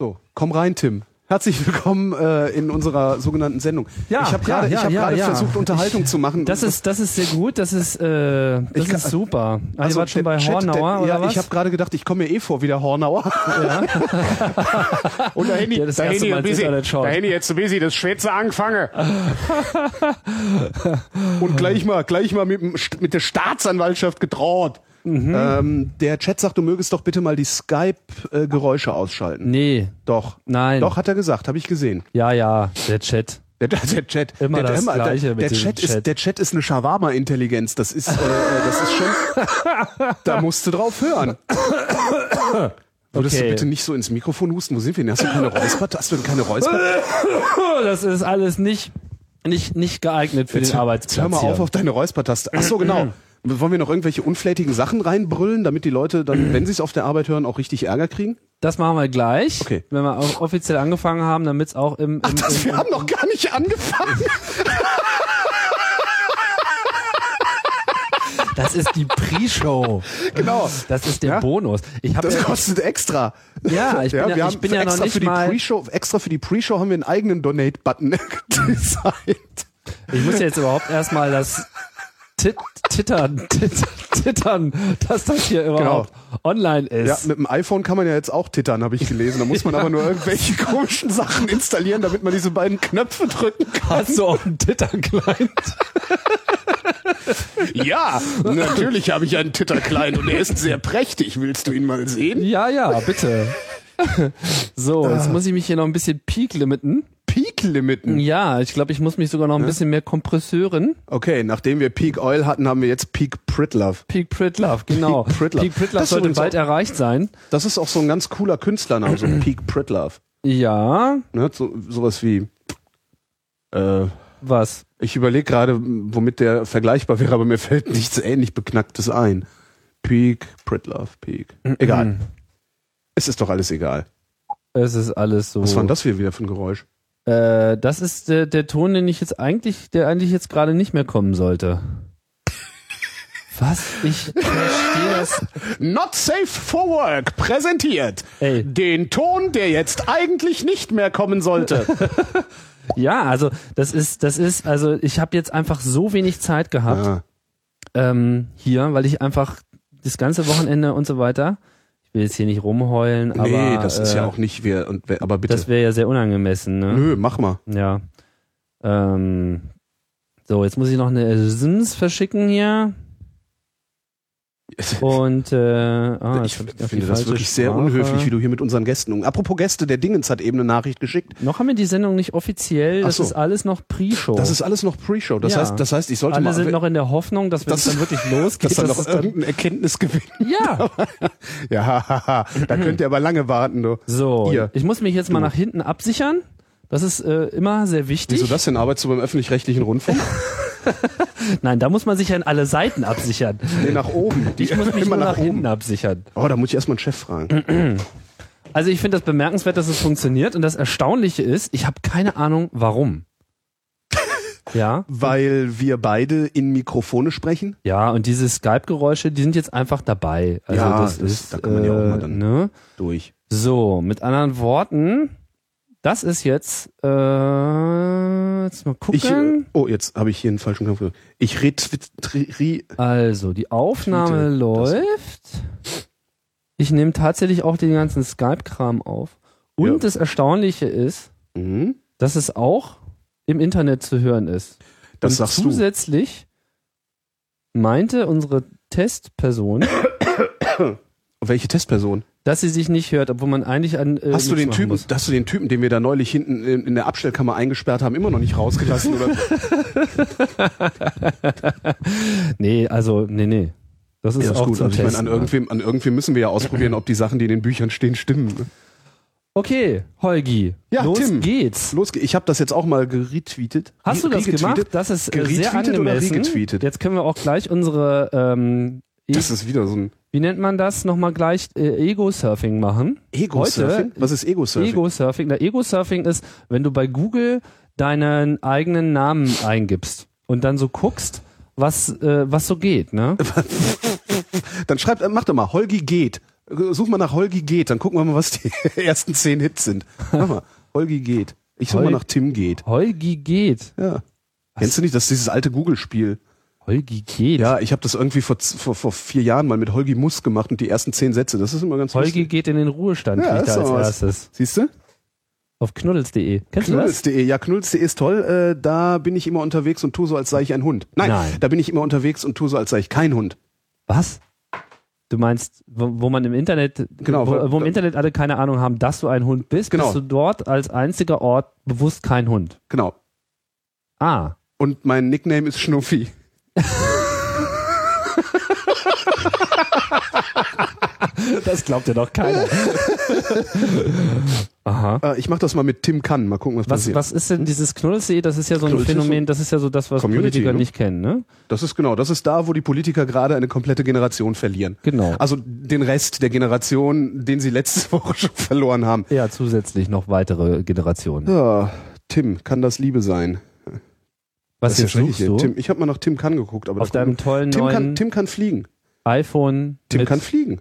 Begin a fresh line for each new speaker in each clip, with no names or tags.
So, komm rein, Tim. Herzlich willkommen äh, in unserer sogenannten Sendung.
Ja,
ich habe gerade
ja,
ich hab
ja,
gerade
ja.
versucht, Unterhaltung zu machen.
Das ist, das ist sehr gut, das ist, äh, das
Ich
ist super. Also, ihr wart schon bei
Chat,
Hornauer,
der,
oder
ja,
was?
ich habe gerade gedacht, ich komme mir eh vor wie der Hornauer. Und da
Der
da
erste
Handy,
Mal ins
busy, da Handy jetzt so busy, das Schwätze angefangen. Und gleich mal, gleich mal mit, dem St- mit der Staatsanwaltschaft gedroht.
Mhm.
Ähm, der Chat sagt, du mögest doch bitte mal die Skype-Geräusche ausschalten.
Nee,
Doch.
nein.
Doch, hat er gesagt, habe ich gesehen.
Ja, ja, der Chat.
Der, der, Chat,
Immer
der,
das
der,
Gleiche
der, der Chat,
Chat.
Ist, der Chat ist eine Shawarma-Intelligenz. Das ist, äh, das ist schon, da musst du drauf hören. Würdest du
Okay.
bitte nicht so ins Mikrofon husten? Wo sind wir denn? Hast du keine Räusper? Hast du denn keine Räusper?
Das ist alles nicht, nicht, nicht geeignet für den
Jetzt hör
Arbeitsplatz.
mal auf
hier.
auf deine Räuspertaste. Ach so, genau. Wollen wir noch irgendwelche unflätigen Sachen reinbrüllen, damit die Leute dann, wenn sie es auf der Arbeit hören, auch richtig Ärger kriegen?
Das machen wir gleich,
Okay.
wenn wir auch offiziell angefangen haben, damit es auch im, im,
Ach, das,
im,
wir haben noch gar nicht angefangen.
das ist die Pre-Show.
Genau.
Das ist der
Ja.
Bonus. Ich habe
Das
ja,
kostet extra.
Ja, ich bin ja-
wir
ich
haben
bin ja noch
extra
nicht
für die
mal-
Pre-Show, extra für die Pre-Show haben wir einen eigenen Donate-Button designt.
ich muss jetzt überhaupt erstmal das Tit Tittern, Tit Tittern, dass das hier überhaupt online ist.
Ja, mit dem iPhone kann man ja jetzt auch tittern, habe ich gelesen. Da muss man aber nur irgendwelche komischen Sachen installieren, damit man diese beiden Knöpfe drücken kann.
Hast du auch einen Titter-Client?
Ja, natürlich habe ich einen Titter-Client und er ist sehr prächtig. Willst du ihn mal sehen?
Ja, ja, bitte. So, jetzt muss ich mich hier noch ein bisschen peak limiten.
Peak-Limiten.
Ja, ich glaube, ich muss mich sogar noch ein bisschen mehr kompressören.
Okay, nachdem wir Peak Oil hatten, haben wir jetzt Peak Pritlove.
Peak Pritlove, genau.
Peak Pritlove.
Peak Pritlove sollte bald
auch-
erreicht sein.
Das ist auch so ein ganz cooler Künstlername, so Peak Pritlove.
Ja,
Ne? So, sowas wie. Äh,
was?
ich überlege gerade, womit der vergleichbar wäre, aber mir fällt nichts ähnlich Beknacktes ein. Peak Pritlove, Peak. Egal. Es ist doch alles egal.
Es ist alles so.
Was war denn das hier wieder für ein Geräusch?
Äh, das ist der, der Ton, den ich jetzt eigentlich, der eigentlich jetzt gerade nicht mehr kommen sollte. Was? Ich verstehe das.
Not Safe for Work präsentiert
Ey.
den Ton, der jetzt eigentlich nicht mehr kommen sollte.
Ja, also das ist, das ist, also ich habe jetzt einfach so wenig Zeit gehabt
Ah,
ähm, hier, weil ich einfach das ganze Wochenende und so weiter. Ich will jetzt hier nicht rumheulen, aber
nee, das ist
äh,
ja auch nicht wer und aber bitte.
das wäre ja sehr unangemessen, ne?
Nö, mach mal.
Ja. Ähm, so, jetzt muss ich noch eine Sims verschicken hier. Und äh, ah,
ich finde das wirklich sehr
Sprache.
unhöflich, wie du hier mit unseren Gästen um. Apropos Gäste, der Dingens hat eben eine Nachricht geschickt.
Noch haben wir die Sendung nicht offiziell, das
so.
ist alles noch Pre-Show.
Das ist alles noch Pre-Show. Das
Ja.
heißt, das heißt, ich sollte
Alle
mal,
sind noch in der Hoffnung, dass wenn
Das-
es dann wirklich losgeht,
dass dann noch irgendein Erkenntnisgewinn.
ja.
Ja, da könnt ihr aber lange warten, du.
So,
Ihr.
ich muss mich jetzt mal nach hinten absichern. Das ist äh, immer sehr wichtig.
Wieso das denn? Arbeitest du beim öffentlich-rechtlichen Rundfunk?
Nein, da muss man sich an alle Seiten absichern.
Nee, nach oben. Die
Ich muss mich
immer
nach,
nach oben.
hinten absichern.
Oh, da muss ich erstmal einen Chef fragen.
Also ich finde das bemerkenswert, dass es funktioniert und das Erstaunliche ist, ich habe keine Ahnung, warum. Ja,
Weil wir beide in Mikrofone sprechen?
ja, und diese Skype-Geräusche, die sind jetzt einfach dabei. Also
Ja,
das,
das-
ist,
da kann man ja auch
äh,
mal dann-
ne?
Durch.
So, mit anderen Worten, das ist jetzt, äh, jetzt mal gucken.
Ich, äh, oh, jetzt habe ich hier einen falschen Knopf. Ich retwi-
Also, die Aufnahme
Tweete,
läuft. Ich nehme tatsächlich auch den ganzen Skype-Kram auf. Und
Ja.
das Erstaunliche ist,
Mhm.
dass es auch im Internet zu hören ist.
Das
Und
sagst du.
zusätzlich meinte unsere Testperson,
Welche Testperson?
Dass sie sich nicht hört, obwohl man eigentlich an. Äh,
Hast du den Typen,
muss.
hast du den Typen, den wir da neulich hinten in, in der Abstellkammer eingesperrt haben, immer noch nicht rausgelassen? oder?
Nee, also, nee, nee. Das ist
Ja, ist
auch
gut.
zum
Also ich meine, an irgendwem, an irgendwem müssen wir ja ausprobieren, ob die Sachen, die in den Büchern stehen, stimmen.
Okay, Holgi.
Ja,
los
Tim.
geht's.
Los, ge- ich habe das jetzt auch mal geretweetet.
Hast du das gemacht? Das ist äh, sehr angemessen. Jetzt können wir auch gleich unsere, ähm, e
Das ist wieder so ein
wie nennt man das? Nochmal gleich äh, Ego-Surfing machen.
Ego-Surfing. Was ist Ego-Surfing?
Ego-Surfing. Ego-Surfing ist, wenn du bei Google deinen eigenen Namen eingibst und dann so guckst, was, äh, was so geht, ne?
Dann schreibt, äh, mach doch mal, Holgi geht. Such mal nach Holgi geht, dann gucken wir mal, was die ersten zehn Hits sind. Mach mal, Holgi geht. Ich suche
Hol-
mal nach Tim geht.
Holgi geht.
Ja. Kennst du nicht, das ist dieses alte Google-Spiel?
Holgi geht.
Ja, ich habe das irgendwie vor, vor, vor vier Jahren mal mit Holgi Muss gemacht und die ersten zehn Sätze, das ist immer ganz
Holgi
lustig.
geht in den Ruhestand,
Ja,
kriegt
ist
er als erstes.
Siehst du?
Auf knuddels.de. Kennst du das?
Knuddels.de, ja, knuddels.de ist toll. Äh, da bin ich immer unterwegs und tue so, als sei ich ein Hund. Nein,
Nein.
da bin ich immer unterwegs und tue so, als sei ich kein Hund.
Was? Du meinst, wo, wo man im Internet,
Genau,
wo, wo im Internet alle keine Ahnung haben, dass du ein Hund bist,
Genau.
bist du dort als einziger Ort bewusst kein Hund.
Genau.
Ah.
Und mein Nickname ist Schnuffi.
Das glaubt ja doch keiner. Aha.
Äh, ich mache das mal mit Tim Kann. Mal gucken, was,
Was,
passiert.
was ist denn dieses Knuddels.de? Das ist ja so ein
ist
Phänomen, das ist ja so das, was
Community,
Politiker
ne?
nicht kennen, ne?
Das ist genau, das ist da, wo die Politiker gerade eine komplette Generation verlieren.
Genau.
Also den Rest der Generation, den sie letzte Woche schon verloren haben.
Ja, zusätzlich noch weitere Generationen.
Ja, Tim, kann das Liebe sein?
Was
das ist
jetzt suchst du?
Tim, ich habe mal nach Tim Kann geguckt, aber
Auf deinem
gucken-
tollen
Tim
neuen
kann, Tim kann fliegen.
iPhone.
Tim
mit,
kann fliegen.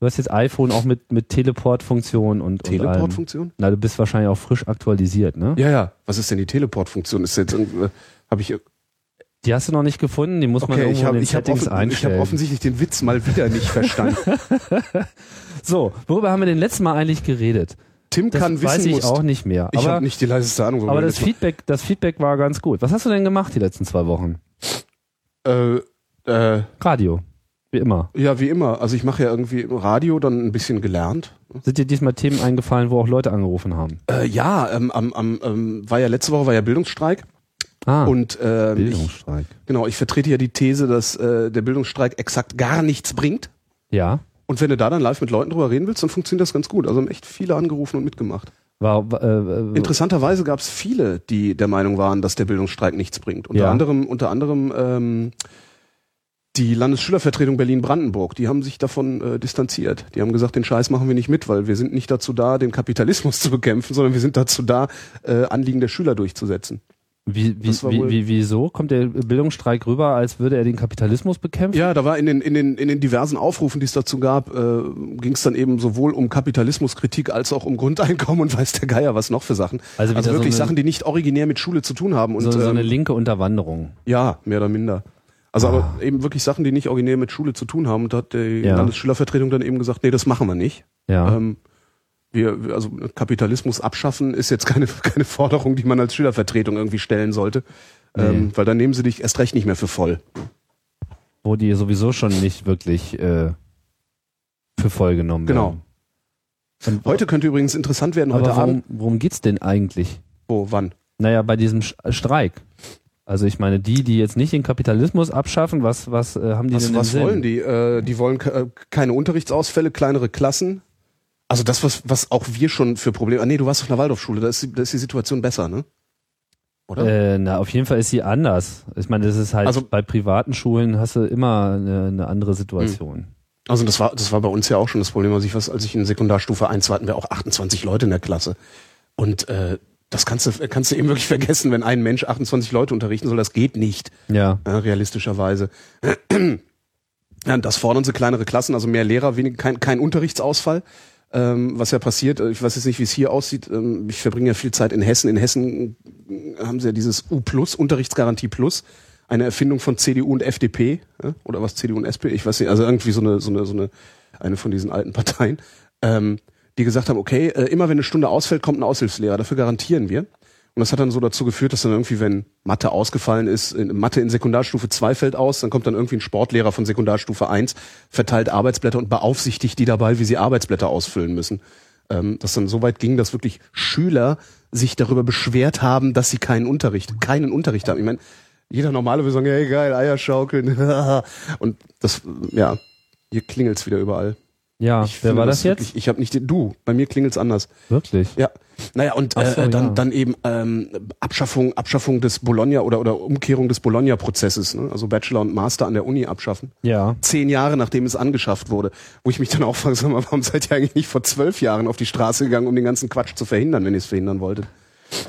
Du hast jetzt iPhone auch mit, mit Teleportfunktion und, und.
Teleportfunktion?
Na, du bist wahrscheinlich auch frisch aktualisiert, ne?
Ja, ja. Was ist denn die Teleportfunktion? Ist jetzt irgendwie- habe ich
Die hast du noch nicht gefunden, die muss man
okay,
irgendwo
ich habe
in den
ich
Settings
offen, ich
einstellen.
habe offensichtlich den Witz mal wieder nicht verstanden.
so, worüber haben wir denn letztes Mal eigentlich geredet?
Tim
Das
kann
weiß
wissen
ich
muss.
auch nicht mehr.
Ich
Aber,
habe nicht die leiseste Ahnung.
aber das Feedback, das Feedback war ganz gut. Was hast du denn gemacht die letzten zwei Wochen?
äh, äh,
Radio. Wie immer.
ja, wie immer. Also ich mache ja irgendwie im Radio dann ein bisschen gelernt.
Sind dir diesmal Themen eingefallen, wo auch Leute angerufen haben?
Äh, ja, ähm, am, am, ähm, war ja letzte Woche war ja Bildungsstreik
Ah,
und ähm, ich,
Bildungsstreik.
genau, ich vertrete ja die These, dass äh, der Bildungsstreik exakt gar nichts bringt.
Ja.
Und wenn du da dann live mit Leuten drüber reden willst, dann funktioniert das ganz gut. Also haben echt viele angerufen und mitgemacht.
War, äh, äh,
Interessanterweise gab es viele, die der Meinung waren, dass der Bildungsstreik nichts bringt. Unter
Ja.
anderem, unter anderem ähm, die Landesschülervertretung Berlin-Brandenburg. Die haben sich davon äh, distanziert. Die haben gesagt, den Scheiß machen wir nicht mit, weil wir sind nicht dazu da, den Kapitalismus zu bekämpfen, sondern wir sind dazu da, äh, Anliegen der Schüler durchzusetzen.
Wie, wie, wie, wie, wieso kommt der Bildungsstreik rüber, als würde er den Kapitalismus bekämpfen?
Ja, da war in den, in den, in den diversen Aufrufen, die es dazu gab, äh, ging es dann eben sowohl um Kapitalismuskritik als auch um Grundeinkommen und weiß der Geier was noch für Sachen.
Also
Also, wirklich
so eine-
Sachen, die nicht originär mit Schule zu tun haben. Und,
so, so eine
ähm,
linke Unterwanderung.
Ja, mehr oder minder. Also
Ah.
aber eben wirklich Sachen, die nicht originär mit Schule zu tun haben. Und da hat die
Ja.
Landesschülervertretung dann eben gesagt, nee, das machen wir nicht.
Ja.
Ähm, wir, also Kapitalismus abschaffen ist jetzt keine, keine Forderung, die man als Schülervertretung irgendwie stellen sollte. Ähm, weil dann nehmen sie dich erst recht nicht mehr für voll.
wo die sowieso schon nicht wirklich äh, für voll genommen
Genau.
werden. Und,
Heute könnte übrigens interessant werden, heute
aber warum,
Abend.
worum geht's denn eigentlich?
Wo, wann?
Naja, bei diesem Sch- Streik. Also ich meine, die, die jetzt nicht den Kapitalismus abschaffen, was, was äh, haben die
Was,
denn
was
Sinn?
wollen die? Äh, die wollen äh, keine Unterrichtsausfälle, kleinere Klassen. Also das, was, was auch wir schon für Probleme. Ah nee, du warst auf einer Waldorfschule, da ist, die- da ist die Situation besser, ne? Oder?
Äh, na, auf jeden Fall ist sie anders. Ich meine, das ist halt,
Also-
bei privaten Schulen hast du immer eine, eine andere Situation.
Also das war, das war bei uns ja auch schon das Problem. Also ich was, als ich in Sekundarstufe 1 war, hatten wir auch 28 Leute in der Klasse. Und äh, das kannst du, kannst du eben wirklich vergessen, wenn ein Mensch 28 Leute unterrichten soll. Das geht nicht,
Ja.
ja, realistischerweise. Ja, das fordern sie kleinere Klassen, also mehr Lehrer, wenig, kein, kein Unterrichtsausfall. Ähm, was ja passiert, äh, ich weiß jetzt nicht, wie es hier aussieht. Ähm, ich verbringe ja viel Zeit in Hessen. In Hessen äh, haben sie ja dieses U Plus, Unterrichtsgarantie Plus, eine Erfindung von CDU und FDP, ja? oder was CDU und SPD, ich weiß nicht, also irgendwie so eine, so eine, so eine, eine von diesen alten Parteien, ähm, die gesagt haben, okay, äh, immer wenn eine Stunde ausfällt, kommt ein Aushilfslehrer, dafür garantieren wir. Und das hat dann so dazu geführt, dass dann irgendwie, wenn Mathe ausgefallen ist, in, Mathe in Sekundarstufe 2 fällt aus, dann kommt dann irgendwie ein Sportlehrer von Sekundarstufe 1, verteilt Arbeitsblätter und beaufsichtigt die dabei, wie sie Arbeitsblätter ausfüllen müssen. Ähm, dass dann so weit ging, dass wirklich Schüler sich darüber beschwert haben, dass sie keinen Unterricht, keinen Unterricht haben. Ich meine, jeder Normale will sagen, hey geil, Eier schaukeln. und das, ja, hier klingelt's wieder überall.
Ja,
Ich
wer war das, jetzt?
Wirklich, ich habe nicht den, du, bei mir klingelt's anders.
Wirklich?
Ja, naja, und
so,
äh, dann,
ja.
dann eben ähm, Abschaffung, Abschaffung des Bologna oder, oder Umkehrung des Bologna-Prozesses, ne? also Bachelor und Master an der Uni abschaffen.
Ja.
Zehn Jahre nachdem es angeschafft wurde, wo ich mich dann auch frage, sag mal, warum seid ihr eigentlich nicht vor zwölf Jahren auf die Straße gegangen, um den ganzen Quatsch zu verhindern, wenn ihr es verhindern wolltet?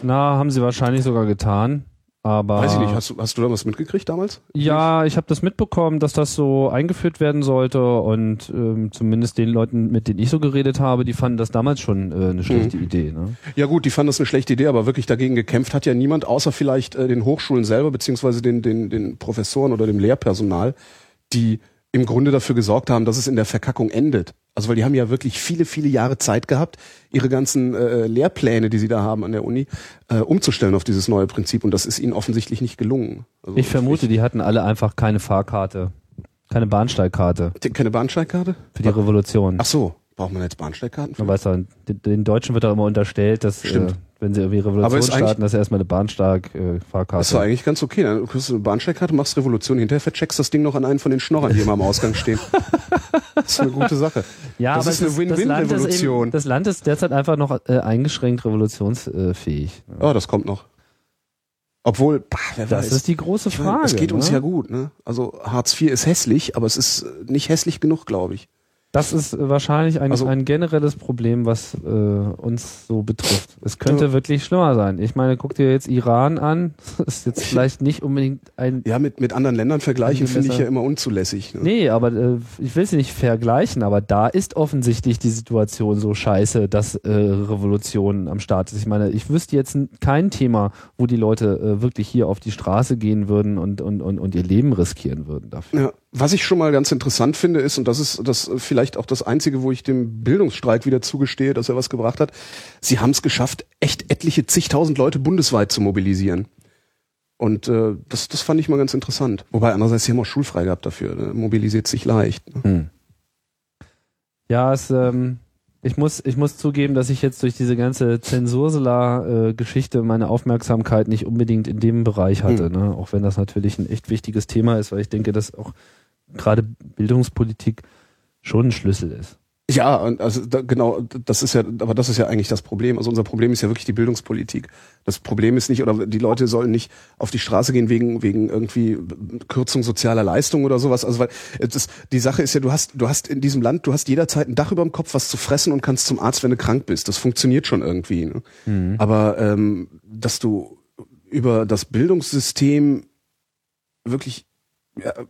Na, haben sie wahrscheinlich sogar getan. Aber
Weiß ich nicht, hast du, hast du da was mitgekriegt damals?
ja, ich habe das mitbekommen, dass das so eingeführt werden sollte und ähm, zumindest den Leuten, mit denen ich so geredet habe, die fanden das damals schon äh, eine schlechte Idee. Ne?
Ja gut, die fanden das eine schlechte Idee, aber wirklich dagegen gekämpft hat ja niemand, außer vielleicht äh, den Hochschulen selber, beziehungsweise den, den, den Professoren oder dem Lehrpersonal, die im Grunde dafür gesorgt haben, dass es in der Verkackung endet. Also weil die haben ja wirklich viele, viele Jahre Zeit gehabt, ihre ganzen äh, Lehrpläne, die sie da haben an der Uni, äh, umzustellen auf dieses neue Prinzip. Und das ist ihnen offensichtlich nicht gelungen. Also
Ich vermute, die hatten alle einfach keine Fahrkarte, keine Bahnsteigkarte
ich, keine Bahnsteigkarte?
für die Revolution.
Ach so, braucht man jetzt Bahnsteigkarten?
Man
Für?
weiß doch, den, Deutschen wird doch immer unterstellt, dass äh,
Stimmt.
Wenn sie irgendwie
Aber
Revolution
ist eigentlich-
starten, dass sie erstmal eine Bahnsteig-Fahrkarte.
Das war eigentlich ganz okay. Dann kriegst du eine Bahnsteigkarte, machst Revolution, hinterher vercheckst das Ding noch an einen von den Schnorrern, die immer am Ausgang stehen. Das ist eine gute Sache.
ja,
das
aber
ist eine
das ist
Win-Win-Revolution.
Das Land ist derzeit einfach noch äh, eingeschränkt revolutionsfähig.
Oh, das kommt noch. Obwohl, bah, wer
Das
weiß.
ist die große
Ich meine,
Frage.
es geht uns
ne?
ja gut, ne? Also Hartz IV ist hässlich, aber es ist äh, nicht hässlich genug, glaube ich.
Das ist äh, wahrscheinlich ein,
Also-
ein generelles Problem, was äh, uns so betrifft. Es könnte
Ja.
wirklich schlimmer sein. Ich meine, guck dir jetzt Iran an. Das ist jetzt vielleicht nicht unbedingt ein
Ja, mit, mit anderen Ländern vergleichen finde ich ja immer unzulässig. Ne?
Nee, aber äh, ich will sie nicht vergleichen, aber da ist offensichtlich die Situation so scheiße, dass äh, Revolution am Start ist. Ich meine, ich wüsste jetzt kein Thema, wo die Leute äh, wirklich hier auf die Straße gehen würden und, und, und, und ihr Leben riskieren würden dafür.
Ja, was ich schon mal ganz interessant finde, ist, und das ist das vielleicht auch das Einzige, wo ich dem Bildungsstreik wieder zugestehe, dass er was gebracht hat, sie haben es geschafft, echt etliche zigtausend Leute bundesweit zu mobilisieren. Und äh, das, das fand ich mal ganz interessant. Wobei andererseits, sie haben auch schulfrei gehabt dafür. Ne? Mobilisiert sich leicht. Ne?
Ja, es, ähm, ich muss, ich muss zugeben, dass ich jetzt durch diese ganze Zensursela-Geschichte meine Aufmerksamkeit nicht unbedingt in dem Bereich hatte,
Hm.
ne? auch wenn das natürlich ein echt wichtiges Thema ist, weil ich denke, dass auch gerade Bildungspolitik schon ein Schlüssel ist.
Ja, und also da, genau, das ist ja, aber das ist ja eigentlich das Problem. Also unser Problem ist ja wirklich die Bildungspolitik. Das Problem ist nicht, oder die Leute sollen nicht auf die Straße gehen wegen wegen irgendwie Kürzung sozialer Leistungen oder sowas. Also weil das, die Sache ist ja, du hast du hast in diesem Land, du hast jederzeit ein Dach über dem Kopf, was zu fressen und kannst zum Arzt, wenn du krank bist. Das funktioniert schon irgendwie. Ne? Aber ähm, dass du über das Bildungssystem wirklich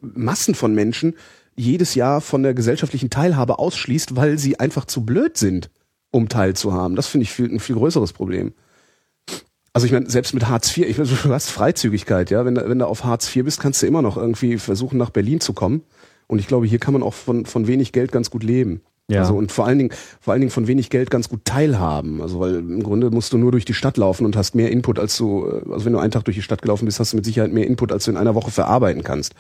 Massen von Menschen jedes Jahr von der gesellschaftlichen Teilhabe ausschließt, weil sie einfach zu blöd sind, um teilzuhaben. Das finde ich viel, ein viel größeres Problem. Also ich meine, selbst mit Hartz IV, ich meine, du hast Freizügigkeit, ja. Wenn, du- wenn du auf Hartz IV bist, kannst du immer noch irgendwie versuchen, nach Berlin zu kommen. Und ich glaube, hier kann man auch von, von wenig Geld ganz gut leben.
Ja.
Also und vor allen Dingen, vor allen Dingen von wenig Geld ganz gut teilhaben. Also weil im Grunde musst du nur durch die Stadt laufen und hast mehr Input als du, äh, also wenn du einen Tag durch die Stadt gelaufen bist, hast du mit Sicherheit mehr Input, als du in einer Woche verarbeiten kannst.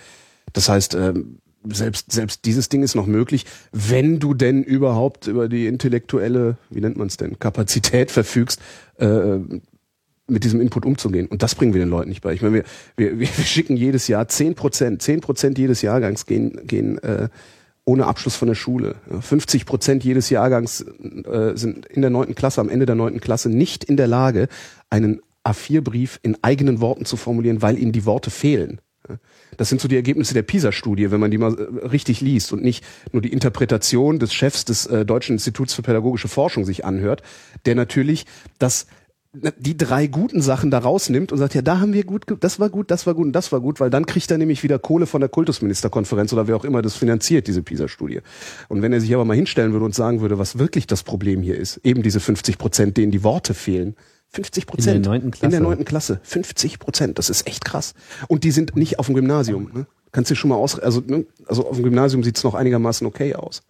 Das heißt, ähm, selbst, selbst dieses Ding ist noch möglich, wenn du denn überhaupt über die intellektuelle, wie nennt man es denn, Kapazität verfügst, äh, mit diesem Input umzugehen. Und das bringen wir den Leuten nicht bei. Ich meine, wir, wir, wir schicken jedes Jahr zehn Prozent, zehn Prozent jedes Jahrgangs gehen, gehen äh, ohne Abschluss von der Schule. Ja, 50 Prozent jedes Jahrgangs äh, sind in der neunten Klasse, am Ende der neunten Klasse nicht in der Lage, einen A4-Brief in eigenen Worten zu formulieren, weil ihnen die Worte fehlen. Das sind so die Ergebnisse der PISA-Studie, wenn man die mal äh, richtig liest und nicht nur die Interpretation des Chefs des äh, Deutschen Instituts für Pädagogische Forschung sich anhört, der natürlich das die drei guten Sachen da rausnimmt und sagt, ja, da haben wir gut, das war gut, das war gut und das war gut, weil dann kriegt er nämlich wieder Kohle von der Kultusministerkonferenz oder wer auch immer das finanziert, diese PISA-Studie. Und wenn er sich aber mal hinstellen würde und sagen würde, was wirklich das Problem hier ist, eben diese 50 Prozent, denen die Worte fehlen. 50 Prozent.
In der neunten
In
Klasse.
der neunten Klasse. 50 Prozent. Das ist echt krass. Und die sind nicht auf dem Gymnasium. Ne? Kannst du schon mal aus, also, ne? also auf dem Gymnasium sieht's noch einigermaßen okay aus.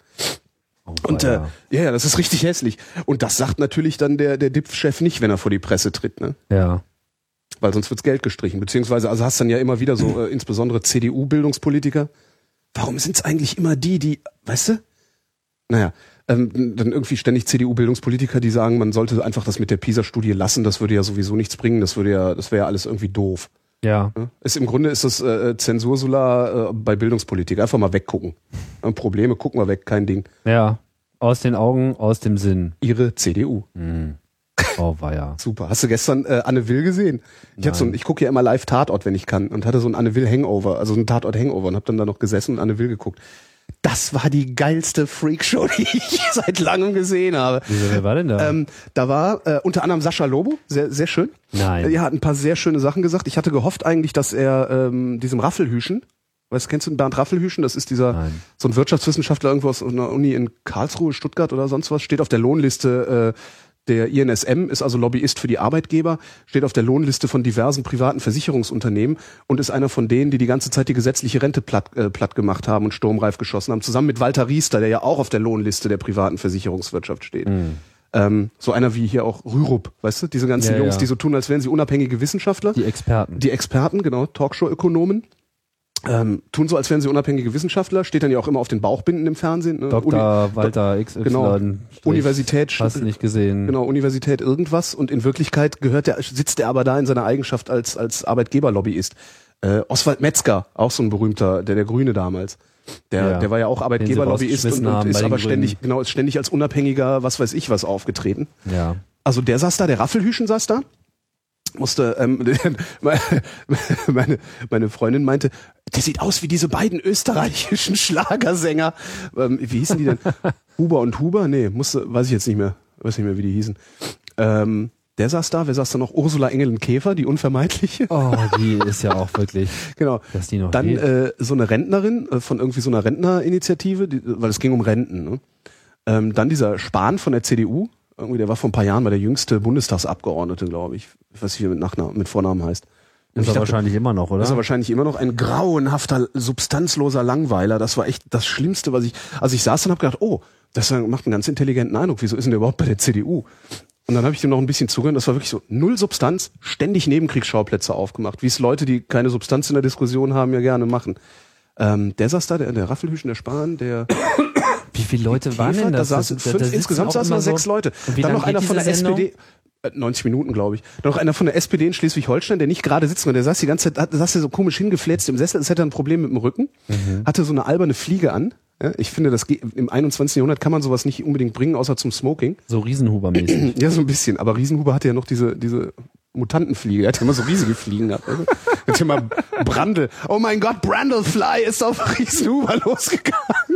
Oh,
Und äh, ja, das ist richtig hässlich. Und das sagt natürlich dann der, der DIPF-Chef nicht, wenn er vor die Presse tritt, ne?
ja.
Weil sonst wird's Geld gestrichen. Beziehungsweise, also hast dann ja immer wieder so, äh, insbesondere CDU-Bildungspolitiker. Warum sind's eigentlich immer die, die, weißt du? Naja, ähm, dann irgendwie ständig CDU-Bildungspolitiker, die sagen, man sollte einfach das mit der PISA-Studie lassen, das würde ja sowieso nichts bringen, das würde ja, das wäre ja alles irgendwie doof.
Ja.
Ist, Im Grunde ist das äh, Zensursolar äh, bei Bildungspolitik. Einfach mal weggucken. Ja, Probleme gucken wir weg, kein Ding.
Ja. Aus den Augen, aus dem Sinn.
Ihre CDU.
Oh, weia.
Super. Hast du gestern äh, Anne Will gesehen? Ich, hab so ein, ich gucke ja immer live Tatort, wenn ich kann. Und hatte so ein Anne Will Hangover, also ein Tatort Hangover und hab dann da noch gesessen und Anne Will geguckt. Das war die geilste Freakshow, die ich seit langem gesehen habe.
Wieso, wer war denn da?
Ähm, da war äh, unter anderem Sascha Lobo, sehr, sehr schön.
Nein.
Er hat ein paar sehr schöne Sachen gesagt. Ich hatte gehofft eigentlich, dass er ähm, diesem Raffelhüschen, weißt kennst du Bernd Raffelhüschen? Das ist dieser
Nein.
so ein Wirtschaftswissenschaftler irgendwo aus einer Uni in Karlsruhe, Stuttgart oder sonst was, steht auf der Lohnliste äh, der INSM, ist also Lobbyist für die Arbeitgeber, steht auf der Lohnliste von diversen privaten Versicherungsunternehmen und ist einer von denen, die die ganze Zeit die gesetzliche Rente platt, äh, platt gemacht haben und sturmreif geschossen haben, zusammen mit Walter Riester, der ja auch auf der Lohnliste der privaten Versicherungswirtschaft steht. Ähm, so einer wie hier auch Rürup, weißt du, diese ganzen
Ja,
Jungs,
ja.
die so tun, als wären sie unabhängige Wissenschaftler.
die Experten.
Die Experten, genau, Talkshow-Ökonomen, ähm, tun so, als wären sie unabhängige Wissenschaftler, steht dann ja auch immer auf den Bauchbinden im Fernsehen. Ne?
Dr.
Uni-
Walter XY.
genau. Universität,
Hast du nicht gesehen.
genau, Universität irgendwas und in Wirklichkeit gehört der, sitzt er aber da in seiner Eigenschaft als, als Arbeitgeberlobbyist. Äh, Oswald Metzger, auch so ein berühmter, der der Grüne damals. Der,
Ja.
der war ja auch Arbeitgeberlobbyist und, und ist aber ständig,
Grünen.
genau, ist ständig als unabhängiger, was weiß ich was aufgetreten.
Ja.
Also der saß da, der Raffelhüschen saß da. Musste, ähm, meine, meine Freundin meinte, der sieht aus wie diese beiden österreichischen Schlagersänger. Ähm, wie hießen die denn? Huber und Huber? Nee, musste, weiß ich jetzt nicht mehr, weiß nicht mehr, wie die hießen. Ähm, der saß da, wer saß da noch? Ursula Engelen-Käfer, die unvermeidliche.
Oh, die ist ja auch wirklich,
Genau.
dass die noch
Dann äh, so eine Rentnerin äh, von irgendwie so einer Rentnerinitiative, die, weil es ging um Renten. Ne? Ähm, dann dieser Spahn von der CDU, irgendwie, der war vor ein paar Jahren mal der jüngste Bundestagsabgeordnete, glaube ich. Ich weiß nicht, wie er mit, Nachnamen, mit Vornamen heißt. Und
ist er
dachte,
wahrscheinlich immer noch, oder?
das ist er wahrscheinlich immer noch ein grauenhafter, substanzloser Langweiler. Das war echt das Schlimmste, was ich. Also ich saß dann und hab gedacht, oh, das macht einen ganz intelligenten Eindruck. Wieso ist denn der überhaupt bei der CDU? Und dann habe ich dem noch ein bisschen zugehört. Das war wirklich so null Substanz, ständig Nebenkriegsschauplätze aufgemacht, wie es Leute, die keine Substanz in der Diskussion haben, ja gerne machen. Ähm, der saß da, der, der Raffelhüschen, der Spahn, der
Wie viele Leute waren denn
da
das?
saßen
Das- da-
fünf,
da
insgesamt saßen
immer
da
so-
sechs Leute.
Und wie
Dann noch einer von der
Sendung?
SPD. äh, 90 Minuten, glaube ich. Dann noch einer von der SPD in Schleswig-Holstein, der nicht gerade sitzt, sondern der saß die ganze Zeit, saß der so komisch hingefläzt im Sessel, als hätte er ein Problem mit dem Rücken,
Mhm.
hatte so eine alberne Fliege an. Ich finde, das geht, im 21. Jahrhundert kann man sowas nicht unbedingt bringen, außer zum Smoking.
So Riesenhuber-mäßig.
Ja, so ein bisschen. Aber Riesenhuber hatte ja noch diese, diese Mutantenfliege. Er hat ja immer so riesige Fliegen gehabt. Also. Hat ja mal Brandl. Oh mein Gott, Brandlefly ist auf Riesenhuber losgegangen.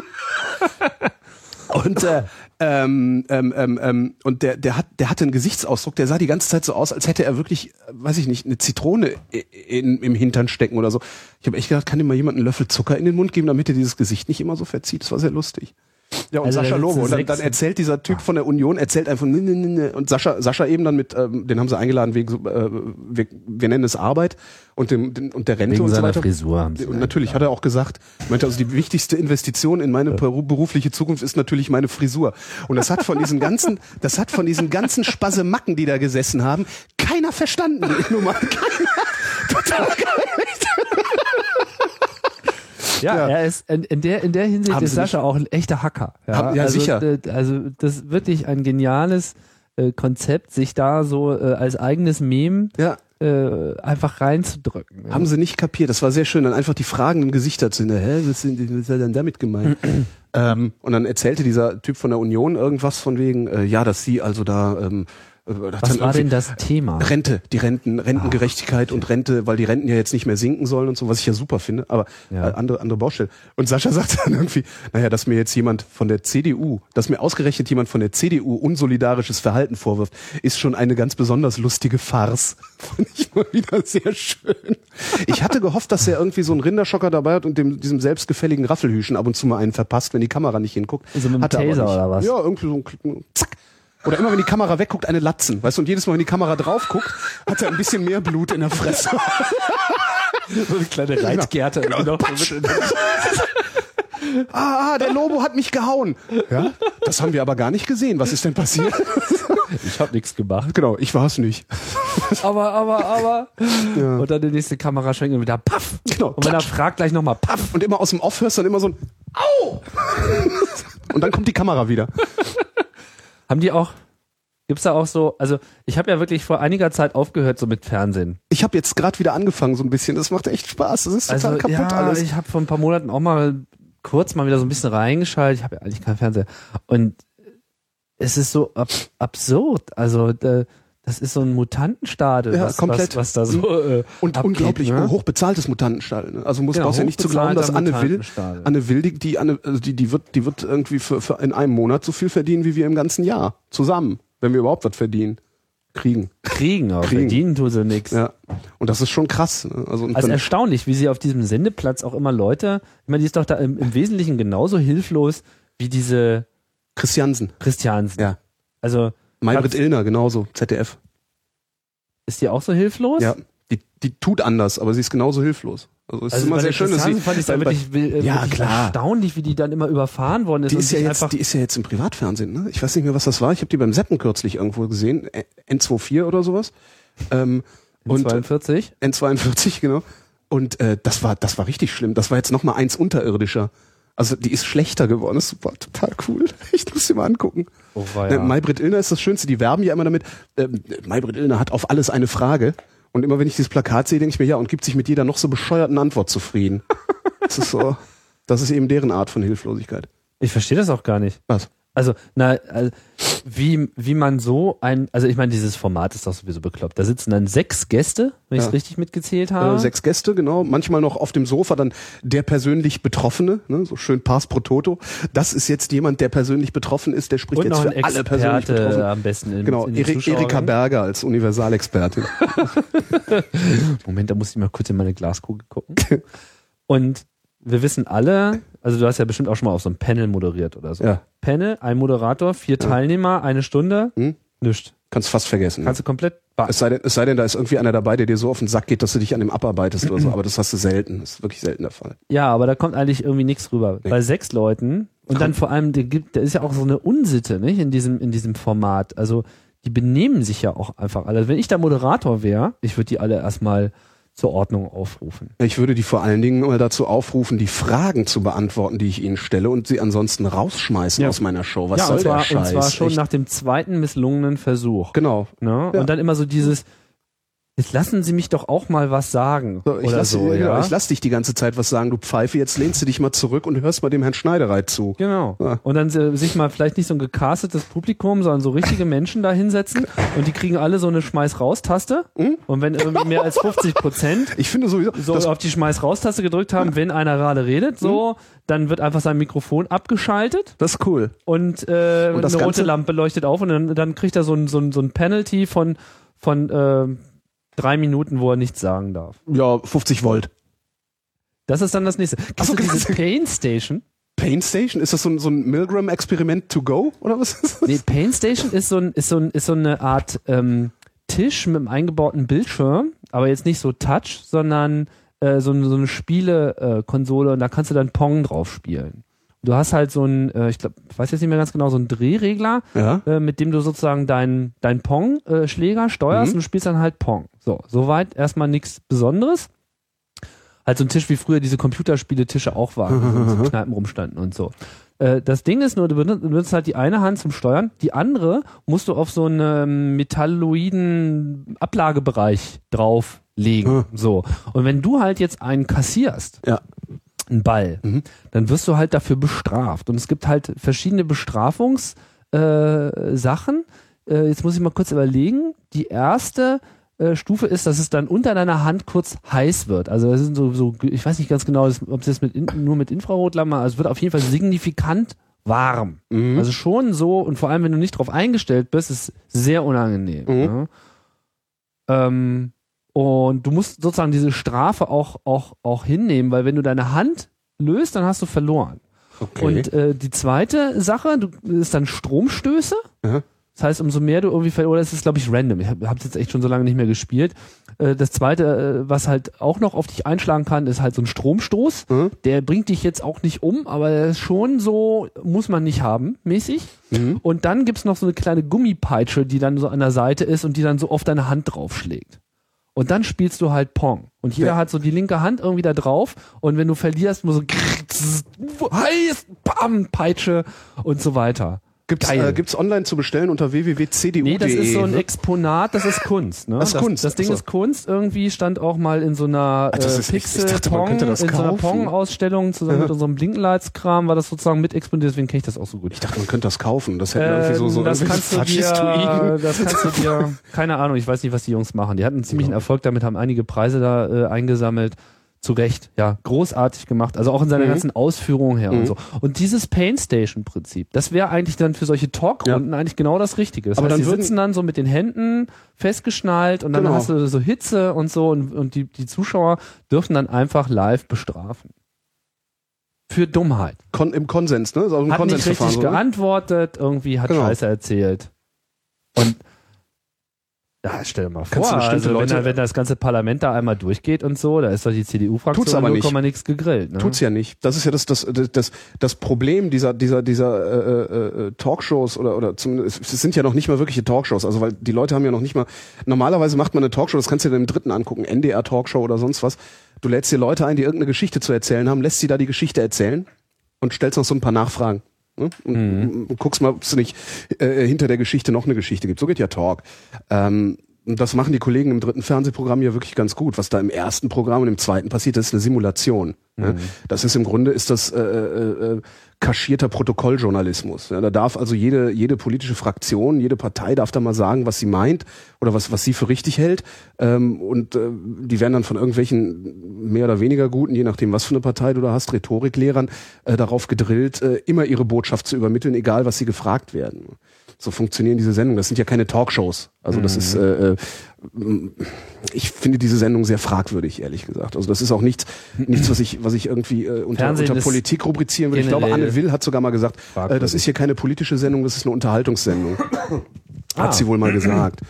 Und äh, ähm, ähm, ähm, ähm, und der, der hat, der hatte einen Gesichtsausdruck, der sah die ganze Zeit so aus, als hätte er wirklich, weiß ich nicht, eine Zitrone in, im Hintern stecken oder so. Ich habe echt gedacht, kann ihm mal jemand einen Löffel Zucker in den Mund geben, damit er dieses Gesicht nicht immer so verzieht. Das war sehr lustig. Ja, und
Also
Sascha Lobo. Und dann, dann erzählt dieser Typ von der Union, erzählt einfach, ne, ne, ne, ne. und Sascha, Sascha eben dann mit, ähm, den haben sie eingeladen wegen, äh, wir, wir nennen es Arbeit und dem, dem und der Rente
Wegen
und so
seiner
weiter.
Frisur haben sie
Und natürlich hat er auch gesagt, meinte also die wichtigste Investition in meine beru- berufliche Zukunft ist natürlich meine Frisur. Und das hat von diesen ganzen, das hat von diesen ganzen Spasemacken, die da gesessen haben, keiner verstanden. Nur mal keiner. Total geil.
Ja,
Ja.
er ist in, in der in der Hinsicht
Haben
ist
sie
Sascha auch ein echter Hacker. Ja,
Haben- ja,
also,
sicher.
Also das ist wirklich ein geniales äh, Konzept, sich da so äh, als eigenes Meme
Ja.
äh, einfach reinzudrücken. ja.
Haben sie nicht kapiert. Das war sehr schön. Dann einfach die fragenden Gesichter zu sehen. Hä, was, sind, was ist denn damit gemeint? ähm, und dann erzählte dieser Typ von der Union irgendwas von wegen, äh, ja, dass sie also da. Ähm, äh,
Was
dann
war denn das Thema?
Rente, die Renten, Rentengerechtigkeit und Rente, weil die Renten ja jetzt nicht mehr sinken sollen und so, was ich ja super finde, aber
Ja.
äh, andere, andere Baustelle. Und Sascha sagt dann irgendwie, naja, dass mir jetzt jemand von der CDU, dass mir ausgerechnet jemand von der CDU unsolidarisches Verhalten vorwirft, ist schon eine ganz besonders lustige Farce. Fand ich mal wieder sehr schön. Ich hatte gehofft, dass er irgendwie so einen Rinderschocker dabei hat und dem, diesem selbstgefälligen Raffelhüschen ab und zu mal einen verpasst, wenn die Kamera nicht hinguckt.
So mit dem Taser oder was?
Ja, irgendwie so ein Zack. Oder immer wenn die Kamera wegguckt, eine Latzen. Weißt du, und jedes Mal, wenn die Kamera drauf guckt, hat er ein bisschen mehr Blut in der Fresse.
so eine kleine Reitgerte.
Genau, patsch. ah, ah, der Lobo hat mich gehauen. Ja, das haben wir aber gar nicht gesehen. Was ist denn passiert?
Ich habe nichts gemacht.
genau, ich war es nicht.
Aber, aber, aber.
Ja.
Und dann die nächste Kamera schwenken und wieder paff.
Genau,
Und wenn er fragt, gleich nochmal paff.
Und immer aus dem Off hörst du dann immer so ein Au! Und dann kommt die Kamera wieder.
Haben die auch, gibt's da auch so, also ich habe ja wirklich vor einiger Zeit aufgehört so mit Fernsehen.
Ich habe jetzt gerade wieder angefangen so ein bisschen. Das macht echt Spaß. Das ist total
Also
kaputt
ja,
alles.
ich habe vor ein paar Monaten auch mal kurz mal wieder so ein bisschen reingeschaltet. Ich habe ja eigentlich keinen Fernseher. Und es ist so ab absurd. Also da, das ist so ein Mutantenstadel,
Ja,
was,
komplett.
was, was da so äh,
Und
abgeht,
unglaublich
ne?
hochbezahltes Mutantenstall. Ne? Also muss
Genau,
brauchst ja nicht zu glauben, dass Anne Will. Anne Will, die, die, Anne, also die, die wird, die wird irgendwie für, für in einem Monat so viel verdienen, wie wir im ganzen Jahr zusammen, wenn wir überhaupt was verdienen, kriegen.
kriegen, aber
Kriegen.
verdienen tut sie nix.
Ja. Und das ist schon krass. Ne? Also,
Also erstaunlich, wie sie auf diesem Sendeplatz auch immer Leute, ich meine, die ist doch da im, im Wesentlichen genauso hilflos wie diese
Christiansen,
Christiansen.
ja.
Also
Maybrit Illner, genauso, ZDF.
ist die auch so hilflos?
Ja. Die, die tut anders, aber sie ist genauso hilflos. Also es
Also
ist immer sehr schön, dass sie,
fand ich da
bei-
wirklich, äh,
Ja,
wirklich
klar.
erstaunlich, wie die dann immer überfahren worden ist.
Die
und
ist ja jetzt, die ist ja jetzt im Privatfernsehen, ne? Ich weiß nicht mehr, was das war. Ich habe die beim Seppen kürzlich irgendwo gesehen, Ä- N24 oder sowas. Ähm, und
42.
N42, genau. Und äh, das war, das war richtig schlimm. Das war jetzt noch mal eins unterirdischer. Also die ist schlechter geworden. Das war total cool. Ich muss sie mal angucken.
Oh,
Ne, Maybrit Illner ist das Schönste. Die werben ja immer damit. Ähm, Maybrit Illner hat auf alles eine Frage. Und immer wenn ich dieses Plakat sehe, denke ich mir, ja, und gibt sich mit jeder noch so bescheuerten Antwort zufrieden. Das ist so, das ist eben deren Art von Hilflosigkeit.
Ich verstehe das auch gar nicht.
Was?
Also, na, also, wie, wie man so ein, also ich meine, dieses Format ist doch sowieso bekloppt. Da sitzen dann sechs Gäste, wenn ich
Ja.
es richtig mitgezählt habe.
Äh, sechs Gäste, genau. Manchmal noch auf dem Sofa dann der persönlich Betroffene, ne? so schön Pass pro Toto. Das ist jetzt jemand, der persönlich betroffen ist, der spricht
und
jetzt für
ein
alle persönlich
Experte
betroffen.
am besten in,
Genau,
in den
Eri
Zuschauern.
Erika Berger als Universalexpertin.
Moment, da muss ich mal kurz in meine Glaskugel gucken. Und wir wissen alle, also du hast ja bestimmt auch schon mal auf so einem Panel moderiert oder so.
Ja.
Panel, ein Moderator, vier Teilnehmer, eine Stunde,
Hm?
nichts.
Kannst fast vergessen.
Kannst du komplett
Es sei, denn, es sei denn, da ist irgendwie einer dabei, der dir so auf den Sack geht, dass du dich an dem abarbeitest oder so. Aber das hast du selten. Das ist wirklich selten der Fall.
Ja, aber da kommt eigentlich irgendwie nichts rüber.
Nee.
Bei sechs Leuten und dann vor allem, da gibt, da ist ja auch so eine Unsitte, nicht, in diesem, in diesem Format. Also, die benehmen sich ja auch einfach alle. Also, Wenn ich der Moderator wäre, ich würde die alle erstmal zur Ordnung aufrufen.
Ich würde die vor allen Dingen mal dazu aufrufen, die Fragen zu beantworten, die ich ihnen stelle und sie ansonsten rausschmeißen
Ja.
aus meiner Show. Was
ja,
soll
und zwar,
der Scheiß?
und zwar schon
Echt?
nach dem zweiten misslungenen Versuch.
Genau.
Ne?
Ja.
Und dann immer so dieses, jetzt lassen Sie mich doch auch mal was sagen.
So, ich
oder
lass,
so, ja.
ich lass dich die ganze Zeit was sagen, du Pfeife. Jetzt lehnst du dich mal zurück und hörst mal dem Herrn Schneidereit zu.
Genau.
Ja.
Und dann äh, sich mal vielleicht nicht so ein gecastetes Publikum, sondern so richtige Menschen da hinsetzen und die kriegen alle so eine Schmeiß-Raus-Taste.
Hm?
Und wenn irgendwie mehr als 50 Prozent
Ich finde sowieso,
so auf die Schmeiß-Raus-Taste gedrückt haben, wenn einer gerade redet, so,
Hm?
dann wird einfach sein Mikrofon abgeschaltet
das ist cool.
und, äh,
Und
eine rote
Ganze-
Lampe leuchtet auf und dann, dann kriegt er so ein, so ein, so ein Penalty von, von äh, drei Minuten, wo er nichts sagen darf.
Ja, 50 Volt.
Das ist dann das nächste. Kennst du dieses. Pain Station?
Pain Station? Ist das so ein, so ein Milgram-Experiment to go? Oder was ist das?
Nee, Pain Station ist so, ein, ist so, ein, ist so eine Art ähm, Tisch mit einem eingebauten Bildschirm, aber jetzt nicht so Touch, sondern äh, so, eine- so eine Spielekonsole äh, und da kannst du dann Pong drauf spielen. Du hast halt so ein, äh, ich glaube, weiß jetzt nicht mehr ganz genau, so einen Drehregler,
Ja.
äh, mit dem du sozusagen deinen dein Pong-Schläger steuerst
Mhm.
und du spielst dann halt Pong. So, soweit erstmal nichts Besonderes. Halt so ein Tisch, wie früher diese Computerspieletische auch waren, wo so in Kneipen rumstanden und so. Äh, das Ding ist nur, du benut- du benutzt halt die eine Hand zum Steuern, die andere musst du auf so einen metalloiden Ablagebereich drauflegen.
Hm.
So. Und wenn du halt jetzt einen kassierst,
Ja.
Einen Ball,
Mhm.
dann wirst du halt dafür bestraft. Und es gibt halt verschiedene Bestrafungs äh. Äh, jetzt muss ich mal kurz überlegen. Die erste äh, Stufe ist, dass es dann unter deiner Hand kurz heiß wird. Also das sind so, so ich weiß nicht ganz genau, ob es jetzt mit in, nur mit Infrarotlampe, also es wird auf jeden Fall signifikant warm.
Mhm.
Also schon so, und vor allem, wenn du nicht drauf eingestellt bist, ist sehr unangenehm.
Mhm.
Ne? Ähm, und du musst sozusagen diese Strafe auch, auch, auch hinnehmen, weil wenn du deine Hand löst, dann hast du verloren.
okay.
Und äh, die zweite Sache du, ist dann Stromstöße.
Aha.
Das heißt, umso mehr du irgendwie ver oder es ist, glaube ich, random. Ich habe es jetzt echt schon so lange nicht mehr gespielt. Äh, das zweite, äh, was halt auch noch auf dich einschlagen kann, ist halt so ein Stromstoß.
Mhm.
Der bringt dich jetzt auch nicht um, aber der ist schon so, muss man nicht haben, mäßig.
Mhm.
Und dann gibt's noch so eine kleine Gummipeitsche, die dann so an der Seite ist und die dann so auf deine Hand draufschlägt. Und dann spielst du halt Pong. Und jeder hat so die linke Hand irgendwie da drauf. Und wenn du verlierst, muss so heiß, bam, Peitsche und so weiter.
Gibt's,
Geil.
äh, gibt's online zu bestellen unter www.cdu.de.
Nee, das ist so ein
ne?
Exponat, das ist Kunst. Ne?
Das ist Kunst,
Das Ding
so.
ist Kunst. Irgendwie stand auch mal in so einer äh,
ist echt- ich
Pixel
dachte, man
Pong,
könnte das
in so einer. Pong-Ausstellung zusammen
Ja.
mit unserem Blinklights-Kram war das sozusagen mit exponiert, deswegen kenne ich das auch so gut.
Ich dachte, man könnte das kaufen. Das hätten irgendwie so, so
Ähm, das kannst du dir, das kannst du dir, keine Ahnung, ich weiß nicht, was die Jungs machen. Die hatten einen ziemlichen Erfolg damit, haben einige Preise da äh, eingesammelt. Zu Recht, ja, großartig gemacht. Also auch in seiner
Mhm.
ganzen Ausführung her
Mhm.
und so. Und dieses Pain-Station-Prinzip, das wäre eigentlich dann für solche Talkrunden eigentlich genau das Richtige. Das
Aber
heißt,
dann
sitzen dann so mit den Händen festgeschnallt und dann
Genau.
hast du so Hitze und so und, und die, die Zuschauer dürfen dann einfach live bestrafen. Für Dummheit.
Kon Im Konsens, ne? Auch ein
Hat nicht
Konsensverfahren.
richtig
ne?
geantwortet, irgendwie hat
Genau.
Scheiße erzählt. Und ja, stell dir mal
Kannst du
vor, also wenn,
Leute-
da, wenn das ganze Parlament da einmal durchgeht und so, da ist doch die
Tut's
CDU-Fraktion
aber nicht.
0, nix gegrillt. Ne?
Tut's ja nicht. Das ist ja das, das, das, das, Problem dieser, dieser, dieser äh, äh, Talkshows oder, oder zumindest, es sind ja noch nicht mal wirkliche Talkshows, also weil die Leute haben ja noch nicht mal, normalerweise macht man eine Talkshow, das kannst du dir im dritten angucken, NDR Talkshow oder sonst was. Du lädst dir Leute ein, die irgendeine Geschichte zu erzählen haben, lässt sie da die Geschichte erzählen und stellst noch so ein paar Nachfragen. Ne? Und, und guckst mal, ob es nicht äh, hinter der Geschichte noch eine Geschichte gibt. So geht ja Talk. Ähm, und das machen die Kollegen im dritten Fernsehprogramm ja wirklich ganz gut. Was da im ersten Programm und im zweiten passiert, das ist eine Simulation. Ne? Das ist im Grunde ist das äh, äh, äh, kaschierter Protokolljournalismus. Ja, da darf also jede jede politische Fraktion, jede Partei darf da mal sagen, was sie meint oder was was sie für richtig hält. Ähm, und äh, die werden dann von irgendwelchen mehr oder weniger guten, je nachdem was für eine Partei du da hast, Rhetoriklehrern äh, darauf gedrillt, äh, immer ihre Botschaft zu übermitteln, egal was sie gefragt werden. So funktionieren diese Sendungen. Das sind ja keine Talkshows. Also das ist, äh, äh, ich finde diese Sendung sehr fragwürdig, ehrlich gesagt. Also das ist auch nichts, nichts, was ich, was ich irgendwie äh, unter, unter Politik rubrizieren würde. Ich glaube, Anne Will hat sogar mal gesagt, äh, das ist hier keine politische Sendung, das ist eine Unterhaltungssendung.
Ah.
Hat sie wohl mal gesagt.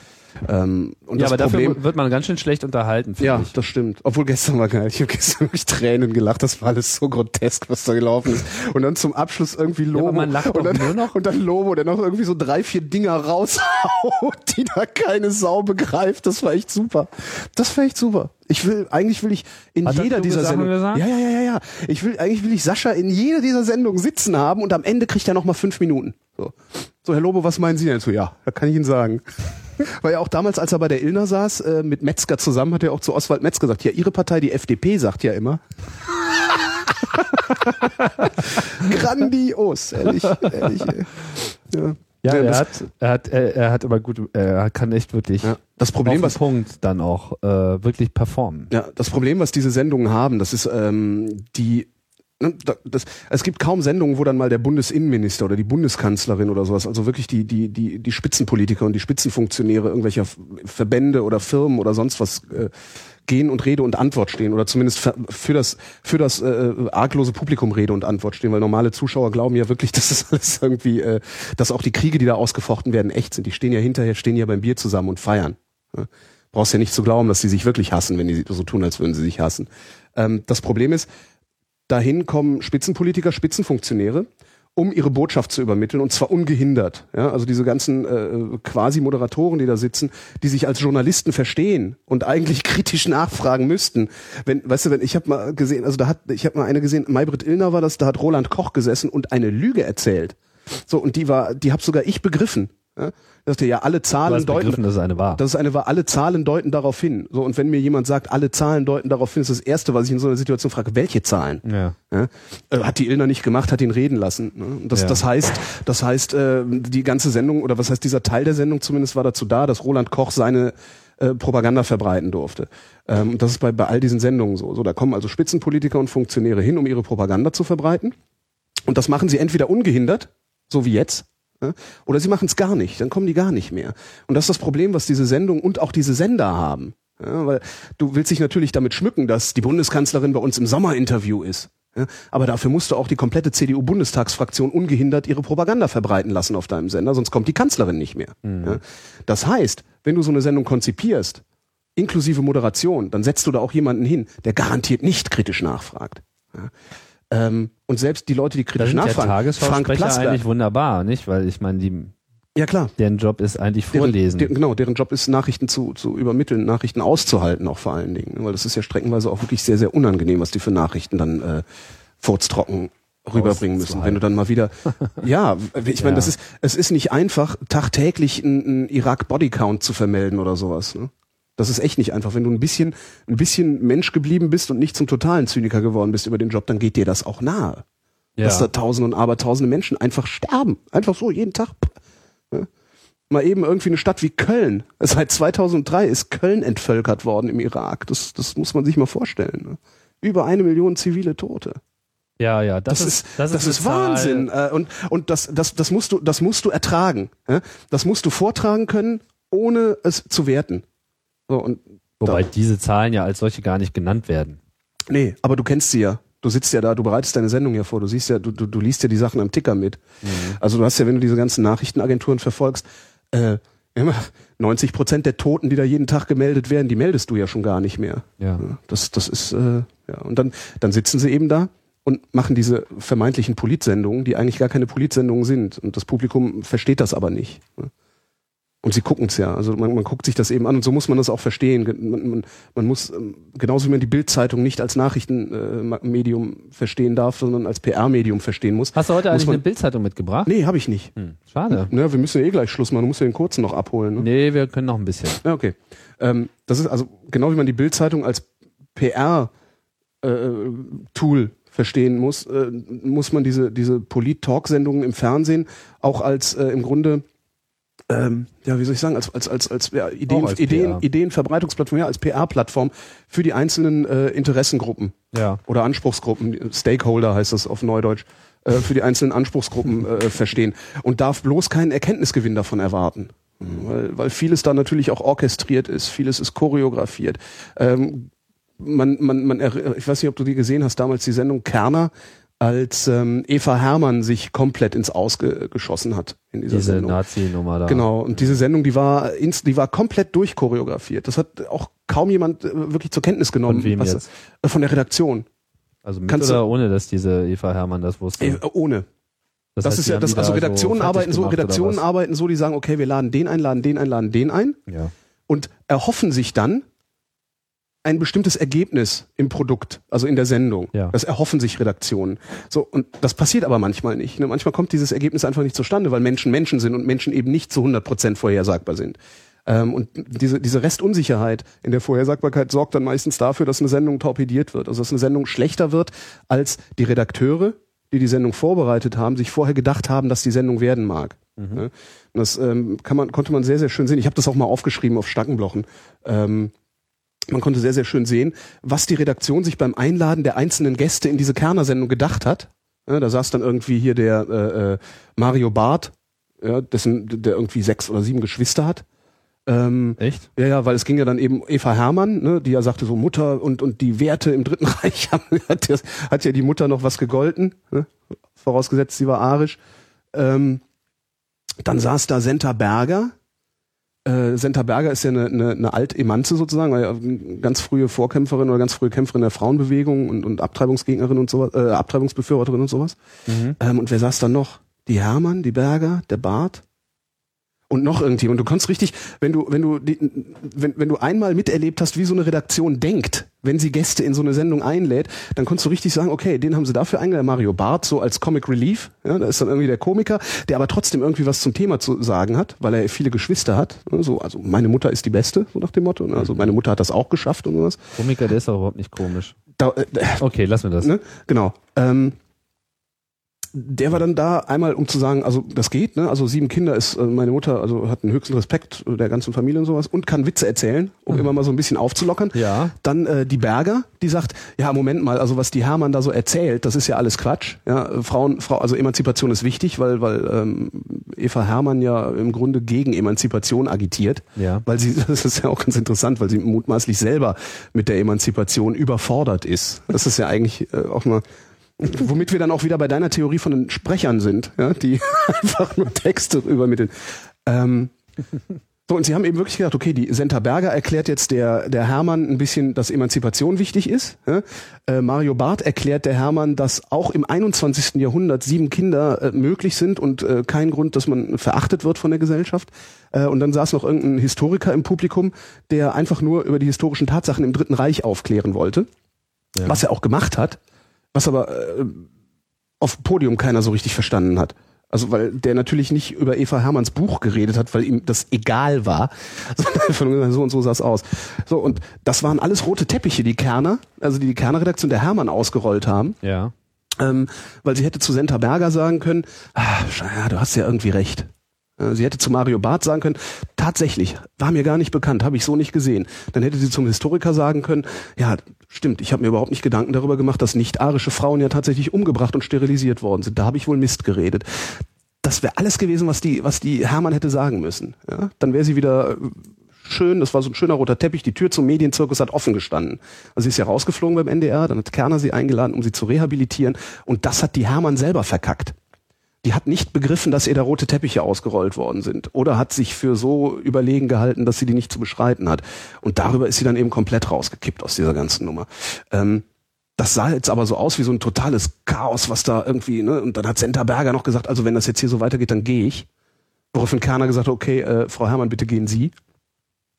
Ähm, und
ja,
das
aber
Problem,
dafür wird man ganz schön schlecht unterhalten, finde
ja,
ich.
das stimmt. Obwohl gestern war geil. Ich habe gestern wirklich Tränen gelacht. Das war alles so grotesk, was da gelaufen ist. Und dann zum Abschluss irgendwie Lobo.
lacht
und, dann,
nur noch.
und dann Lobo, der noch irgendwie so drei, vier Dinger raushaut, die da keine Sau begreift. Das war echt super. Das war echt super. Ich will, eigentlich will ich in
Hat er
jeder dieser Sendungen. Ja, ja, ja, ja, ja. Ich will, eigentlich will ich Sascha in jeder dieser Sendungen sitzen haben und am Ende kriegt er noch mal fünf Minuten. So. So, Herr Lobo, was meinen Sie denn so? Ja, da kann ich Ihnen sagen. Weil ja auch damals, als er bei der Illner saß, äh, mit Metzger zusammen, hat er auch zu Oswald Metzger gesagt, ja, Ihre Partei, die FDP, sagt ja immer. Grandios, ehrlich, ehrlich. Ja.
Ja,
Ja,
er hat, er hat, er, er hat aber gut, er kann echt wirklich
Ja. Das Problem,
auf
was
Punkt dann auch äh, wirklich performen.
Ja, das Problem, was diese Sendungen haben, das ist ähm, die das, es gibt kaum Sendungen, wo dann mal der Bundesinnenminister oder die Bundeskanzlerin oder sowas, also wirklich die die die die Spitzenpolitiker und die Spitzenfunktionäre irgendwelcher Verbände oder Firmen oder sonst was äh, gehen und Rede und Antwort stehen oder zumindest für, das für das äh, arglose Publikum Rede und Antwort stehen, weil normale Zuschauer glauben ja wirklich, dass das alles irgendwie, äh, dass auch die Kriege, die da ausgefochten werden, echt sind. Die stehen ja hinterher, stehen ja beim Bier zusammen und feiern. Ja. Brauchst ja nicht zu glauben, dass die sich wirklich hassen, wenn die so tun, als würden sie sich hassen. Ähm, das Problem ist, dahin kommen Spitzenpolitiker, Spitzenfunktionäre, um ihre Botschaft zu übermitteln und zwar ungehindert. Ja, also diese ganzen äh, quasi Moderatoren, die da sitzen, die sich als Journalisten verstehen und eigentlich kritisch nachfragen müssten. Wenn, weißt du, wenn ich habe mal gesehen, also da hat ich habe mal eine gesehen, Maybrit Illner war das, da hat Roland Koch gesessen und eine Lüge erzählt. So und die war, die habe sogar ich begriffen. Ja, da sagte ja alle Zahlen deuten
dass es eine war.
das ist eine war, alle Zahlen deuten darauf hin. So, und wenn mir jemand sagt, alle Zahlen deuten darauf hin, ist das Erste, was ich in so einer Situation frage, welche Zahlen?
ja.
Ja? Äh, Hat die Illner nicht gemacht, hat ihn reden lassen. Ne? Das,
Ja.
das heißt, das heißt, äh, die ganze Sendung, oder was heißt dieser Teil der Sendung zumindest war dazu da, dass Roland Koch seine äh, Propaganda verbreiten durfte. Ähm, und das ist bei, bei all diesen Sendungen so. So, da kommen also Spitzenpolitiker und Funktionäre hin, um ihre Propaganda zu verbreiten. Und das machen sie entweder ungehindert, so wie jetzt, oder sie machen es gar nicht, dann kommen die gar nicht mehr. Und das ist das Problem, was diese Sendung und auch diese Sender haben. Ja, weil du willst dich natürlich damit schmücken, dass die Bundeskanzlerin bei uns im Sommerinterview ist. Ja, aber dafür musst du auch die komplette CDU-Bundestagsfraktion ungehindert ihre Propaganda verbreiten lassen auf deinem Sender, sonst kommt die Kanzlerin nicht mehr. Ja, das heißt, wenn du so eine Sendung konzipierst, inklusive Moderation, dann setzt du da auch jemanden hin, der garantiert nicht kritisch nachfragt. Ähm, und selbst die Leute, die
Da
kritisch
sind ja
nachfragen, Frank
Tagesschausprecher
Platzler,
eigentlich wunderbar, nicht? Weil ich meine, die,
ja klar,
deren Job ist eigentlich
Deren,
vorlesen.
der, genau, deren Job ist, Nachrichten zu, zu übermitteln, Nachrichten auszuhalten auch vor allen Dingen. Weil das ist ja streckenweise auch wirklich sehr, sehr unangenehm, was die für Nachrichten dann äh, furztrocken rüberbringen müssen. Wenn du dann mal wieder, ja, ich meine,
Ja.
das ist, es ist nicht einfach, tagtäglich einen Irak Bodycount zu vermelden oder sowas. Ne? Das ist echt nicht einfach. Wenn du ein bisschen, ein bisschen Mensch geblieben bist und nicht zum totalen Zyniker geworden bist über den Job, dann geht dir das auch nahe. Dass da tausende und abertausende Menschen einfach sterben. Einfach so, jeden Tag. Ne? Mal eben irgendwie eine Stadt wie Köln. Seit 2003 ist Köln entvölkert worden im Irak. Das, das muss man sich mal vorstellen. Ne? Über eine Million zivile Tote.
Ja, ja, das,
Das,
ist,
ist,
das ist,
das ist. Wahnsinn. Äh, Und, und das, das, das, musst du, das musst du ertragen. ja? Das musst du vortragen können, ohne es zu werten. So, und
Wobei
da,
diese Zahlen ja als solche gar nicht genannt werden.
nee, aber du kennst sie ja. Du sitzt ja da, du bereitest deine Sendung ja vor, du siehst ja, du, du, du liest ja die Sachen am Ticker mit. Also du hast ja, wenn du diese ganzen Nachrichtenagenturen verfolgst, äh, immer 90 Prozent der Toten, die da jeden Tag gemeldet werden, die meldest du ja schon gar nicht mehr.
Ja.
Ja, Das, das ist, äh, ja. Und dann, dann sitzen sie eben da und machen diese vermeintlichen Politsendungen, die eigentlich gar keine Politsendungen sind. Und das Publikum versteht das aber nicht. ne? Und sie gucken es ja. Also man, man guckt sich das eben an und so muss man das auch verstehen. Man, man, man muss, ähm, genauso wie man die Bildzeitung nicht als Nachrichtenmedium äh, verstehen darf, sondern als PR-Medium verstehen muss.
Hast du heute eigentlich
man-
eine Bildzeitung mitgebracht?
Nee, habe ich nicht.
Hm, schade.
Ne, wir müssen ja eh gleich Schluss machen. Du musst ja den kurzen noch abholen. Ne?
Nee, wir können noch ein bisschen.
Ja, okay. Ähm, das ist also genau wie man die Bildzeitung als PR-Tool verstehen muss, äh, muss man diese, diese Polit-Talk-Sendungen im Fernsehen auch als äh, im Grunde ähm, ja, wie soll ich sagen, als, als, als, als ja, Ideen,
als
Ideen. Ideenverbreitungsplattform, ja, als PR-Plattform für die einzelnen äh, Interessengruppen
Ja.
oder Anspruchsgruppen, Stakeholder heißt das auf Neudeutsch, äh, für die einzelnen Anspruchsgruppen äh, verstehen und darf bloß keinen Erkenntnisgewinn davon erwarten. Weil, weil vieles da natürlich auch orchestriert ist, vieles ist choreografiert. Ähm, man, man, man, ich weiß nicht, ob du die gesehen hast, damals die Sendung Kerner, als ähm, Eva Hermann sich komplett ins Ausgeschossen hat in dieser
Diese
Sendung.
Nazi-Nummer da.
Genau, und diese Sendung, die war, ins, die war komplett durchchoreografiert. Das hat auch kaum jemand äh, wirklich zur Kenntnis genommen.
Von wem
was-
jetzt?
äh, Von der Redaktion.
Also mit
Kannst
oder
du-
ohne, dass diese Eva Hermann das wusste.
Äh, ohne. Das,
heißt,
ist ja das, also
da
Redaktionen
fertig
arbeiten so, Redaktionen arbeiten so, die sagen, okay, wir laden den ein, laden den ein, laden den ein
Ja.
und erhoffen sich dann ein bestimmtes Ergebnis im Produkt, also in der Sendung.
Ja.
Das erhoffen sich Redaktionen. So, und das passiert aber manchmal nicht. Ne? Manchmal kommt dieses Ergebnis einfach nicht zustande, weil Menschen Menschen sind und Menschen eben nicht zu 100 Prozent vorhersagbar sind. Ähm, und diese, diese Restunsicherheit in der Vorhersagbarkeit sorgt dann meistens dafür, dass eine Sendung torpediert wird. Also dass eine Sendung schlechter wird, als die Redakteure, die die Sendung vorbereitet haben, sich vorher gedacht haben, dass die Sendung werden mag. Ne? Und das ähm, kann man, konnte man sehr, sehr schön sehen. Ich habe das auch mal aufgeschrieben auf Stackenblochen. Ähm, man konnte sehr, sehr schön sehen, was die Redaktion sich beim Einladen der einzelnen Gäste in diese Kerner-Sendung gedacht hat. Ja, da saß dann irgendwie hier der äh, äh, Mario Barth, ja, dessen, der irgendwie sechs oder sieben Geschwister hat. Ähm,
Echt?
ja, ja, weil es ging ja dann eben Eva Hermann, ne, die ja sagte so Mutter und und die Werte im Dritten Reich haben, hat, ja, hat ja die Mutter noch was gegolten, ne? vorausgesetzt sie war arisch. Ähm, dann saß da Senta Berger. Äh, Senta Berger ist ja eine, eine, eine Alt-Emanze sozusagen, weil ja eine ganz frühe Vorkämpferin oder ganz frühe Kämpferin der Frauenbewegung und, und Abtreibungsgegnerin und sowas, äh, Abtreibungsbefürworterin und sowas. Ähm, und wer saß da noch? Die Hermann, die Berger, der Bart und noch irgendjemand. Du kannst richtig, wenn du, wenn du, die, wenn, wenn du einmal miterlebt hast, wie so eine Redaktion denkt, wenn sie Gäste in so eine Sendung einlädt, dann kannst du richtig sagen, okay, den haben sie dafür eingeladen, Mario Barth, so als Comic Relief. Ja, da ist dann irgendwie der Komiker, der aber trotzdem irgendwie was zum Thema zu sagen hat, weil er viele Geschwister hat. Ne, So, also meine Mutter ist die Beste, so nach dem Motto. ne, Also meine Mutter hat das auch geschafft und sowas.
Komiker, der ist doch überhaupt nicht komisch.
Da, äh,
Okay, lassen wir das.
ne? Genau. Ähm, der war dann da einmal, um zu sagen, also das geht, ne? Also sieben Kinder ist äh, meine Mutter, also hat einen höchsten Respekt der ganzen Familie und sowas und kann Witze erzählen, um immer mal so ein bisschen aufzulockern.
Ja.
Dann äh, die Berger, die sagt, ja Moment mal, also was die Hermann da so erzählt, das ist ja alles Quatsch. Ja, Frauen, Frau, also Emanzipation ist wichtig, weil weil ähm, Eva Hermann ja im Grunde gegen Emanzipation agitiert,
Ja.
weil sie, das ist ja auch ganz interessant, weil sie mutmaßlich selber mit der Emanzipation überfordert ist. Das ist ja eigentlich äh, auch mal Womit wir dann auch wieder bei deiner Theorie von den Sprechern sind, ja, die einfach nur Texte übermitteln. Ähm, so, und sie haben eben wirklich gedacht, okay, die Senta Berger erklärt jetzt der, der Hermann ein bisschen, dass Emanzipation wichtig ist. Ja? Äh, Mario Barth erklärt der Hermann, dass auch im 21. Jahrhundert sieben Kinder äh, möglich sind und äh, kein Grund, dass man verachtet wird von der Gesellschaft. Äh, und dann saß noch irgendein Historiker im Publikum, der einfach nur über die historischen Tatsachen im Dritten Reich aufklären wollte,
Ja.
was er auch gemacht hat. Was aber äh, auf dem Podium keiner so richtig verstanden hat. Also weil der natürlich nicht über Eva Hermanns Buch geredet hat, weil ihm das egal war, sondern so und so sah es aus. So und das waren alles rote Teppiche, die Kerner, also die die Kerner Redaktion der Hermann ausgerollt haben,
Ja.
ähm, weil sie hätte zu Senta Berger sagen können, ah, ja, du hast ja irgendwie recht. Äh, Sie hätte zu Mario Barth sagen können, tatsächlich, war mir gar nicht bekannt, habe ich so nicht gesehen. Dann hätte sie zum Historiker sagen können, ja, stimmt, ich habe mir überhaupt nicht Gedanken darüber gemacht, dass nicht-arische Frauen ja tatsächlich umgebracht und sterilisiert worden sind. Da habe ich wohl Mist geredet. Das wäre alles gewesen, was die, was die Hermann hätte sagen müssen. Ja? Dann wäre sie wieder äh, schön, das war so ein schöner roter Teppich, die Tür zum Medienzirkus hat offen gestanden. Also sie ist ja rausgeflogen beim NDR, dann hat Kerner sie eingeladen, um sie zu rehabilitieren und das hat die Hermann selber verkackt die hat nicht begriffen, dass ihr da rote Teppiche ausgerollt worden sind. Oder hat sich für so überlegen gehalten, dass sie die nicht zu beschreiten hat. Und darüber ist sie dann eben komplett rausgekippt aus dieser ganzen Nummer. Ähm, das sah jetzt aber so aus wie so ein totales Chaos, was da irgendwie, ne? Und dann hat Senta Berger noch gesagt, also wenn das jetzt hier so weitergeht, dann gehe ich. Woraufhin Kerner gesagt hat, okay, äh, Frau Herrmann, bitte gehen Sie.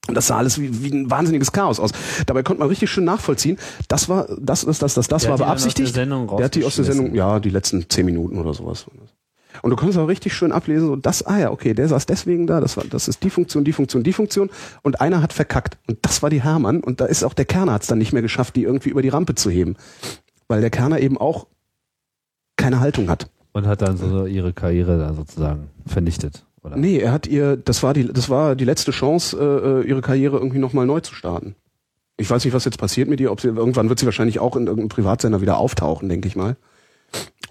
Und das sah alles wie, wie ein wahnsinniges Chaos aus. Dabei konnte man richtig schön nachvollziehen. Das war, das, das, das, das, das
Der
war beabsichtigt.
der
hat die aus der Sendung, ja, die letzten zehn Minuten oder sowas. Und du konntest auch richtig schön ablesen, so das, ah ja, okay, der saß deswegen da, das war, das ist die Funktion, die Funktion, die Funktion. Und einer hat verkackt. Und das war die Hermann. Und da ist auch der Kerner hat es dann nicht mehr geschafft, die irgendwie über die Rampe zu heben. Weil der Kerner eben auch keine Haltung hat.
Und hat dann so ihre Karriere da sozusagen vernichtet. Oder?
Nee, er hat ihr, das war die, das war die letzte Chance, äh, äh, ihre Karriere irgendwie nochmal neu zu starten. Ich weiß nicht, was jetzt passiert mit ihr, ob sie, irgendwann wird sie wahrscheinlich auch in irgendeinem Privatsender wieder auftauchen, denke ich mal.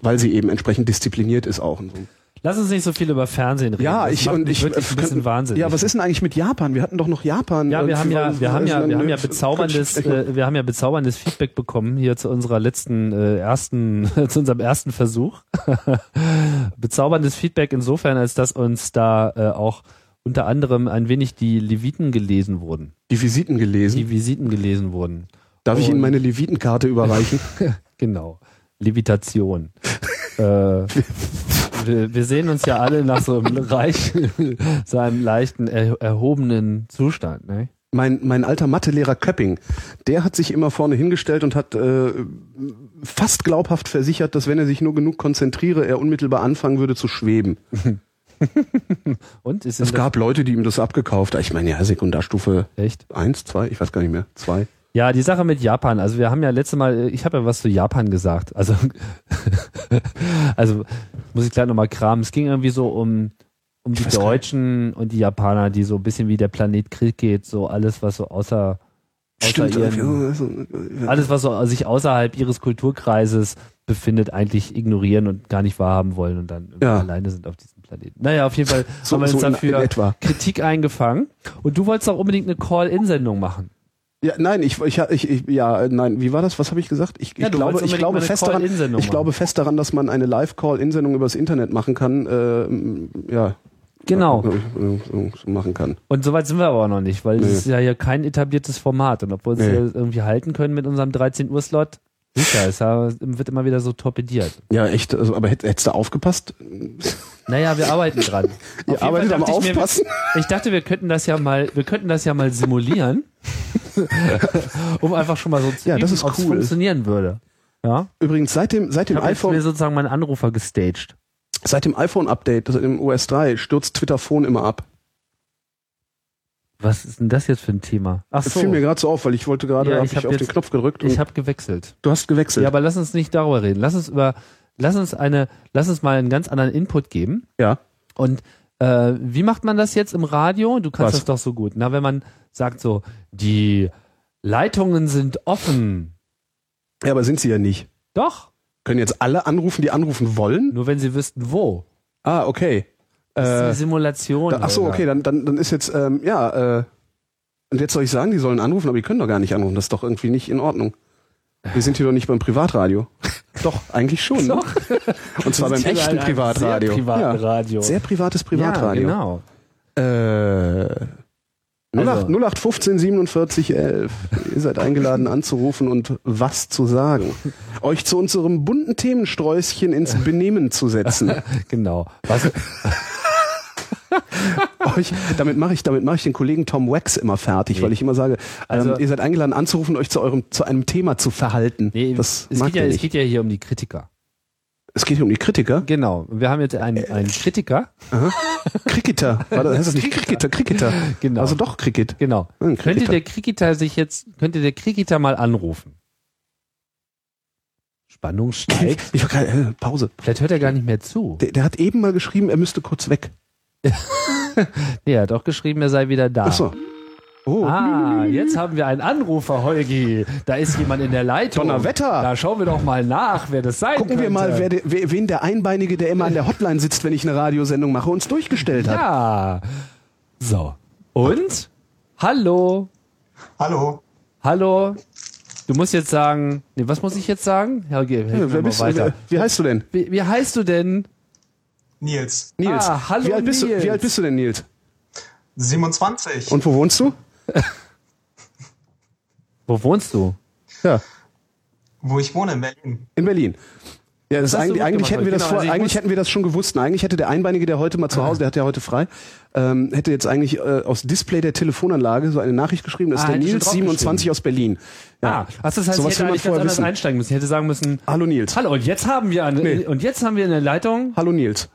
Weil sie eben entsprechend diszipliniert ist auch. Und so.
Lass uns nicht so viel über Fernsehen reden.
Ja,
Das
ich und ich
wirklich ein bisschen wahnsinnig.
Ja, was ist denn eigentlich mit Japan? Wir hatten doch noch Japan.
Ja, wir haben ja, wir haben ja, wir haben ja bezauberndes, äh, wir haben ja bezauberndes Feedback bekommen hier zu unserer letzten äh, ersten, zu unserem ersten Versuch. bezauberndes Feedback insofern, als dass uns da äh, auch unter anderem ein wenig die Leviten gelesen wurden,
die Visiten gelesen.
die Visiten gelesen wurden.
Darf ich Ihnen
und-
meine Levitenkarte überreichen?
Genau. Levitation. äh, wir, wir sehen uns ja alle nach so einem, reich, so einem leichten, er, erhobenen Zustand. Ne?
mein, mein alter Mathelehrer Köpping, der hat sich immer vorne hingestellt und hat äh, fast glaubhaft versichert, dass wenn er sich nur genug konzentriere, er unmittelbar anfangen würde zu schweben.
Und
Es gab Leute, die ihm das abgekauft haben. Ich meine, ja, Sekundarstufe
echt?
eins, zwei, ich weiß gar nicht mehr, zwei.
Ja, die Sache mit Japan. Also wir haben ja letzte Mal, ich habe ja was zu Japan gesagt. Also, also muss ich gleich nochmal kramen. Es ging irgendwie so um, um die. Deutschen und die Japaner, die so ein bisschen wie der Planet Krieg geht, so alles, was so außer, außer
Stimmt,
ihren,
ja.
alles, was so sich außerhalb ihres Kulturkreises befindet, eigentlich ignorieren und gar nicht wahrhaben wollen und dann
Ja.
alleine sind auf diesem Planeten. Naja, auf jeden Fall
so,
haben wir
so
uns
in
dafür. Kritik eingefangen. Und du wolltest auch unbedingt eine Call-In-Sendung machen.
Ja, nein, ich, ich, ich, ja, äh, nein, wie war das? Was habe ich gesagt? Ich,
Ja,
ich glaube, ich glaube fest daran, ich glaube fest daran, dass man eine Live-Call-In-Sendung übers Internet machen kann. Äh, ja,
Genau.
äh, so, so machen kann.
Und soweit sind wir aber auch noch nicht, weil es
Nee.
ist ja hier kein etabliertes Format. Und obwohl wir
Nee.
es irgendwie halten können mit unserem 13 Uhr Slot, sicher, es wird immer wieder so torpediert.
Ja, echt. Also, aber hätt, hättest du aufgepasst?
Naja, wir arbeiten dran.
Ihr arbeitet am
dachte ich mir,
Aufpassen?
Ich dachte, wir könnten das ja mal, wir könnten das ja mal simulieren, um einfach schon mal so zu
Ja, das
üben,
ist
ob's
cool.
funktionieren würde. Ja,
Übrigens, seit dem, seit
ich
dem
habe jetzt mir
iPhone,
sozusagen meinen Anrufer gestaged.
seit dem iPhone-Update, also im OS 3, stürzt Twitter Phone immer ab.
Was ist denn das jetzt für ein Thema? Ach
Das
so,
fiel mir gerade so auf, weil ich wollte gerade,
Ja,
hab
ich
ich
hab
auf den Knopf gedrückt und
ich habe gewechselt.
du hast gewechselt.
Ja, aber lass uns nicht darüber reden. Lass uns über, lass uns eine, lass uns mal einen ganz anderen Input geben.
ja.
Und äh, wie macht man das jetzt im Radio? Du kannst
Was?
das doch so gut. Na, wenn man sagt so, die Leitungen sind offen.
ja, aber sind sie ja nicht.
Doch,
Können jetzt alle anrufen, die anrufen wollen?
nur wenn sie wüssten, wo.
Ah, okay.
Das ist
Äh,
eine Simulation.
da, ach so, okay, dann, dann, dann ist jetzt, ähm, ja, äh, und jetzt soll ich sagen, die sollen anrufen, aber die können doch gar nicht anrufen. Das ist doch irgendwie nicht in Ordnung. Wir sind hier doch nicht beim Privatradio. doch, eigentlich schon. Ne? Und zwar beim echten Privatradio.
Sehr privaten
ja.
Radio.
Sehr privates Privatradio.
Ja, genau.
Äh, 08,
Also.
0815 47 11. Ihr seid eingeladen anzurufen und was zu sagen. Euch zu unserem bunten Themensträußchen ins Benehmen zu setzen.
Genau. Was,
euch, damit mache ich, damit mache ich den Kollegen Tom Wax immer fertig,
Nee.
weil ich immer sage,
Also-
ähm, ihr seid eingeladen anzurufen, euch zu eurem, zu einem Thema zu verhalten.
nee,
das
es, geht ja,
er
es
nicht.
geht ja hier um die Kritiker.
Es geht hier um die Kritiker.
Genau. Wir haben jetzt einen, einen Kritiker.
Cricketer. War das, heißt das nicht Cricketer? Cricketer.
Genau.
Also doch Cricket.
Genau.
Ein
Könnte
Cricketer.
der Kriketer sich jetzt, könnte der Kriketer mal anrufen? Spannung steigt.
Ich gerade, äh, Pause.
Vielleicht hört er gar nicht mehr zu.
Der, der hat eben mal geschrieben, er müsste kurz weg.
Nee, er hat auch geschrieben, er sei wieder da.
Ach so. Oh.
Ah, jetzt haben wir einen Anrufer, Holgi. Da ist jemand in der Leitung.
Donnerwetter.
Da schauen wir doch mal nach, wer das sein
Gucken
könnte.
wir mal, wer, de- wer, wen der Einbeinige, der immer an der Hotline sitzt, wenn ich eine Radiosendung mache, uns durchgestellt hat.
Ja. So. Und? Hallo.
Hallo.
Hallo. Du musst jetzt sagen, nee, was muss ich jetzt sagen? Ja, okay, helf
Ja, wer bist,
weiter.
wer, wie heißt du denn?
Wie, wie heißt du denn?
Nils.
Nils.
Ah, hallo
wie, alt bist
Nils.
Du, wie alt bist du denn, Nils?
27.
Und wo wohnst du?
Wo wohnst du?
Ja,
wo ich wohne in Berlin.
in Berlin. Ja, das
Das
eigentlich, eigentlich hätten wir das
genau,
vor,
also ich
eigentlich hätten wir das schon gewusst. Na, eigentlich hätte der Einbeinige, der heute mal zu Hause, der hat ja heute frei, ähm, hätte jetzt eigentlich äh, aufs Display der Telefonanlage so eine Nachricht geschrieben. Das
Ah,
ist der Nils,
drauf
27 aus Berlin. Ja.
Ah, also das heißt,
Sowas
ich hätte eigentlich ganz anders
wissen.
einsteigen müssen. Ich hätte sagen müssen,
Hallo Nils.
hallo, und jetzt haben wir eine,
Nee.
und jetzt haben wir eine Leitung.
Hallo Nils.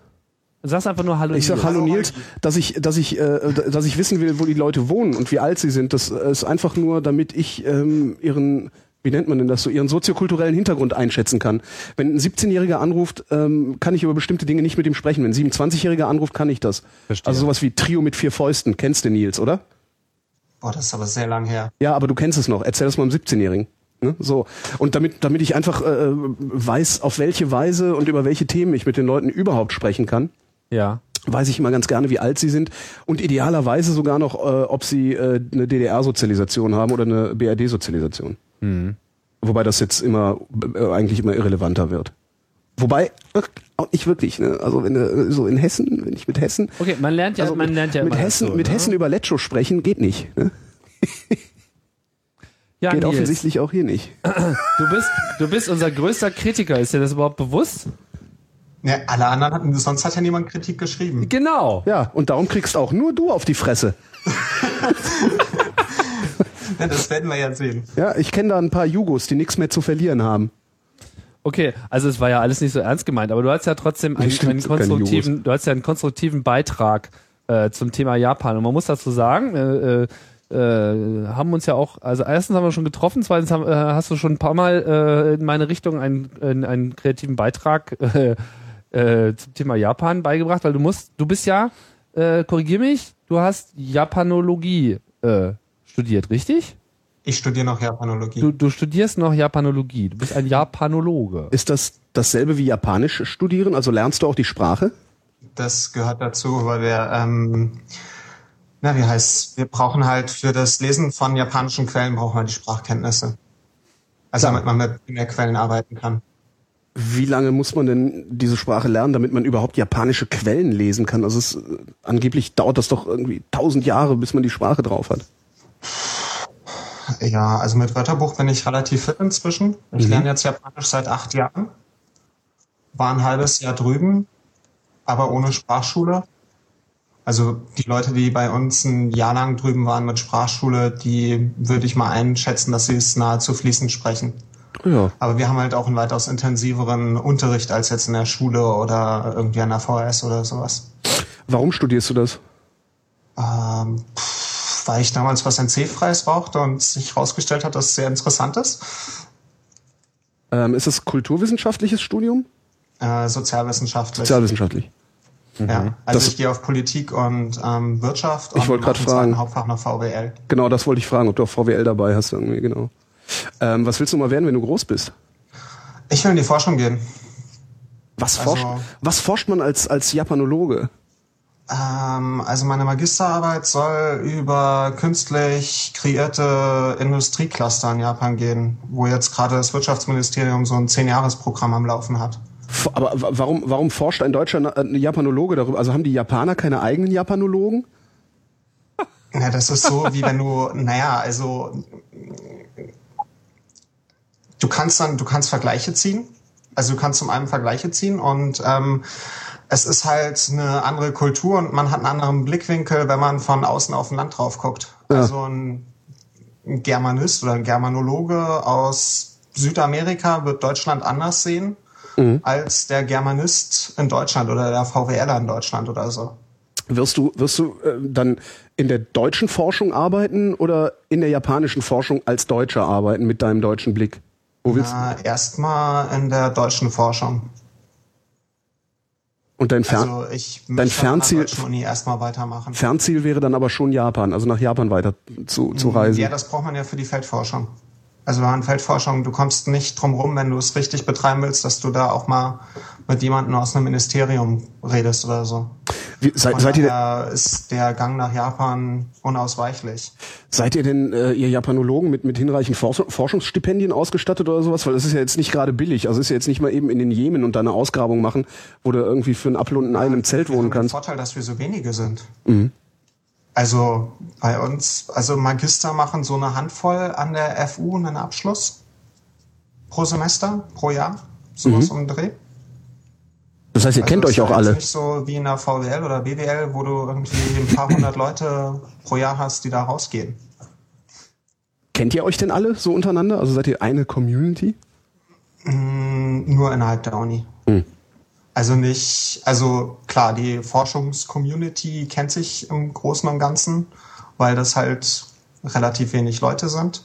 Sag's einfach nur Hallo.
Ich sag
Nils.
Hallo
Hallo,
Nils, dass ich, dass ich, äh, dass ich wissen will, wo die Leute wohnen und wie alt sie sind. Das äh, ist einfach nur, damit ich ähm, ihren, wie nennt man denn das so, ihren soziokulturellen Hintergrund einschätzen kann. Wenn ein 17-Jähriger anruft, ähm, kann ich über bestimmte Dinge nicht mit ihm sprechen. Wenn ein 27-Jähriger anruft, kann ich das.
Verstehe.
Also sowas wie Trio mit vier Fäusten. Kennst du Nils, oder?
Boah, das ist aber sehr lang her.
Ja, aber du kennst es noch. Erzähl das mal einem 17-Jährigen. Ne? So. Und damit, damit ich einfach äh, weiß, auf welche Weise und über welche Themen ich mit den Leuten überhaupt sprechen kann,
Ja.
weiß ich immer ganz gerne, wie alt sie sind und idealerweise sogar noch, äh, ob sie äh, eine DDR-Sozialisation haben oder eine BRD-Sozialisation.
Mhm.
Wobei das jetzt immer äh, eigentlich immer irrelevanter wird. Wobei auch nicht wirklich. Ne? Also wenn äh, so in Hessen, wenn ich mit Hessen,
Okay, man lernt ja,
also
man lernt ja
mit Hessen,
dazu,
mit
ne?
Hessen über Lecco sprechen geht nicht. Ne?
ja,
Geht
Nils,
offensichtlich auch hier nicht.
Du bist, du bist unser größter Kritiker. Ist dir das überhaupt bewusst?
Ja, alle anderen hatten, sonst hat ja niemand Kritik geschrieben.
Genau.
Ja, und darum kriegst auch nur du auf die Fresse.
Ja, das werden wir ja sehen.
Ja, ich kenne da ein paar Jugos, die nichts mehr zu verlieren haben.
Okay, also es war ja alles nicht so ernst gemeint, aber du hast ja trotzdem einen,
stimmt,
einen konstruktiven, du hast ja einen konstruktiven Beitrag äh, zum Thema Japan. Und man muss dazu sagen, äh, äh, äh, haben uns ja auch, also erstens haben wir schon getroffen, zweitens haben, äh, hast du schon ein paar Mal äh, in meine Richtung einen, einen, einen kreativen Beitrag äh, zum Thema Japan beigebracht, weil du musst, du bist ja, äh, korrigier mich, du hast Japanologie äh, studiert, richtig?
Ich studiere noch Japanologie.
Du, du studierst noch Japanologie, du bist ein Japanologe.
Ist das dasselbe wie Japanisch studieren? Also lernst du auch die Sprache?
Das gehört dazu, weil wir, ähm, na, wie heißt wir brauchen halt für das Lesen von japanischen Quellen brauchen wir die Sprachkenntnisse. Also damit man mit mehr Quellen arbeiten kann.
Wie lange muss man denn diese Sprache lernen, damit man überhaupt japanische Quellen lesen kann? Also es, äh, angeblich dauert das doch irgendwie tausend Jahre, bis man die Sprache drauf hat.
Ja, also mit Wörterbuch bin ich relativ fit inzwischen. Ich lerne jetzt Japanisch seit acht Jahren. War ein halbes Jahr drüben, aber ohne Sprachschule. Also die Leute, die bei uns ein Jahr lang drüben waren mit Sprachschule, die würde ich mal einschätzen, dass sie es nahezu fließend sprechen.
Ja.
Aber wir haben halt auch einen weitaus intensiveren Unterricht als jetzt in der Schule oder irgendwie an der VHS oder sowas.
Warum studierst du das?
Ähm, pff, weil ich damals was NC-freies brauchte und sich herausgestellt hat, dass es sehr interessant ist.
Ähm, ist es kulturwissenschaftliches Studium?
Äh, sozialwissenschaftlich.
Sozialwissenschaftlich.
ja. Also
Das-
ich gehe auf Politik und ähm, Wirtschaft
Ich
und
wollte
mache im zweiten
fragen.
Hauptfach noch VWL.
Genau, das wollte ich fragen, ob du auch VWL dabei hast irgendwie, genau. Ähm, was willst du mal werden, wenn du groß bist?
Ich will in die Forschung gehen.
Was,
Also-
forscht, was forscht man als, als Japanologe?
Ähm, also meine Magisterarbeit soll über künstlich kreierte Industriecluster in Japan gehen, wo jetzt gerade das Wirtschaftsministerium so ein Zehn-Jahres-Programm am Laufen hat.
Aber wa- warum, warum forscht ein deutscher Na- äh, Japanologe darüber? Also haben die Japaner keine eigenen Japanologen?
Ja, das ist so, wie wenn du, naja, also du kannst dann, du kannst Vergleiche ziehen. Also du kannst zum einen Vergleiche ziehen und ähm, es ist halt eine andere Kultur und man hat einen anderen Blickwinkel, wenn man von außen auf ein Land drauf guckt.
Ja.
Also ein, ein Germanist oder ein Germanologe aus Südamerika wird Deutschland anders sehen mhm. als der Germanist in Deutschland oder der VWLer in Deutschland oder so.
Wirst du, wirst du äh, dann in der deutschen Forschung arbeiten oder in der japanischen Forschung als Deutscher arbeiten mit deinem deutschen Blick?
Wo willst Na, du? Erstmal in der deutschen Forschung.
Und dein, Fer
also ich
dein Fernziel,
erstmal weitermachen.
Fernziel wäre dann aber schon Japan, also nach Japan weiter zu, zu reisen.
Ja, das braucht man ja für die Feldforschung. Also an Feldforschung, du kommst nicht drum rum, wenn du es richtig betreiben willst, dass du da auch mal mit jemandem aus einem Ministerium redest oder so.
Wie, seid, seid ihr
ist der Gang nach Japan unausweichlich.
Seid ihr denn, äh, ihr Japanologen, mit, mit hinreichend Forsch Forschungsstipendien ausgestattet oder sowas? Weil das ist ja jetzt nicht gerade billig. Also ist ja jetzt nicht mal eben in den Jemen und da eine Ausgrabung machen, wo du irgendwie für einen Apfel und ein Ei in einem Zelt wohnen kannst.
Der Vorteil, dass wir so wenige sind. Mhm. Also bei uns, also Magister machen so eine Handvoll an der FU einen Abschluss pro Semester, pro Jahr, sowas mhm. um den Dreh.
Das heißt, ihr also kennt euch auch alle.
Nicht so wie in der VWL oder BWL, wo du irgendwie ein paar hundert Leute pro Jahr hast, die da rausgehen.
Kennt ihr euch denn alle so untereinander? Also seid ihr eine Community?
Mm, nur innerhalb der Uni. Mhm. Also nicht, also klar, die Forschungscommunity kennt sich im Großen und Ganzen, weil das halt relativ wenig Leute sind.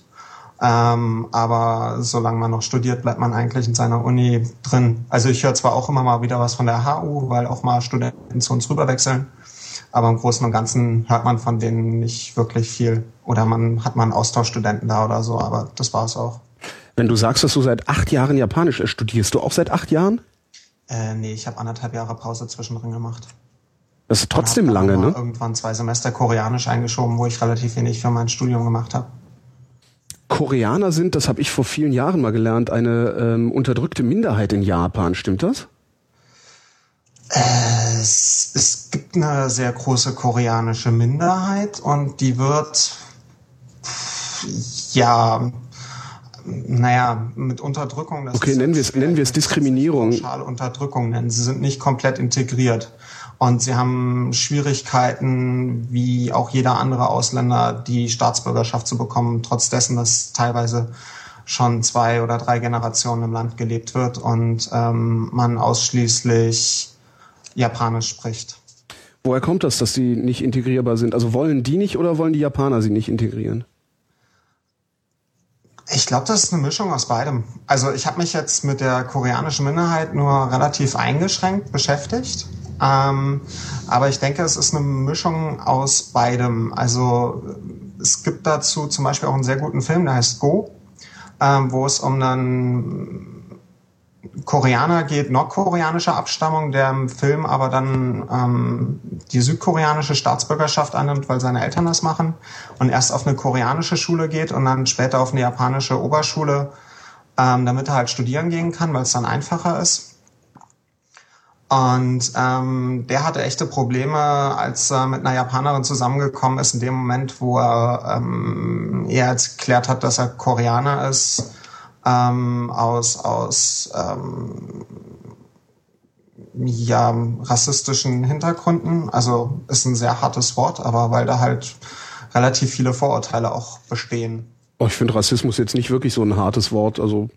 Ähm, aber solange man noch studiert, bleibt man eigentlich in seiner Uni drin. Also ich höre zwar auch immer mal wieder was von der HU, weil auch mal Studenten zu uns rüberwechseln. Aber im Großen und Ganzen hört man von denen nicht wirklich viel. Oder man hat mal einen Austauschstudenten da oder so, aber das war es auch.
Wenn du sagst, dass du seit acht Jahren Japanisch studierst, du auch seit acht Jahren?
Äh, nee, ich habe anderthalb Jahre Pause zwischendrin gemacht.
Das ist trotzdem lange, ne?
Irgendwann zwei Semester Koreanisch eingeschoben, wo ich relativ wenig für mein Studium gemacht habe.
Koreaner sind, das habe ich vor vielen Jahren mal gelernt, eine ähm, unterdrückte Minderheit in Japan. Stimmt das?
Es, es gibt eine sehr große koreanische Minderheit und die wird ja naja, mit Unterdrückung.
Das okay, nennen wir es nennen wir es Diskriminierung.
Unterdrückung nennen. Sie sind nicht komplett integriert. Und sie haben Schwierigkeiten, wie auch jeder andere Ausländer, die Staatsbürgerschaft zu bekommen, trotz dessen, dass teilweise schon zwei oder drei Generationen im Land gelebt wird und ähm, man ausschließlich Japanisch spricht.
Woher kommt das, dass die nicht integrierbar sind? Also wollen die nicht oder wollen die Japaner sie nicht integrieren?
Ich glaube, das ist eine Mischung aus beidem. Also ich habe mich jetzt mit der koreanischen Minderheit nur relativ eingeschränkt beschäftigt. Ähm, aber ich denke, es ist eine Mischung aus beidem. Also es gibt dazu zum Beispiel auch einen sehr guten Film, der heißt Go, ähm, wo es um einen Koreaner geht, nordkoreanischer Abstammung, der im Film aber dann ähm, die südkoreanische Staatsbürgerschaft annimmt, weil seine Eltern das machen und erst auf eine koreanische Schule geht und dann später auf eine japanische Oberschule, ähm, damit er halt studieren gehen kann, weil es dann einfacher ist. Und ähm, der hatte echte Probleme, als er mit einer Japanerin zusammengekommen ist, in dem Moment, wo er ähm, er erklärt hat, dass er Koreaner ist ähm, aus, aus ähm, ja, rassistischen Hintergründen. Also ist ein sehr hartes Wort, aber weil da halt relativ viele Vorurteile auch bestehen.
Oh, ich finde Rassismus jetzt nicht wirklich so ein hartes Wort. Also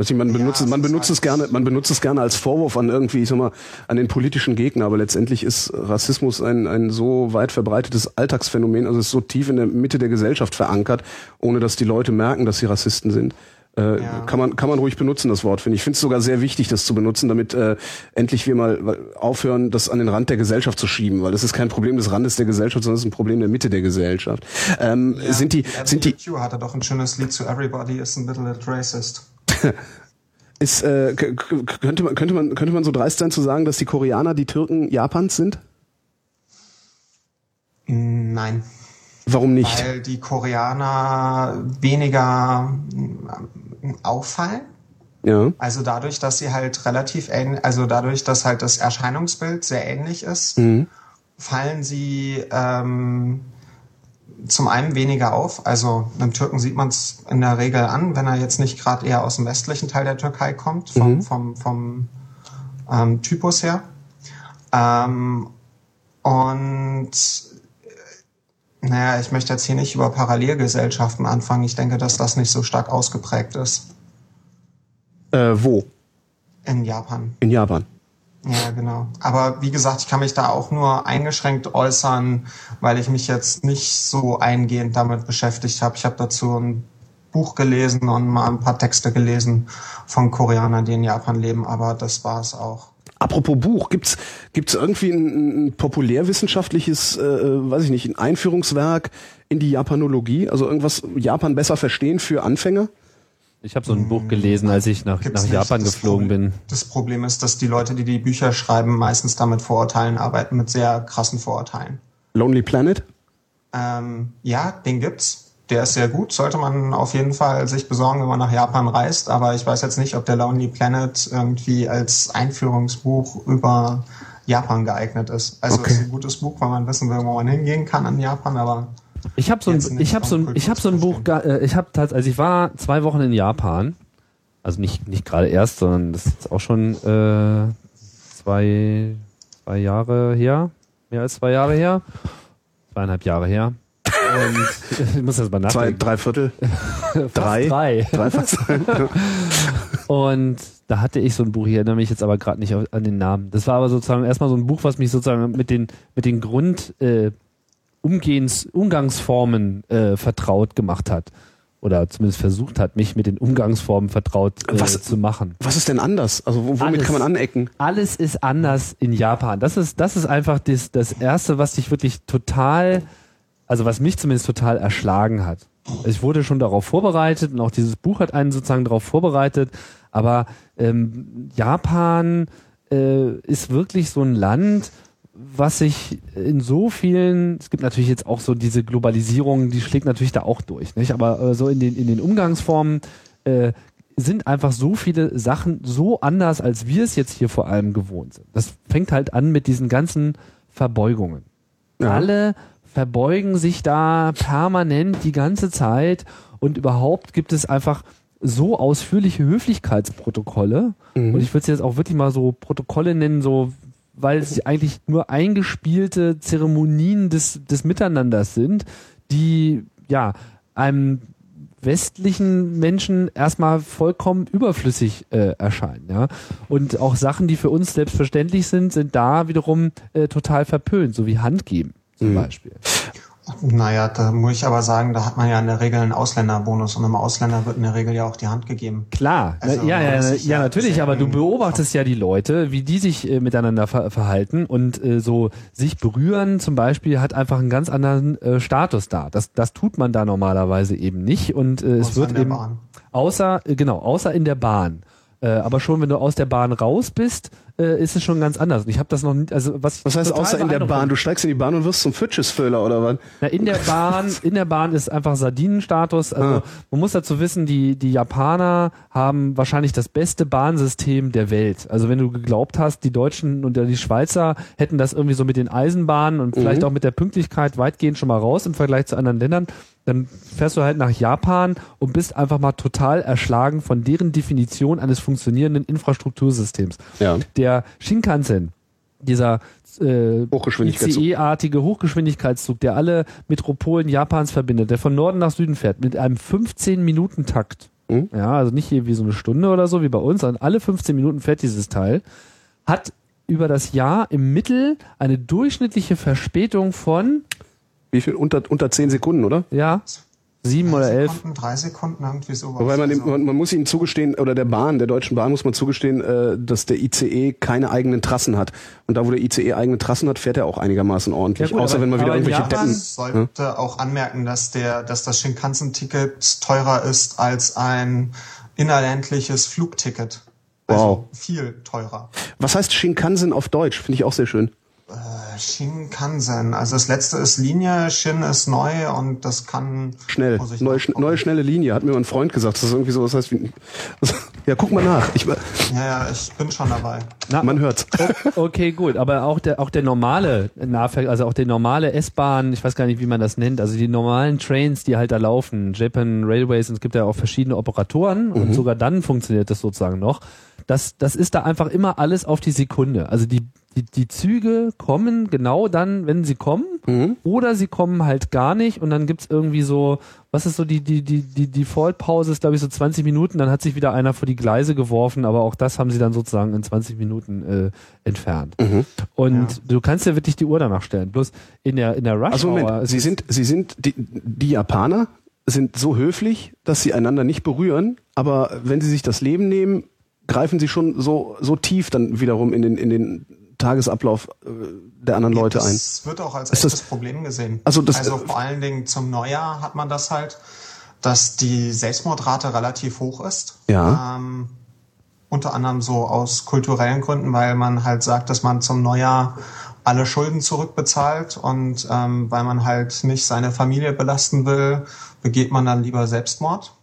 Weiß ich, man benutzt, ja, man benutzt es gerne, man benutzt es gerne als Vorwurf an irgendwie, ich sag mal, an den politischen Gegner, aber letztendlich ist Rassismus ein, ein so weit verbreitetes Alltagsphänomen, also ist so tief in der Mitte der Gesellschaft verankert, ohne dass die Leute merken, dass sie Rassisten sind. Äh, ja. kann man kann man ruhig benutzen das Wort finde ich. Ich finde es sogar sehr wichtig, das zu benutzen, damit äh, endlich wir mal aufhören, das an den Rand der Gesellschaft zu schieben, weil das ist kein Problem des Randes der Gesellschaft, sondern es ist ein Problem der Mitte der Gesellschaft. Ähm, ja, sind die sind die
Q hatte doch ein schönes Lied zu Everybody is a little racist.
ist äh, könnte man könnte man könnte man so dreist sein zu sagen, dass die Koreaner die Türken Japans sind?
Nein.
Warum nicht?
Weil die Koreaner weniger äh, auffallen.
Ja.
Also dadurch, dass sie halt relativ ähnlich, also dadurch, dass halt das Erscheinungsbild sehr ähnlich ist, mhm. fallen sie ähm, zum einen weniger auf. Also einem Türken sieht man es in der Regel an, wenn er jetzt nicht gerade eher aus dem westlichen Teil der Türkei kommt, vom, mhm. vom, vom ähm, Typus her. Ähm, und naja, ich möchte jetzt hier nicht über Parallelgesellschaften anfangen. Ich denke, dass das nicht so stark ausgeprägt ist.
Äh, wo?
In Japan.
In Japan.
Ja, genau. Aber wie gesagt, ich kann mich da auch nur eingeschränkt äußern, weil ich mich jetzt nicht so eingehend damit beschäftigt habe. Ich habe dazu ein Buch gelesen und mal ein paar Texte gelesen von Koreanern, die in Japan leben, aber das war es auch.
Apropos Buch, gibt's gibt's irgendwie ein, ein populärwissenschaftliches, äh, weiß ich nicht, ein Einführungswerk in die Japanologie, also irgendwas Japan besser verstehen für Anfänger?
Ich habe so ein Buch gelesen, als ich nach,
Gibt's
nach
nicht.
Japan
Das
geflogen
Problem-
bin.
Das Problem ist, dass die Leute, die die Bücher schreiben, meistens damit Vorurteilen arbeiten, mit sehr krassen Vorurteilen.
Lonely Planet?
Ähm, ja, den gibt's. Der ist sehr gut, sollte man auf jeden Fall sich besorgen, wenn man nach Japan reist. Aber ich weiß jetzt nicht, ob der Lonely Planet irgendwie als Einführungsbuch über Japan geeignet ist. Also
Okay.
es ist ein gutes Buch, weil man wissen will, wo man hingehen kann in Japan, aber
Ich habe so ein, ich habe so ein,
vom
ich habe so ein Buch, äh, ich habe tatsächlich, also ich war zwei Wochen in Japan, also nicht nicht gerade erst, sondern das ist jetzt auch schon äh, zwei zwei Jahre her, mehr als zwei Jahre her, zweieinhalb Jahre her. Und ich muss das mal
Zwei,
nachdenken.
drei Viertel?
Fast
drei?
drei.
Drei fast?
Und da hatte ich so ein Buch, ich erinnere mich jetzt aber gerade nicht an den Namen. Das war aber sozusagen erstmal so ein Buch, was mich sozusagen mit den, mit den Grund, äh, Umgehens, Umgangsformen äh, vertraut gemacht hat. Oder zumindest versucht hat, mich mit den Umgangsformen vertraut äh,
Was-
zu machen.
Was ist denn anders? Also wo- womit
Alles.
kann man anecken?
Alles ist anders in Japan. Das ist, das ist einfach das, das Erste, was dich wirklich total, also was mich zumindest total erschlagen hat. Ich wurde schon darauf vorbereitet und auch dieses Buch hat einen sozusagen darauf vorbereitet. Aber ähm, Japan äh, ist wirklich so ein Land, was sich in so vielen, es gibt natürlich jetzt auch so diese Globalisierung, die schlägt natürlich da auch durch, nicht? Aber äh, so in den, in den Umgangsformen äh, sind einfach so viele Sachen so anders, als wir es jetzt hier vor allem gewohnt sind. Das fängt halt an mit diesen ganzen Verbeugungen.
Ja.
Alle verbeugen sich da permanent die ganze Zeit und überhaupt gibt es einfach so ausführliche Höflichkeitsprotokolle
Mhm.
und ich würde es jetzt auch wirklich mal so Protokolle nennen, so weil sie eigentlich nur eingespielte Zeremonien des, des Miteinanders sind, die ja einem westlichen Menschen erstmal vollkommen überflüssig äh, erscheinen, ja. Und auch Sachen, die für uns selbstverständlich sind, sind da wiederum äh, total verpönt, so wie Hand geben zum
Mhm.
Beispiel.
Naja, da muss ich aber sagen, da hat man ja in der Regel einen Ausländerbonus und einem Ausländer wird in der Regel ja auch die Hand gegeben.
Klar,
Also,
ja, ja, ja,
ja
natürlich, aber du beobachtest ja die Leute, wie die sich äh, miteinander ver verhalten und äh, so sich berühren zum Beispiel hat einfach einen ganz anderen äh, Status da. Das, das tut man da normalerweise eben nicht und äh, es
Außer
wird eben
Bahn.
außer äh, genau außer in der Bahn. Äh, aber schon wenn du aus der Bahn raus bist, äh, ist es schon ganz anders. Und ich habe das noch nicht, also was ich
Was heißt außer in der Bahn? Du steigst in die Bahn und wirst zum Fitchesfüller oder was?
na, in der Bahn, in der Bahn ist einfach Sardinenstatus. Also
Ah.
man muss dazu wissen, die, die Japaner haben wahrscheinlich das beste Bahnsystem der Welt. Also wenn du geglaubt hast, die Deutschen und die Schweizer hätten das irgendwie so mit den Eisenbahnen und vielleicht
Mhm.
auch mit der Pünktlichkeit weitgehend schon mal raus im Vergleich zu anderen Ländern, dann fährst du halt nach Japan und bist einfach mal total erschlagen von deren Definition eines funktionierenden Infrastruktursystems.
Ja.
Der Shinkansen, dieser äh,
Hochgeschwindigkeitszug.
ICE-artige Hochgeschwindigkeitszug, der alle Metropolen Japans verbindet, der von Norden nach Süden fährt, mit einem 15-Minuten-Takt.
Mhm.
Ja, also nicht hier wie so eine Stunde oder so wie bei uns, sondern alle 15 Minuten fährt dieses Teil. Hat über das Jahr im Mittel eine durchschnittliche Verspätung von,
Wie viel? Unter, unter zehn Sekunden, oder?
ja, sieben oder elf.
Sekunden, drei Sekunden, irgendwie sowas.
Wobei man, dem,
Also-
man, man muss ihnen zugestehen, oder der Bahn, der Deutschen Bahn muss man zugestehen, äh, dass der ICE keine eigenen Trassen hat. Und da, wo der ICE eigene Trassen hat, fährt er auch einigermaßen ordentlich.
Ja gut,
Außer
aber-
wenn man wieder irgendwelche
Japan-
Man
Deppen.
sollte auch anmerken, dass der, dass das Shinkansen-Ticket teurer ist als ein innerländliches Flugticket. Also
Wow.
viel teurer.
Was heißt Shinkansen auf Deutsch? Finde ich auch sehr schön.
Äh, Shinkansen. Also das letzte ist Linie, Shin ist neu und das kann
Schnell. Neue,
nachgucken.
neue schnelle Linie, hat mir mein Freund gesagt. Das ist irgendwie so, das heißt wie. Also, ja, guck mal nach. Ich,
Ja, ja, ich bin schon dabei.
Na,
man hört's.
Okay, gut, aber auch der auch der normale Nahverkehr, also auch der normale S-Bahn, ich weiß gar nicht, wie man das nennt, also die normalen Trains, die halt da laufen, Japan Railways, und es gibt ja auch verschiedene Operatoren und sogar dann funktioniert das sozusagen noch. Das das ist da einfach immer alles auf die Sekunde. Also die die, die Züge kommen genau dann, wenn sie kommen,
Mhm.
oder sie kommen halt gar nicht und dann gibt's irgendwie so, was ist so die, die, die, die Default-Pause ist, glaube ich, so 20 Minuten, dann hat sich wieder einer vor die Gleise geworfen, aber auch das haben sie dann sozusagen in 20 Minuten äh, entfernt.
Mhm.
Und du kannst ja wirklich die Uhr danach stellen. Bloß in der, in der Rush
Also Moment, Sie sind, Sie sind, die, die Japaner sind so höflich, dass sie einander nicht berühren, aber wenn sie sich das Leben nehmen, greifen sie schon so, so tief dann wiederum in den, in den Tagesablauf äh, der anderen Leute ein.
Das wird auch als
Ist das-
echtes Problem gesehen.
Also das-
also vor allen Dingen zum Neujahr hat man das halt, dass die Selbstmordrate relativ hoch ist.
Ja.
Ähm, unter anderem so aus kulturellen Gründen, weil man halt sagt, dass man zum Neujahr alle Schulden zurückbezahlt und ähm, weil man halt nicht seine Familie belasten will, begeht man dann lieber Selbstmord.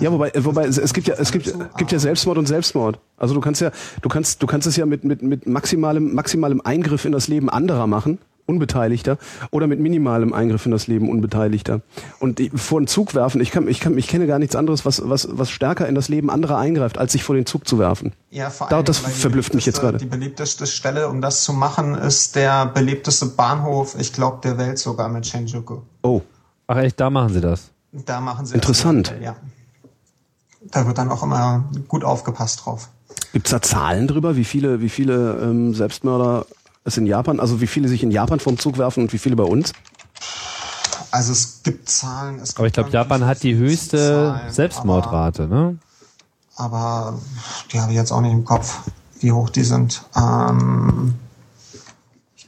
Ja, wobei, äh, wobei es, es gibt ja, es gibt, gibt ja Selbstmord und Selbstmord. Also du kannst ja, du kannst, du kannst es ja mit, mit, mit maximalem, maximalem Eingriff in das Leben anderer machen, Unbeteiligter, oder mit minimalem Eingriff in das Leben Unbeteiligter. Und die- vor den Zug werfen, ich kann, ich kann, ich kenne gar nichts anderes, was, was, was stärker in das Leben anderer eingreift, als sich vor den Zug zu werfen.
Ja, vor
Da-
allem,
das verblüfft mich jetzt
beliebteste-
gerade.
Die beliebteste Stelle, um das zu machen, ist der beliebteste Bahnhof, ich glaube, der Welt sogar mit Shinjuku.
Oh,
Ach echt, da machen sie das.
Da machen sie
Interessant.
Das, ja. Da wird dann auch immer gut aufgepasst drauf.
gibt's da Zahlen drüber, wie viele, wie viele ähm, Selbstmörder es in Japan, also wie viele sich in Japan vom Zug werfen und wie viele bei uns?
Also es gibt Zahlen. Es
Aber ich
gibt
glaube, Japan hat die höchste
Zahlen,
Selbstmordrate, ne?
Aber, aber die habe ich jetzt auch nicht im Kopf, wie hoch die sind. Ähm,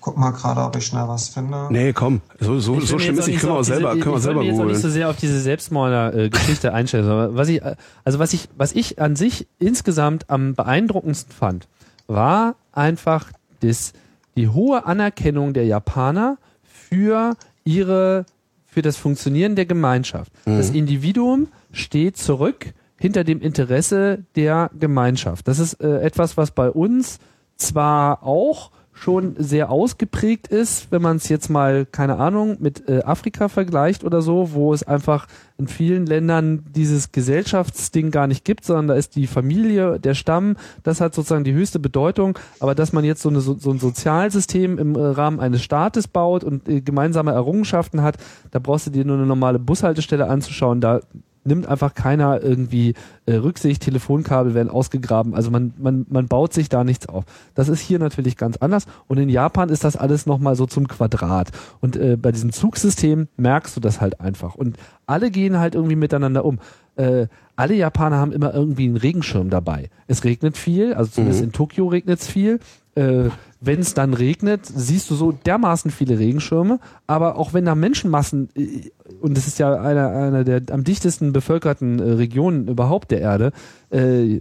guck mal gerade, ob ich schnell was finde.
Nee, komm, so, so, so schlimm ist nicht, können wir auch selber, können wir selber
Ich will jetzt auch nicht so sehr auf diese Selbstmorder-Geschichte einstellen, sondern was ich, also was ich, was ich an sich insgesamt am beeindruckendsten fand, war einfach das, die hohe Anerkennung der Japaner für ihre, für das Funktionieren der Gemeinschaft. Das Individuum steht zurück hinter dem Interesse der Gemeinschaft. Das ist äh, etwas, was bei uns zwar auch schon sehr ausgeprägt ist, wenn man es jetzt mal, keine Ahnung, mit äh, Afrika vergleicht oder so, wo es einfach in vielen Ländern dieses Gesellschaftsding gar nicht gibt, sondern da ist die Familie, der Stamm, das hat sozusagen die höchste Bedeutung. Aber dass man jetzt so, eine, so, so ein Sozialsystem im äh, Rahmen eines Staates baut und äh, gemeinsame Errungenschaften hat, da brauchst du dir nur eine normale Bushaltestelle anzuschauen, da nimmt einfach keiner irgendwie äh, Rücksicht, Telefonkabel werden ausgegraben. Also man, man, man baut sich da nichts auf. Das ist hier natürlich ganz anders. Und in Japan ist das alles nochmal so zum Quadrat. Und äh, bei diesem Zugsystem merkst du das halt einfach. Und alle gehen halt irgendwie miteinander um. Äh, alle Japaner haben immer irgendwie einen Regenschirm dabei. Es regnet viel, also zumindest in Tokio regnet es viel. Äh, wenn es dann regnet, siehst du so dermaßen viele Regenschirme, aber auch wenn da Menschenmassen, äh, und das ist ja einer, einer der am dichtesten bevölkerten äh, Regionen überhaupt der Erde, äh,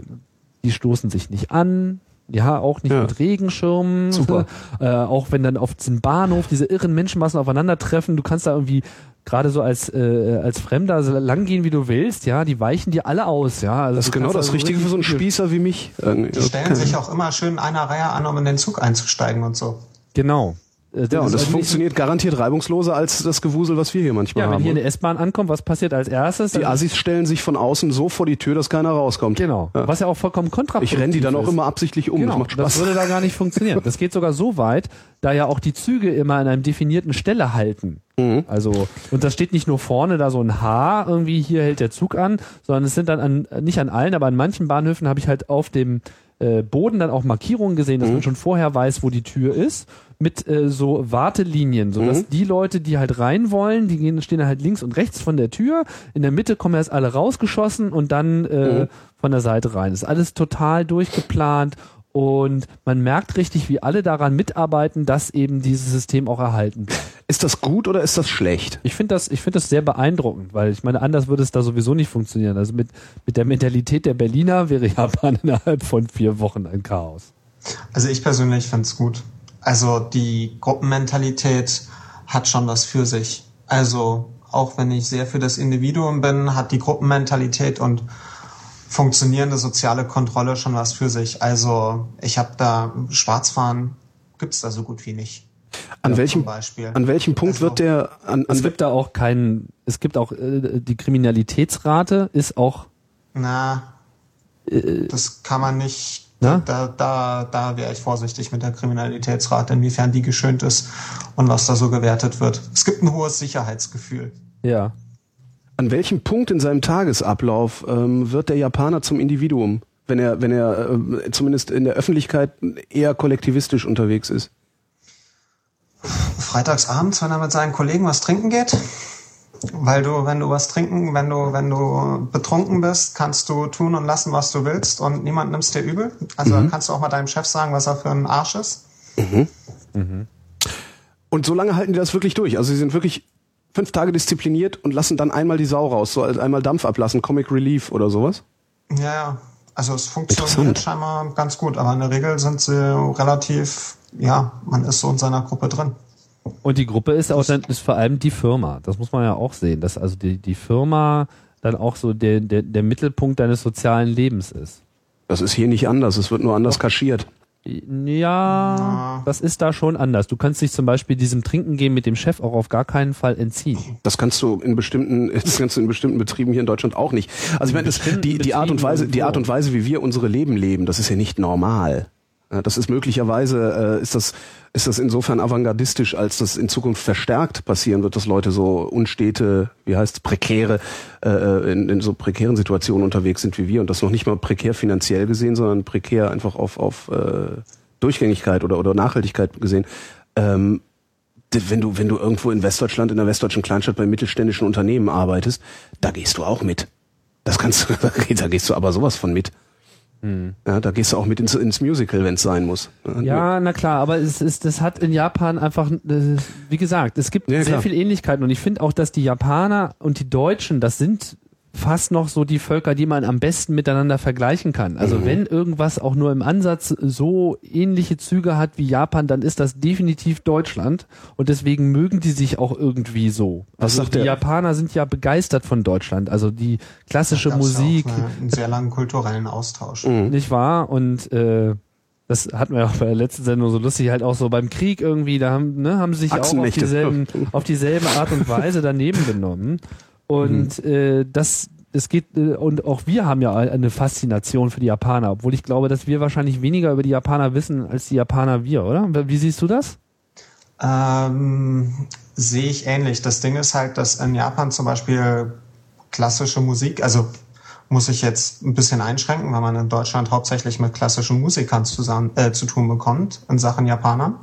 die stoßen sich nicht an, ja, auch nicht
Ja.
mit Regenschirmen.
Super.
Äh, auch wenn dann auf diesem Bahnhof diese irren Menschenmassen aufeinandertreffen, du kannst da irgendwie gerade so als äh, als Fremder so lang gehen, wie du willst, ja, die weichen dir alle aus, ja. Also
Das ist genau das
da
Richtige für so einen Spießer wie mich.
Die stellen
Okay.
sich auch immer schön in einer Reihe an, um in den Zug einzusteigen und so.
Genau. Äh,
Ja, und
ist
das funktioniert garantiert reibungsloser als das Gewusel, was wir hier manchmal
Ja, wenn
haben.
hier eine S-Bahn ankommt, was passiert als erstes?
die Assis stellen sich von außen so vor die Tür, dass keiner rauskommt.
Genau.
Ja.
Was ja auch vollkommen kontraproduktiv
Ich renne die dann auch
ist.
immer absichtlich um.
Genau,
Das macht
das
Spaß.
würde da gar nicht funktionieren. Das geht sogar so weit, da ja auch die Züge immer an einem definierten Stelle halten.
Mhm.
Also, und da steht nicht nur vorne da so ein H, irgendwie hier hält der Zug an, sondern es sind dann an, nicht an allen, aber an manchen Bahnhöfen habe ich halt auf dem äh, Boden dann auch Markierungen gesehen, dass
Mhm.
man schon vorher weiß, wo die Tür ist, mit äh, so Wartelinien, sodass
Mhm.
die Leute, die halt rein wollen, die gehen, stehen halt links und rechts von der Tür, in der Mitte kommen erst alle rausgeschossen und dann äh,
Mhm.
von der Seite rein. ist alles total durchgeplant und man merkt richtig, wie alle daran mitarbeiten, dass eben dieses System auch erhalten bleibt.
Ist das gut oder ist das schlecht?
Ich finde das, ich finde das sehr beeindruckend, weil ich meine, anders würde es da sowieso nicht funktionieren. Also mit, mit der Mentalität der Berliner wäre Japan innerhalb von vier Wochen ein Chaos.
Also ich persönlich find's gut. Also die Gruppenmentalität hat schon was für sich. Also auch wenn ich sehr für das Individuum bin, hat die Gruppenmentalität und funktionierende soziale Kontrolle schon was für sich. Also ich habe da Schwarzfahren gibt's da so gut wie nicht.
An
Zum
welchem,
Beispiel.
an welchem Punkt
Also-
wird der, an, an
Es gibt da auch keinen, es gibt auch, äh, die Kriminalitätsrate ist auch,
Na,
äh,
das kann man nicht Da, da, da, da wäre ich vorsichtig mit der Kriminalitätsrate, inwiefern die geschönt ist und was da so gewertet wird. Es gibt ein hohes Sicherheitsgefühl.
Ja.
An welchem Punkt in seinem Tagesablauf ähm, wird der Japaner zum Individuum, wenn er, wenn er äh, zumindest in der Öffentlichkeit eher kollektivistisch unterwegs ist?
Freitagsabends, wenn er mit seinen Kollegen was trinken geht, weil du, wenn du was trinken, wenn du, wenn du betrunken bist, kannst du tun und lassen, was du willst und niemand nimmt's dir übel. Also mhm. kannst du auch mal deinem Chef sagen, was er für ein Arsch ist. Mhm.
Mhm. Und so lange halten die das wirklich durch. Also sie sind wirklich fünf Tage diszipliniert und lassen dann einmal die Sau raus, so als einmal Dampf ablassen, Comic Relief oder sowas.
Ja, ja. Also es funktioniert scheinbar ganz gut, aber in der Regel sind sie relativ, ja, man ist so in seiner Gruppe drin.
Und die Gruppe ist auch dann ist vor allem die Firma. Das muss man ja auch sehen, dass also die, die Firma dann auch so der, der, der Mittelpunkt deines sozialen Lebens ist.
Das ist hier nicht anders, es wird nur anders kaschiert.
Ja, das ist da schon anders. Du kannst dich zum Beispiel diesem Trinken gehen mit dem Chef auch auf gar keinen Fall entziehen.
Das kannst du in bestimmten, das kannst du in bestimmten Betrieben hier in Deutschland auch nicht. Also ich meine, das, die, die Art und Weise, die Art und Weise, wie wir unsere Leben leben, das ist ja nicht normal. Das ist möglicherweise, äh, ist das, ist das insofern avantgardistisch, als das in Zukunft verstärkt passieren wird, dass Leute so unstete, wie heißt prekäre, äh, äh, in, in so prekären Situationen unterwegs sind wie wir und das noch nicht mal prekär finanziell gesehen, sondern prekär einfach auf, auf äh, Durchgängigkeit oder, oder Nachhaltigkeit gesehen. Ähm, wenn du, wenn du irgendwo in Westdeutschland, in der westdeutschen Kleinstadt bei mittelständischen Unternehmen arbeitest, da gehst du auch mit. Das kannst du, da gehst du aber sowas von mit. Hm. Ja, da gehst du auch mit ins, ins Musical, wenn es sein muss.
Ja, na klar, aber es ist, das hat in Japan einfach, wie gesagt, es gibt ja, sehr klar. viel Ähnlichkeiten und ich finde auch, dass die Japaner und die Deutschen, das sind fast noch so die Völker, die man am besten miteinander vergleichen kann. Also mhm. wenn irgendwas auch nur im Ansatz so ähnliche Züge hat wie Japan, dann ist das definitiv Deutschland und deswegen mögen die sich auch irgendwie so. Also die der? Japaner sind ja begeistert von Deutschland, also die klassische Musik. Auch
eine, einen sehr langen kulturellen Austausch.
Mhm. Nicht wahr? Und äh, das hatten wir auch bei der letzten Sendung so lustig, halt auch so beim Krieg irgendwie, da haben, ne, haben sie sich auch auf dieselben, auf dieselbe Art und Weise daneben genommen. Und mhm. äh, das, es geht, äh, und auch wir haben ja eine Faszination für die Japaner, obwohl ich glaube, dass wir wahrscheinlich weniger über die Japaner wissen als die Japaner wir, oder? Wie siehst du das?
Ähm, sehe ich ähnlich. Das Ding ist halt, dass in Japan zum Beispiel klassische Musik, also muss ich jetzt ein bisschen einschränken, weil man in Deutschland hauptsächlich mit klassischen Musikern zusammen, äh, zu tun bekommt in Sachen Japanern.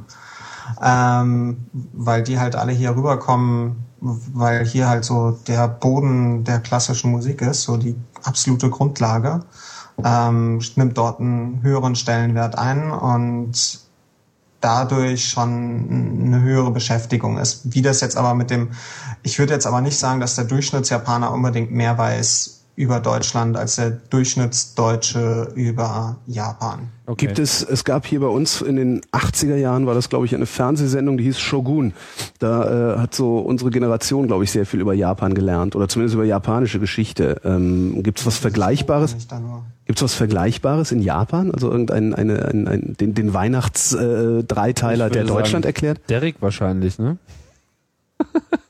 Ähm, weil die halt alle hier rüberkommen weil hier halt so der Boden der klassischen Musik ist, so die absolute Grundlage, ähm, nimmt dort einen höheren Stellenwert ein und dadurch schon eine höhere Beschäftigung ist. Wie das jetzt aber mit dem, ich würde jetzt aber nicht sagen, dass der Durchschnittsjapaner unbedingt mehr weiß über Deutschland als der Durchschnittsdeutsche über Japan.
Okay. Gibt es, es gab hier bei uns in den 80er Jahren war das, glaube ich, eine Fernsehsendung, die hieß Shogun. Da äh, hat so unsere Generation, glaube ich, sehr viel über Japan gelernt oder zumindest über japanische Geschichte. Ähm, Gibt es was Vergleichbares? Gibt es was Vergleichbares in Japan? Also irgendein eine, ein, ein, den, den Weihnachts-Dreiteiler, äh, der Deutschland sagen, erklärt?
Derek wahrscheinlich, ne?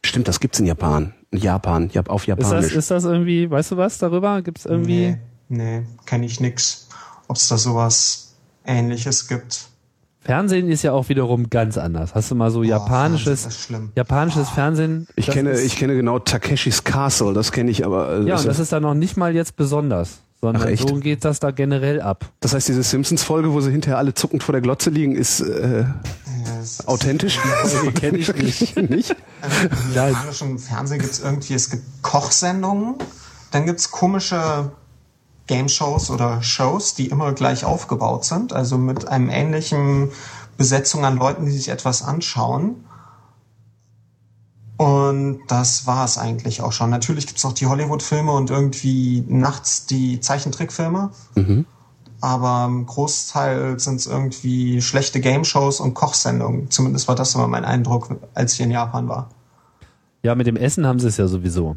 Stimmt, das gibt's in Japan. Japan, auf Japanisch.
Ist das, ist das irgendwie, weißt du was darüber? Gibt's irgendwie?
Nee, nee kenne ich nix. Ob es da sowas ähnliches gibt.
Fernsehen ist ja auch wiederum ganz anders. Hast du mal so japanisches, japanisches oh. Fernsehen?
Ich kenne, ich kenne genau Takeshis Castle, das kenne ich aber.
Äh, ja, und das ist dann noch nicht mal jetzt besonders sondern Ach, so geht das da generell ab.
Das heißt, diese Simpsons-Folge, wo sie hinterher alle zuckend vor der Glotze liegen, ist äh, yes. authentisch?
Kenne ich nicht. nicht?
Also, Im japanischen Fernsehen gibt es irgendwie, es gibt Kochsendungen, dann gibt es komische Game-Shows oder Shows, die immer gleich aufgebaut sind, also mit einem ähnlichen Besetzung an Leuten, die sich etwas anschauen. Und das war es eigentlich auch schon. Natürlich gibt's auch die Hollywood-Filme und irgendwie nachts die Zeichentrickfilme. Mhm. Aber im Großteil sind es irgendwie schlechte Game-Shows und Kochsendungen. Zumindest war das immer mein Eindruck, als ich in Japan war.
Ja, mit dem Essen haben sie es ja sowieso.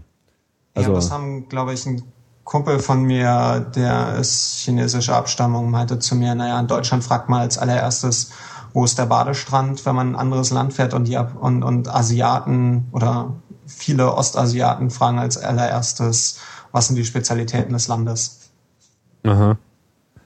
Also ja, das haben, glaube ich, ein Kumpel von mir, der ist chinesischer Abstammung, meinte zu mir, naja, in Deutschland fragt man als allererstes, wo ist der Badestrand, wenn man in ein anderes Land fährt und, die, und, und Asiaten oder viele Ostasiaten fragen als allererstes, was sind die Spezialitäten des Landes.
Aha.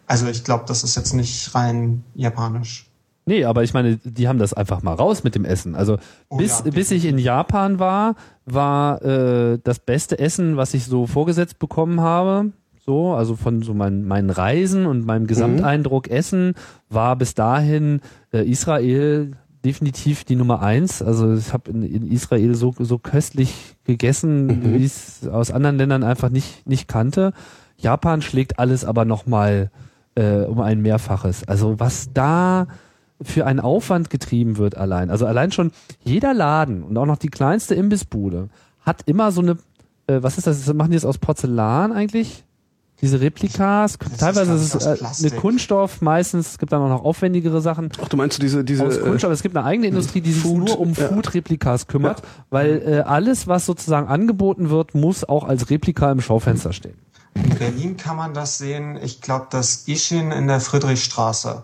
Also ich glaube, das ist jetzt nicht rein japanisch.
Nee, aber ich meine, die haben das einfach mal raus mit dem Essen. Also
Oh
bis,
ja,
bis ich in Japan war, war äh, das beste Essen, was ich so vorgesetzt bekommen habe. So, also von so meinen, meinen Reisen und meinem Gesamteindruck Essen war bis dahin äh, Israel definitiv die Nummer eins. Also ich habe in, in Israel so, so köstlich gegessen, wie ich es aus anderen Ländern einfach nicht, nicht kannte. Japan schlägt alles aber nochmal äh, um ein Mehrfaches. Also was da für einen Aufwand getrieben wird allein. Also allein schon jeder Laden und auch noch die kleinste Imbissbude hat immer so eine, äh, was ist das? Machen die das aus Porzellan eigentlich? Diese Replikas?
ist,
Teilweise ist es äh, eine
Plastik.
Kunststoff, meistens, es gibt dann auch noch aufwendigere Sachen
Ach, du meinst du diese, diese
aus
äh,
Kunststoff. Es gibt eine eigene Industrie, die sich
Food,
nur um
ja.
Food-Replikas kümmert, weil äh, alles, was sozusagen angeboten wird, muss auch als Replika im Schaufenster stehen.
In Berlin kann man das sehen. Ich glaube, das Ishin in der Friedrichstraße.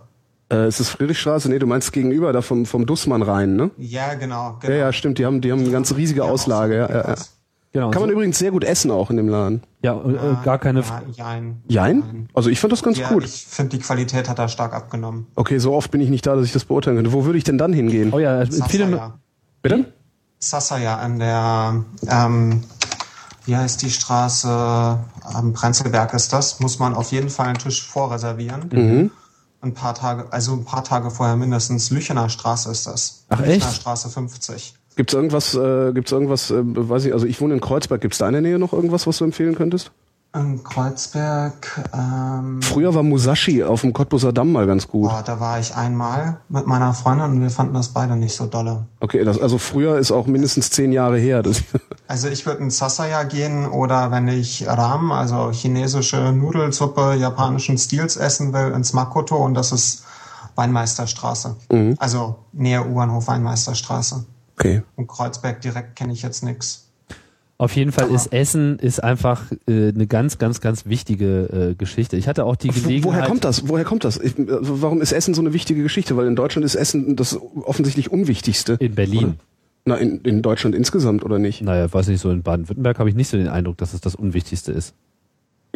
äh, ist es Friedrichstraße? Nee, du meinst gegenüber da vom, vom Dussmann rein, ne?
Ja, genau. genau.
Ja, ja, stimmt, die haben, die haben eine ganz riesige
haben auch
Auslage,
so
ja, ja, ja.
Genau.
Kann man
so,
übrigens sehr gut essen auch in dem Laden.
ja, äh, gar keine.
Ja, jein.
Jein? Also ich fand das ganz
Ja,
gut.
ich finde, die Qualität hat da stark abgenommen.
Okay, so oft bin ich nicht da, dass ich das beurteilen könnte. Wo würde ich denn dann hingehen?
Oh ja, viele.
Sasaya.
Bitte?
Sasaya an der, ähm, wie heißt die Straße? Am Prenzlberg ist das. Muss man auf jeden Fall einen Tisch vorreservieren.
Mhm.
Ein paar Tage, also ein paar Tage vorher mindestens. Lüchener Straße ist das.
Ach,
Lüchener
echt?
Straße 50.
Gibt's irgendwas, äh, gibt's irgendwas, äh, weiß ich, also ich wohne in Kreuzberg, gibt's da in der Nähe noch irgendwas, was du empfehlen könntest?
In Kreuzberg, ähm,
Früher war Musashi auf dem Cottbuser Damm mal ganz gut.
boah, da war ich einmal mit meiner Freundin und wir fanden das beide nicht so dolle.
Okay, das, also früher ist auch mindestens zehn Jahre her. Das,
Also ich würde in Sasaya gehen oder wenn ich Ram, also chinesische Nudelsuppe japanischen Stils essen will, ins Makoto und das ist Weinmeisterstraße.
Mhm.
Also näher U-Bahnhof Weinmeisterstraße.
okay.
Und Kreuzberg direkt kenne ich jetzt nix.
Auf jeden Fall ist Essen ist einfach äh, eine ganz, ganz, ganz wichtige äh, Geschichte. Ich hatte auch die Gelegenheit.
woher kommt das? Woher kommt das? Ich, also warum ist Essen so eine wichtige Geschichte? Weil in Deutschland ist Essen das offensichtlich Unwichtigste.
In Berlin.
Na, in, in Deutschland insgesamt oder nicht?
Naja, weiß nicht, so in Baden-Württemberg habe ich nicht so den Eindruck, dass es das Unwichtigste ist.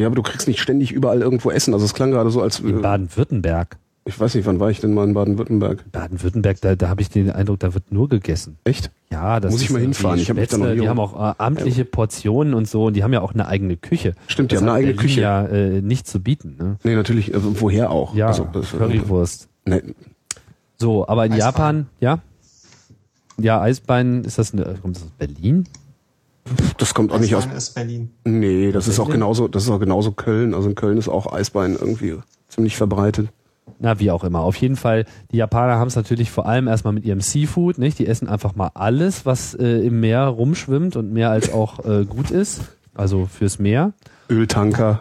Ja, aber du kriegst nicht ständig überall irgendwo Essen. Also es klang gerade so, als
In
äh,
Baden-Württemberg.
Ich weiß nicht, wann war ich denn mal in Baden-Württemberg?
Baden-Württemberg, da, da habe ich den Eindruck, da wird nur gegessen.
Echt?
Ja, das
Muss ich mal
irgendwie
hinfahren. Ich hab mich da noch nie
Die haben auch äh, amtliche Portionen und so und die haben ja auch eine eigene Küche.
Stimmt, die
das
haben eine eigene
Berlin
Küche.
ja äh, nicht zu bieten. Ne?
Nee, natürlich. Äh, woher auch?
Ja,
Also, das-
Currywurst.
Nee,
So, aber in
Eisbein.
Japan, ja? Ja, Eisbein, ist das, eine, kommt das aus Berlin?
das kommt auch nicht aus.
Eisbein ist Berlin.
Nee, das ist auch
Berlin?
genauso, das ist auch genauso Köln. Also in Köln ist auch Eisbein irgendwie ziemlich verbreitet.
Na, wie auch immer. Auf jeden Fall, die Japaner haben es natürlich vor allem erstmal mit ihrem Seafood, nicht? Die essen einfach mal alles, was äh, im Meer rumschwimmt und mehr als auch äh, gut ist. Also fürs Meer.
Öltanker.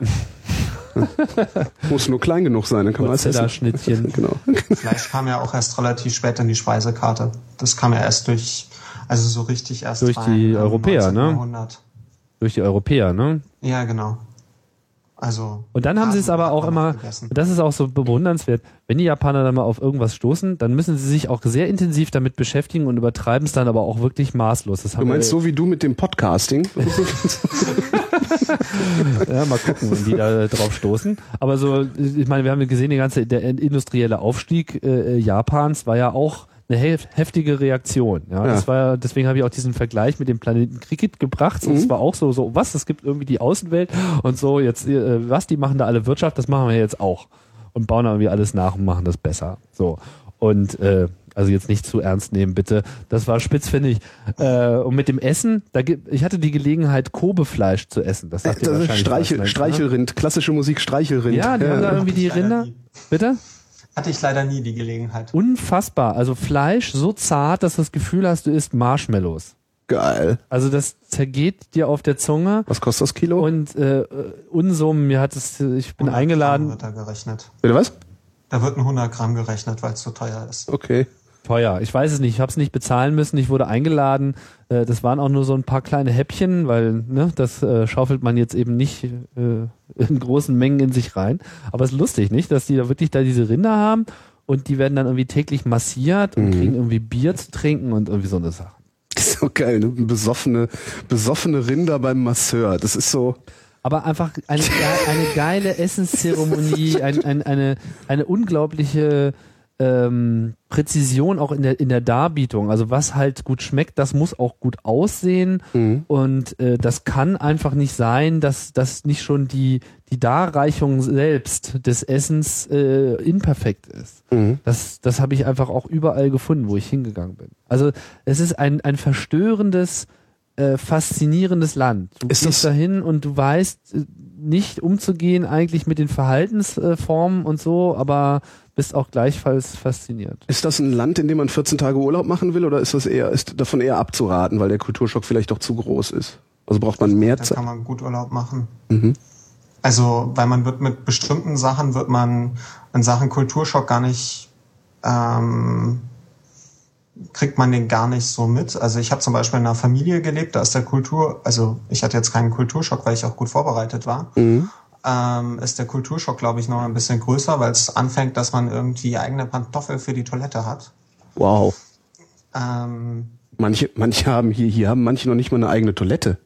Muss nur klein genug sein, dann kann man alles essen.
Schnittchen.
Genau.
Fleisch kam ja auch erst relativ spät in die Speisekarte. Das kam ja erst durch, also so richtig erst
Durch
rein
die Europäer,
19.
ne? Durch die Europäer, ne?
Ja, genau. Also.
Und dann haben sie es aber auch immer, das ist auch so bewundernswert, wenn die Japaner dann mal auf irgendwas stoßen, dann müssen sie sich auch sehr intensiv damit beschäftigen und übertreiben es dann aber auch wirklich maßlos. Das
Du meinst
wir,
so wie du mit dem Podcasting?
Ja, mal gucken, wenn die da drauf stoßen. Aber so, ich meine, wir haben ja gesehen, der ganze der industrielle Aufstieg äh, Japans war ja auch eine hef- heftige Reaktion. Ja,
Ja.
das war ja, deswegen habe ich auch diesen Vergleich mit dem Planeten Cricket gebracht. Und es war auch so, so was, es gibt irgendwie die Außenwelt und so jetzt äh, was, die machen da alle Wirtschaft, das machen wir jetzt auch und bauen da irgendwie alles nach und machen das besser. So und äh, also jetzt nicht zu ernst nehmen, bitte. Das war spitzfindig. Äh, und mit dem Essen, da gibt, ich hatte die Gelegenheit, Kobefleisch zu essen. Das sagt ihr
Das ist Streichel,
ne?
Streichelrind, klassische Musik Streichelrind.
Ja, die haben da irgendwie die Rinder. Bitte?
Hatte ich leider nie die Gelegenheit.
Unfassbar. Also Fleisch so zart, dass du das Gefühl hast, du isst Marshmallows.
Geil.
Also das zergeht dir auf der Zunge
Was kostet das Kilo?
und äh, Unsummen, mir hat es, ich bin
100 Gramm
eingeladen.
Wird da gerechnet.
Bitte was?
Da wird ein 100 Gramm gerechnet, weil es so teuer ist.
Okay.
Teuer. Ich weiß es nicht. Ich habe es nicht bezahlen müssen. Ich wurde eingeladen. Äh, das waren auch nur so ein paar kleine Häppchen, weil ne, das äh, schaufelt man jetzt eben nicht äh, in großen Mengen in sich rein. Aber es ist lustig, nicht, dass die da wirklich da diese Rinder haben und die werden dann irgendwie täglich massiert und kriegen irgendwie Bier zu trinken und irgendwie so eine Sache.
So geil, ne? Besoffene, besoffene Rinder beim Masseur. Das ist so.
aber einfach eine, eine geile Essenszeremonie, ein, ein, eine, eine unglaubliche ähm, Präzision auch in der, in der Darbietung. Also was halt gut schmeckt, das muss auch gut aussehen
Mhm.
und äh, das kann einfach nicht sein, dass, dass nicht schon die, die Darreichung selbst des Essens äh, imperfekt ist.
Mhm.
Das, das habe ich einfach auch überall gefunden, wo ich hingegangen bin. Also es ist ein, ein verstörendes, äh, faszinierendes Land. Du
Ist
gehst
das-
dahin und du weißt äh, nicht umzugehen eigentlich mit den Verhaltensformen und so, aber bist auch gleichfalls fasziniert.
Ist das ein Land, in dem man 14 Tage Urlaub machen will oder ist das eher, ist davon eher abzuraten, weil der Kulturschock vielleicht doch zu groß ist? Also braucht man mehr
Da
Zeit?
kann man gut Urlaub machen.
Mhm.
Also, weil man wird mit bestimmten Sachen, wird man in Sachen Kulturschock gar nicht, ähm, kriegt man den gar nicht so mit. Also ich habe zum Beispiel in einer Familie gelebt, da ist der Kultur, also ich hatte jetzt keinen Kulturschock, weil ich auch gut vorbereitet war.
Mhm.
Ähm, ist der Kulturschock, glaube ich, noch ein bisschen größer, weil es anfängt, dass man irgendwie eigene Pantoffel für die Toilette hat.
Wow.
Ähm,
Manche, manche haben hier, hier haben manche noch nicht mal eine eigene Toilette.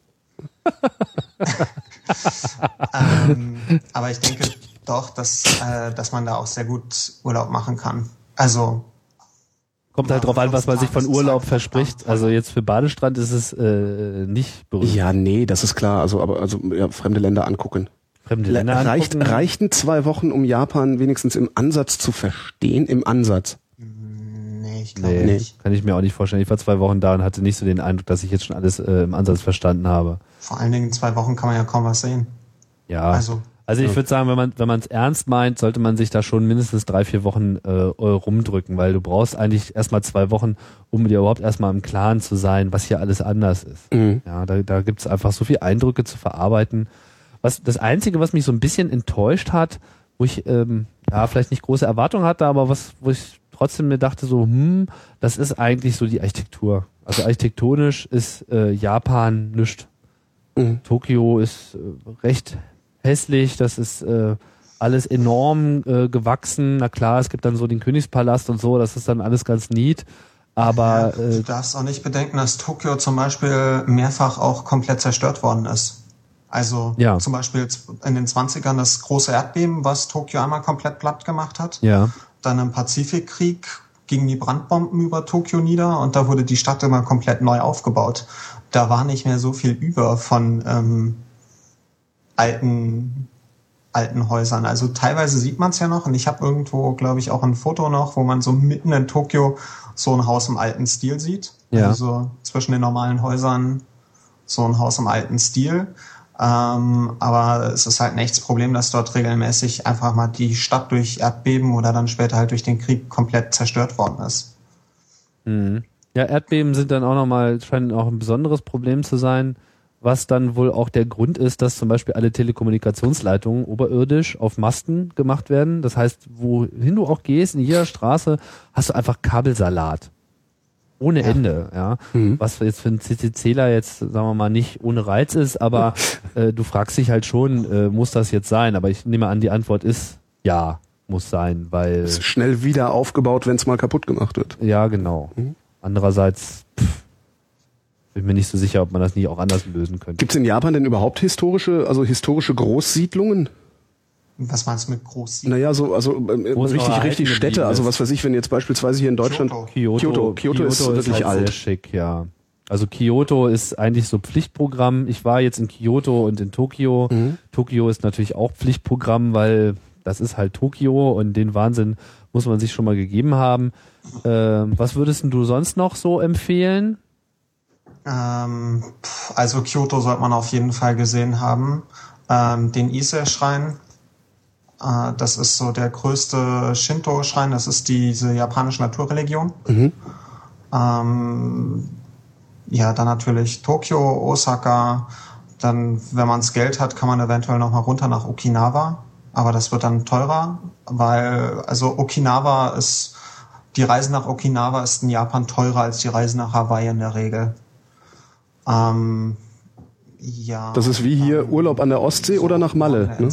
ähm, aber ich denke doch, dass, äh, dass man da auch sehr gut Urlaub machen kann. Also
Kommt halt drauf an, was man sich von
14
Urlaub
Tage
verspricht. Also jetzt für Badestrand ist es äh, nicht berühmt.
Ja, nee, das ist klar. Also, aber also ja, fremde Länder angucken.
Fremde Länder
Reicht,
angucken.
reichten zwei Wochen, um Japan wenigstens im Ansatz zu verstehen? Im Ansatz.
Nee, ich glaube
Nee,
nicht.
kann ich mir auch nicht vorstellen. Ich war zwei Wochen da und hatte nicht so den Eindruck, dass ich jetzt schon alles äh, im Ansatz verstanden habe.
Vor allen Dingen in zwei Wochen kann man ja kaum was sehen.
Ja. Also,
Also,
ich würde sagen, wenn man wenn man es ernst meint, sollte man sich da schon mindestens drei vier Wochen äh, rumdrücken, weil du brauchst eigentlich erstmal zwei Wochen, um dir überhaupt erstmal im Klaren zu sein, was hier alles anders ist.
Mhm.
Ja, da, da gibt's einfach so viel Eindrücke zu verarbeiten. Was das Einzige, was mich so ein bisschen enttäuscht hat, wo ich ähm, ja vielleicht nicht große Erwartungen hatte, aber was, wo ich trotzdem mir dachte, so, hm, das ist eigentlich so die Architektur. Also architektonisch ist äh, Japan nischt.
Mhm.
Tokio ist äh, recht hässlich, das ist äh, alles enorm äh, gewachsen. Na klar, es gibt dann so den Königspalast und so, das ist dann alles ganz neat. Aber
ja,
äh,
du darfst auch nicht bedenken, dass Tokio zum Beispiel mehrfach auch komplett zerstört worden ist. Also
Ja.
zum Beispiel in den 20ern das große Erdbeben, was Tokio einmal komplett platt gemacht hat.
ja,
Dann im Pazifikkrieg gingen die Brandbomben über Tokio nieder und da wurde die Stadt immer komplett neu aufgebaut. Da war nicht mehr so viel über von ähm, alten alten Häusern. Also teilweise sieht man es ja noch und ich habe irgendwo, glaube ich, auch ein Foto noch, wo man so mitten in Tokio so ein Haus im alten Stil sieht.
Ja.
Also so zwischen den normalen Häusern so ein Haus im alten Stil. Ähm, aber es ist halt ein echtes Problem, dass dort regelmäßig einfach mal die Stadt durch Erdbeben oder dann später halt durch den Krieg komplett zerstört worden ist.
Mhm. Ja, Erdbeben sind dann auch nochmal, scheinen auch ein besonderes Problem zu sein, was dann wohl auch der Grund ist, dass zum Beispiel alle Telekommunikationsleitungen oberirdisch auf Masten gemacht werden. Das heißt, wohin du auch gehst, in jeder Straße, hast du einfach Kabelsalat. Ohne
Ja.
Ende, ja.
Mhm.
Was jetzt für einen CCCler jetzt, sagen wir mal, nicht ohne Reiz ist, aber äh, du fragst dich halt schon, äh, muss das jetzt sein? Aber ich nehme an, die Antwort ist ja, muss sein, weil.
Ist schnell wieder aufgebaut, wenn es mal kaputt gemacht wird.
Ja, genau.
Mhm.
Andererseits pff, bin mir nicht so sicher, ob man das nicht auch anders lösen könnte.
Gibt es in Japan denn überhaupt historische, also historische Großsiedlungen?
Was meinst du mit groß?
Naja, so, also ähm, richtig, richtig Städte. Also
ist.
was weiß ich, wenn jetzt beispielsweise hier in Deutschland
Kyoto.
Kyoto,
Kyoto, Kyoto ist wirklich
halt
alt.
sehr schick, ja. Also Kyoto ist eigentlich so Pflichtprogramm. Ich war jetzt in Kyoto und in Tokio.
Mhm.
Tokio ist natürlich auch Pflichtprogramm, weil das ist halt Tokio und den Wahnsinn muss man sich schon mal gegeben haben. Ähm, was würdest du sonst noch so empfehlen?
Ähm, also Kyoto sollte man auf jeden Fall gesehen haben. Ähm, den Ise-Schrein, äh, das ist so der größte Shinto-Schrein, das ist diese japanische Naturreligion.
Mhm.
Ähm, ja, dann natürlich Tokio, Osaka. Dann, wenn man das Geld hat, kann man eventuell noch mal runter nach Okinawa. Aber das wird dann teurer, weil also Okinawa ist die Reise nach Okinawa ist in Japan teurer als die Reise nach Hawaii in der Regel. Ähm, ja.
Das ist wie hier
ähm,
Urlaub an der Ostsee oder nach Malle. Ne?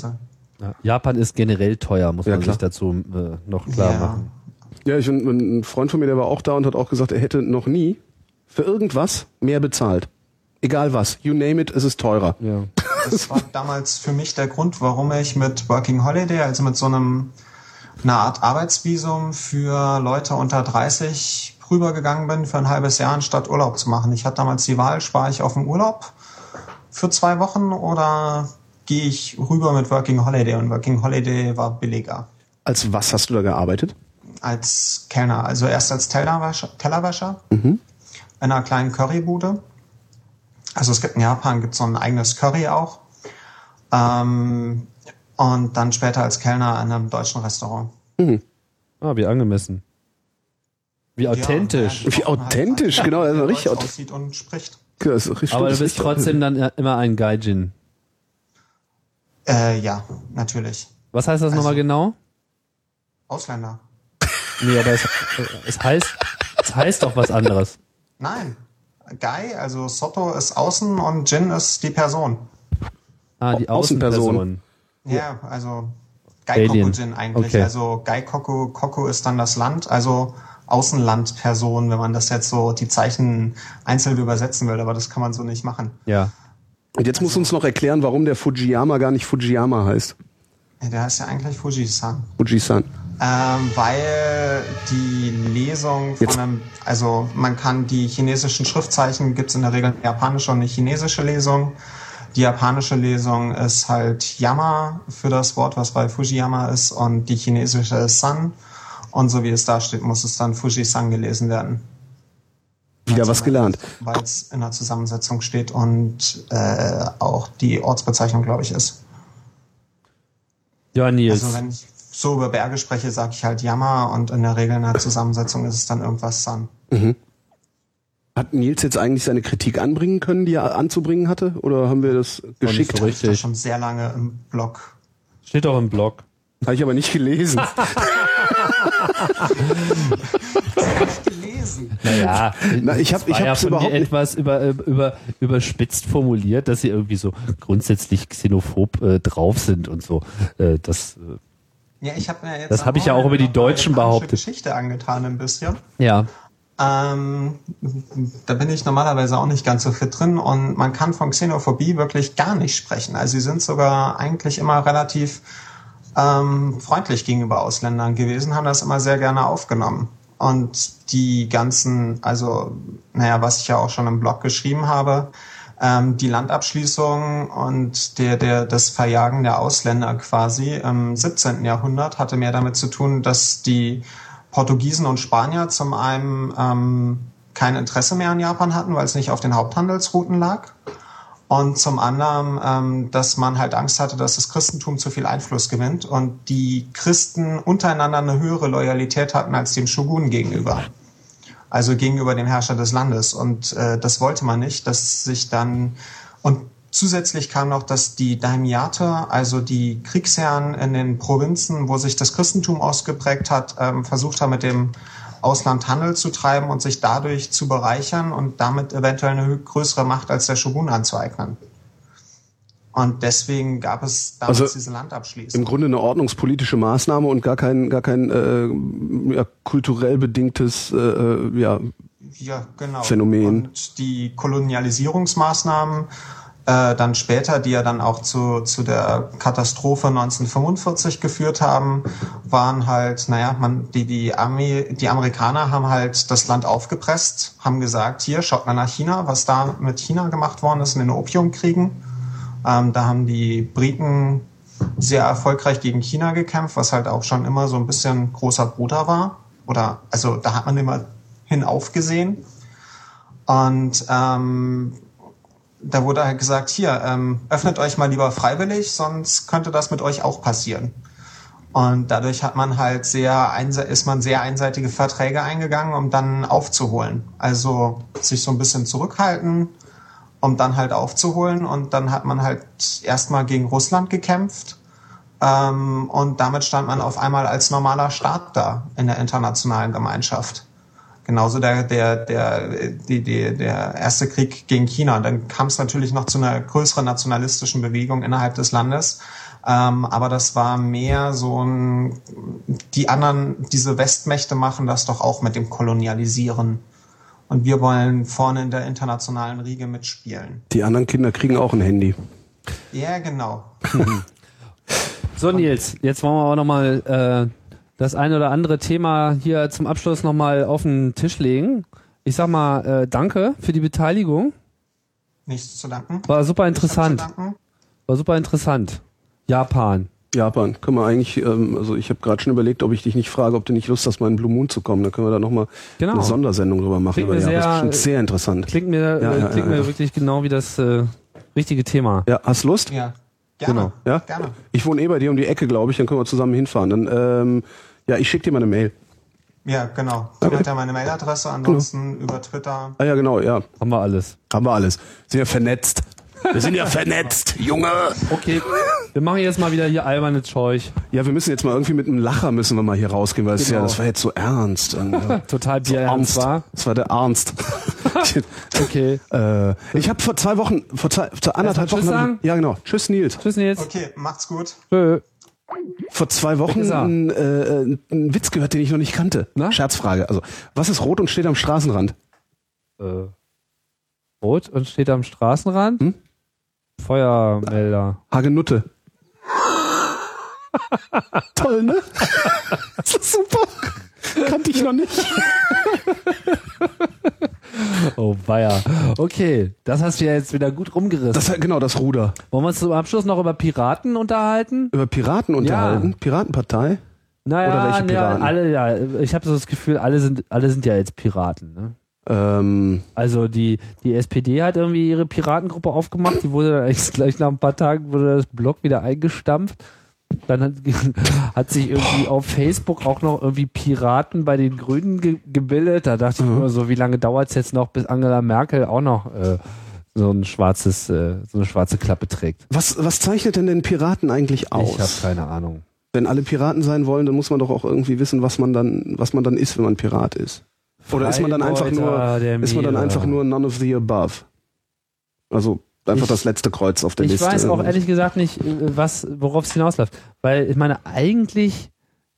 Ja, Japan ist generell teuer, muss
Ja,
man
klar.
sich dazu äh, noch klar
Ja.
machen.
Ja, ich, ein ein Freund von mir, der war auch da und hat auch gesagt, er hätte noch nie für irgendwas mehr bezahlt. Egal was. You name it, es ist teurer.
Ja.
Das war damals für mich der Grund, warum ich mit Working Holiday, also mit so einem einer Art Arbeitsvisum für Leute unter 30 rübergegangen bin für ein halbes Jahr, anstatt Urlaub zu machen. Ich hatte damals die Wahl, spare ich auf den Urlaub für zwei Wochen oder gehe ich rüber mit Working Holiday und Working Holiday war billiger.
Als was hast du da gearbeitet?
Als Kellner, also erst als Tellerwäscher, Tellerwäscher mhm. in einer kleinen Currybude. Also es gibt in Japan gibt so ein eigenes Curry auch. Ähm, und dann später als Kellner in einem deutschen Restaurant.
Mhm. Ah, wie angemessen. Wie authentisch.
Ja, wie authentisch, halt, genau. Also richtig
aussieht und spricht.
Ist richtig, Aber du bist trotzdem dann immer ein Gaijin.
Äh, ja, natürlich.
Was heißt das also, nochmal genau?
Ausländer.
Nee, aber es, es heißt, es heißt doch was anderes.
Nein. Gai, also Soto ist außen und Jin ist die Person.
Ah, die Außenperson.
Ja, also Gai Koku Jin eigentlich. Okay. Also Gai Koku, Koku ist dann das Land, also Außenlandperson, wenn man das jetzt so die Zeichen einzeln übersetzen will, aber das kann man so nicht machen.
Ja.
Und jetzt muss uns noch erklären, warum der Fujiyama gar nicht Fujiyama heißt.
Der heißt ja eigentlich Fujisan.
Fujisan.
Ähm, weil die Lesung von einem, also man kann die chinesischen Schriftzeichen, gibt es in der Regel eine japanische und eine chinesische Lesung. Die japanische Lesung ist halt Yama für das Wort, was bei Fujiyama ist, und die chinesische ist San. Und so wie es da steht, muss es dann Fujisan gelesen werden.
Wieder also, was gelernt.
Weil es in der Zusammensetzung steht und äh, auch die Ortsbezeichnung, glaube ich, ist.
Ja, Nils.
Also wenn ich so über Berge spreche, sage ich halt Jammer und in der Regel in der Zusammensetzung ist es dann irgendwas Sun. Mhm.
Hat Nils jetzt eigentlich seine Kritik anbringen können, die er anzubringen hatte? Oder haben wir das geschickt?
So richtig. Das schon sehr lange im Blog.
Steht auch im Blog.
Habe ich aber nicht gelesen.
Naja,
Na, ich habe ich
habe
ja überhaupt
etwas über, über, überspitzt formuliert, dass sie irgendwie so grundsätzlich xenophob äh, drauf sind und so. Äh, das
äh, ja, ich habe mir jetzt
das habe ich ja auch über die Deutschen behauptet.
Geschichte angetan ein bisschen.
Ja.
Ähm, da bin ich normalerweise auch nicht ganz so fit drin und man kann von Xenophobie wirklich gar nicht sprechen. Also sie sind sogar eigentlich immer relativ ähm, freundlich gegenüber Ausländern gewesen, haben das immer sehr gerne aufgenommen. Und die ganzen, also, naja, was ich ja auch schon im Blog geschrieben habe, ähm, die Landabschließung und der, der, das Verjagen der Ausländer quasi im 17. Jahrhundert hatte mehr damit zu tun, dass die Portugiesen und Spanier zum einen ähm, kein Interesse mehr an Japan hatten, weil es nicht auf den Haupthandelsrouten lag und zum anderen, ähm, dass man halt Angst hatte, dass das Christentum zu viel Einfluss gewinnt und die Christen untereinander eine höhere Loyalität hatten als dem Shogun gegenüber. Also gegenüber dem Herrscher des Landes. Und äh, das wollte man nicht, dass sich dann und Zusätzlich kam noch, dass die Daimiate, also die Kriegsherren in den Provinzen, wo sich das Christentum ausgeprägt hat, ähm, versucht haben, mit dem Ausland Handel zu treiben und sich dadurch zu bereichern und damit eventuell eine größere Macht als der Shogun anzueignen. Und deswegen gab es damals also diese Landabschließung.
Im Grunde eine ordnungspolitische Maßnahme und gar kein, gar kein äh, ja, kulturell bedingtes äh, äh ja,
ja, genau.
Phänomen.
Und die Kolonialisierungsmaßnahmen äh, dann später, die ja dann auch zu, zu der Katastrophe 1945 geführt haben, waren halt, naja, man, die, die, Armee, die Amerikaner haben halt das Land aufgepresst, haben gesagt, hier, schaut mal nach China, was da mit China gemacht worden ist in den Opiumkriegen. Ähm, da haben die Briten sehr erfolgreich gegen China gekämpft, was halt auch schon immer so ein bisschen großer Bruder war. Oder, also da hat man immer hinaufgesehen. Und ähm, da wurde halt gesagt, hier, ähm, öffnet euch mal lieber freiwillig, sonst könnte das mit euch auch passieren. Und dadurch hat man halt sehr, ist man sehr einseitige Verträge eingegangen, um dann aufzuholen. Also sich so ein bisschen zurückhalten, um dann halt aufzuholen. Und dann hat man halt erstmal gegen Russland gekämpft. Ähm, und damit stand man auf einmal als normaler Staat da in der internationalen Gemeinschaft. Genauso der, der, der, die, die, der erste Krieg gegen China. Dann kam es natürlich noch zu einer größeren nationalistischen Bewegung innerhalb des Landes. Ähm, aber das war mehr so ein, die anderen, diese Westmächte machen das doch auch mit dem Kolonialisieren. Und wir wollen vorne in der internationalen Riege mitspielen.
Die anderen Kinder kriegen auch ein Handy.
Ja, genau.
So Nils, jetzt wollen wir aber nochmal äh, das ein oder andere Thema hier zum Abschluss nochmal auf den Tisch legen. Ich sag mal äh, danke für die Beteiligung.
Nichts zu danken.
War super interessant. War super interessant. Japan.
Japan, können wir eigentlich, ähm, also ich habe gerade schon überlegt, ob ich dich nicht frage, ob du nicht Lust hast, mal in Blue Moon zu kommen. Da können wir da nochmal
Genau.
eine Sondersendung drüber machen.
Klingt
über
mir
Japan. das ist
sehr-
bestimmt sehr interessant.
Klingt mir,
Ja,
äh,
ja,
klingt
ja,
mir
ja.
wirklich genau wie das äh, richtige Thema.
Ja, hast Lust?
Ja. Gerne.
Genau.
Ja?
Gerne.
Ich wohne eh bei dir um die Ecke, glaube ich, dann können wir zusammen hinfahren. Dann, ähm, ja, ich schicke dir mal eine Mail.
Ja, genau. Sie hat ja meine Mailadresse, ansonsten über Twitter.
Ah ja, genau, ja.
Haben wir alles.
Haben wir alles. Sind ja vernetzt. Wir sind ja vernetzt, Junge.
Okay, wir machen jetzt mal wieder hier alberne Zeug.
Ja, wir müssen jetzt mal irgendwie mit einem Lacher müssen wir mal hier rausgehen, weil es ja,
Genau.
das war jetzt so ernst.
Total bierernst war.
Das war der Ernst.
Okay.
äh, ich habe vor zwei Wochen, vor, zwei, vor anderthalb Wochen,
Tschüss
hab
sagen?
ich, ja genau, tschüss Nils.
Tschüss Nils.
Okay, macht's gut.
Tschö.
Vor zwei Wochen einen, äh, einen Witz gehört, den ich noch nicht kannte.
Na?
Scherzfrage. Also, was ist rot und steht am Straßenrand?
Äh, rot und steht am Straßenrand.
Hm?
Feuermelder.
Hagenutte. Toll, ne? Das ist super. Kannte ich noch nicht.
Oh weia. Okay, das hast du ja jetzt wieder gut rumgerissen.
Das genau das Ruder.
Wollen wir uns zum Abschluss noch über Piraten unterhalten?
Über Piraten unterhalten. Piratenpartei.
Naja,
Oder welche
ja,
Piraten?
alle, ja, ich habe so das Gefühl, alle sind, alle sind ja jetzt Piraten. Ne?
Ähm,
Also die, die SPD hat irgendwie ihre Piratengruppe aufgemacht, die wurde dann eigentlich gleich nach ein paar Tagen wurde das Blog wieder eingestampft. Dann hat, hat sich irgendwie auf Facebook auch noch irgendwie Piraten bei den Grünen ge gebildet. Da dachte ich
Mhm.
immer so, wie lange dauert es jetzt noch, bis Angela Merkel auch noch äh, so ein schwarzes, äh, so eine schwarze Klappe trägt?
was, was zeichnet denn den Piraten eigentlich
Ich habe
aus?
keine Ahnung.
Wenn alle Piraten sein wollen, dann muss man doch auch irgendwie wissen, was man dann, was man dann ist, wenn man Pirat ist. Oder ist man dann einfach nur, ist man dann einfach nur none of the above? Also einfach
Ich-
das letzte Kreuz auf der
Ich
Liste.
weiß auch ehrlich gesagt nicht, äh, was, worauf es hinausläuft. Weil ich meine, eigentlich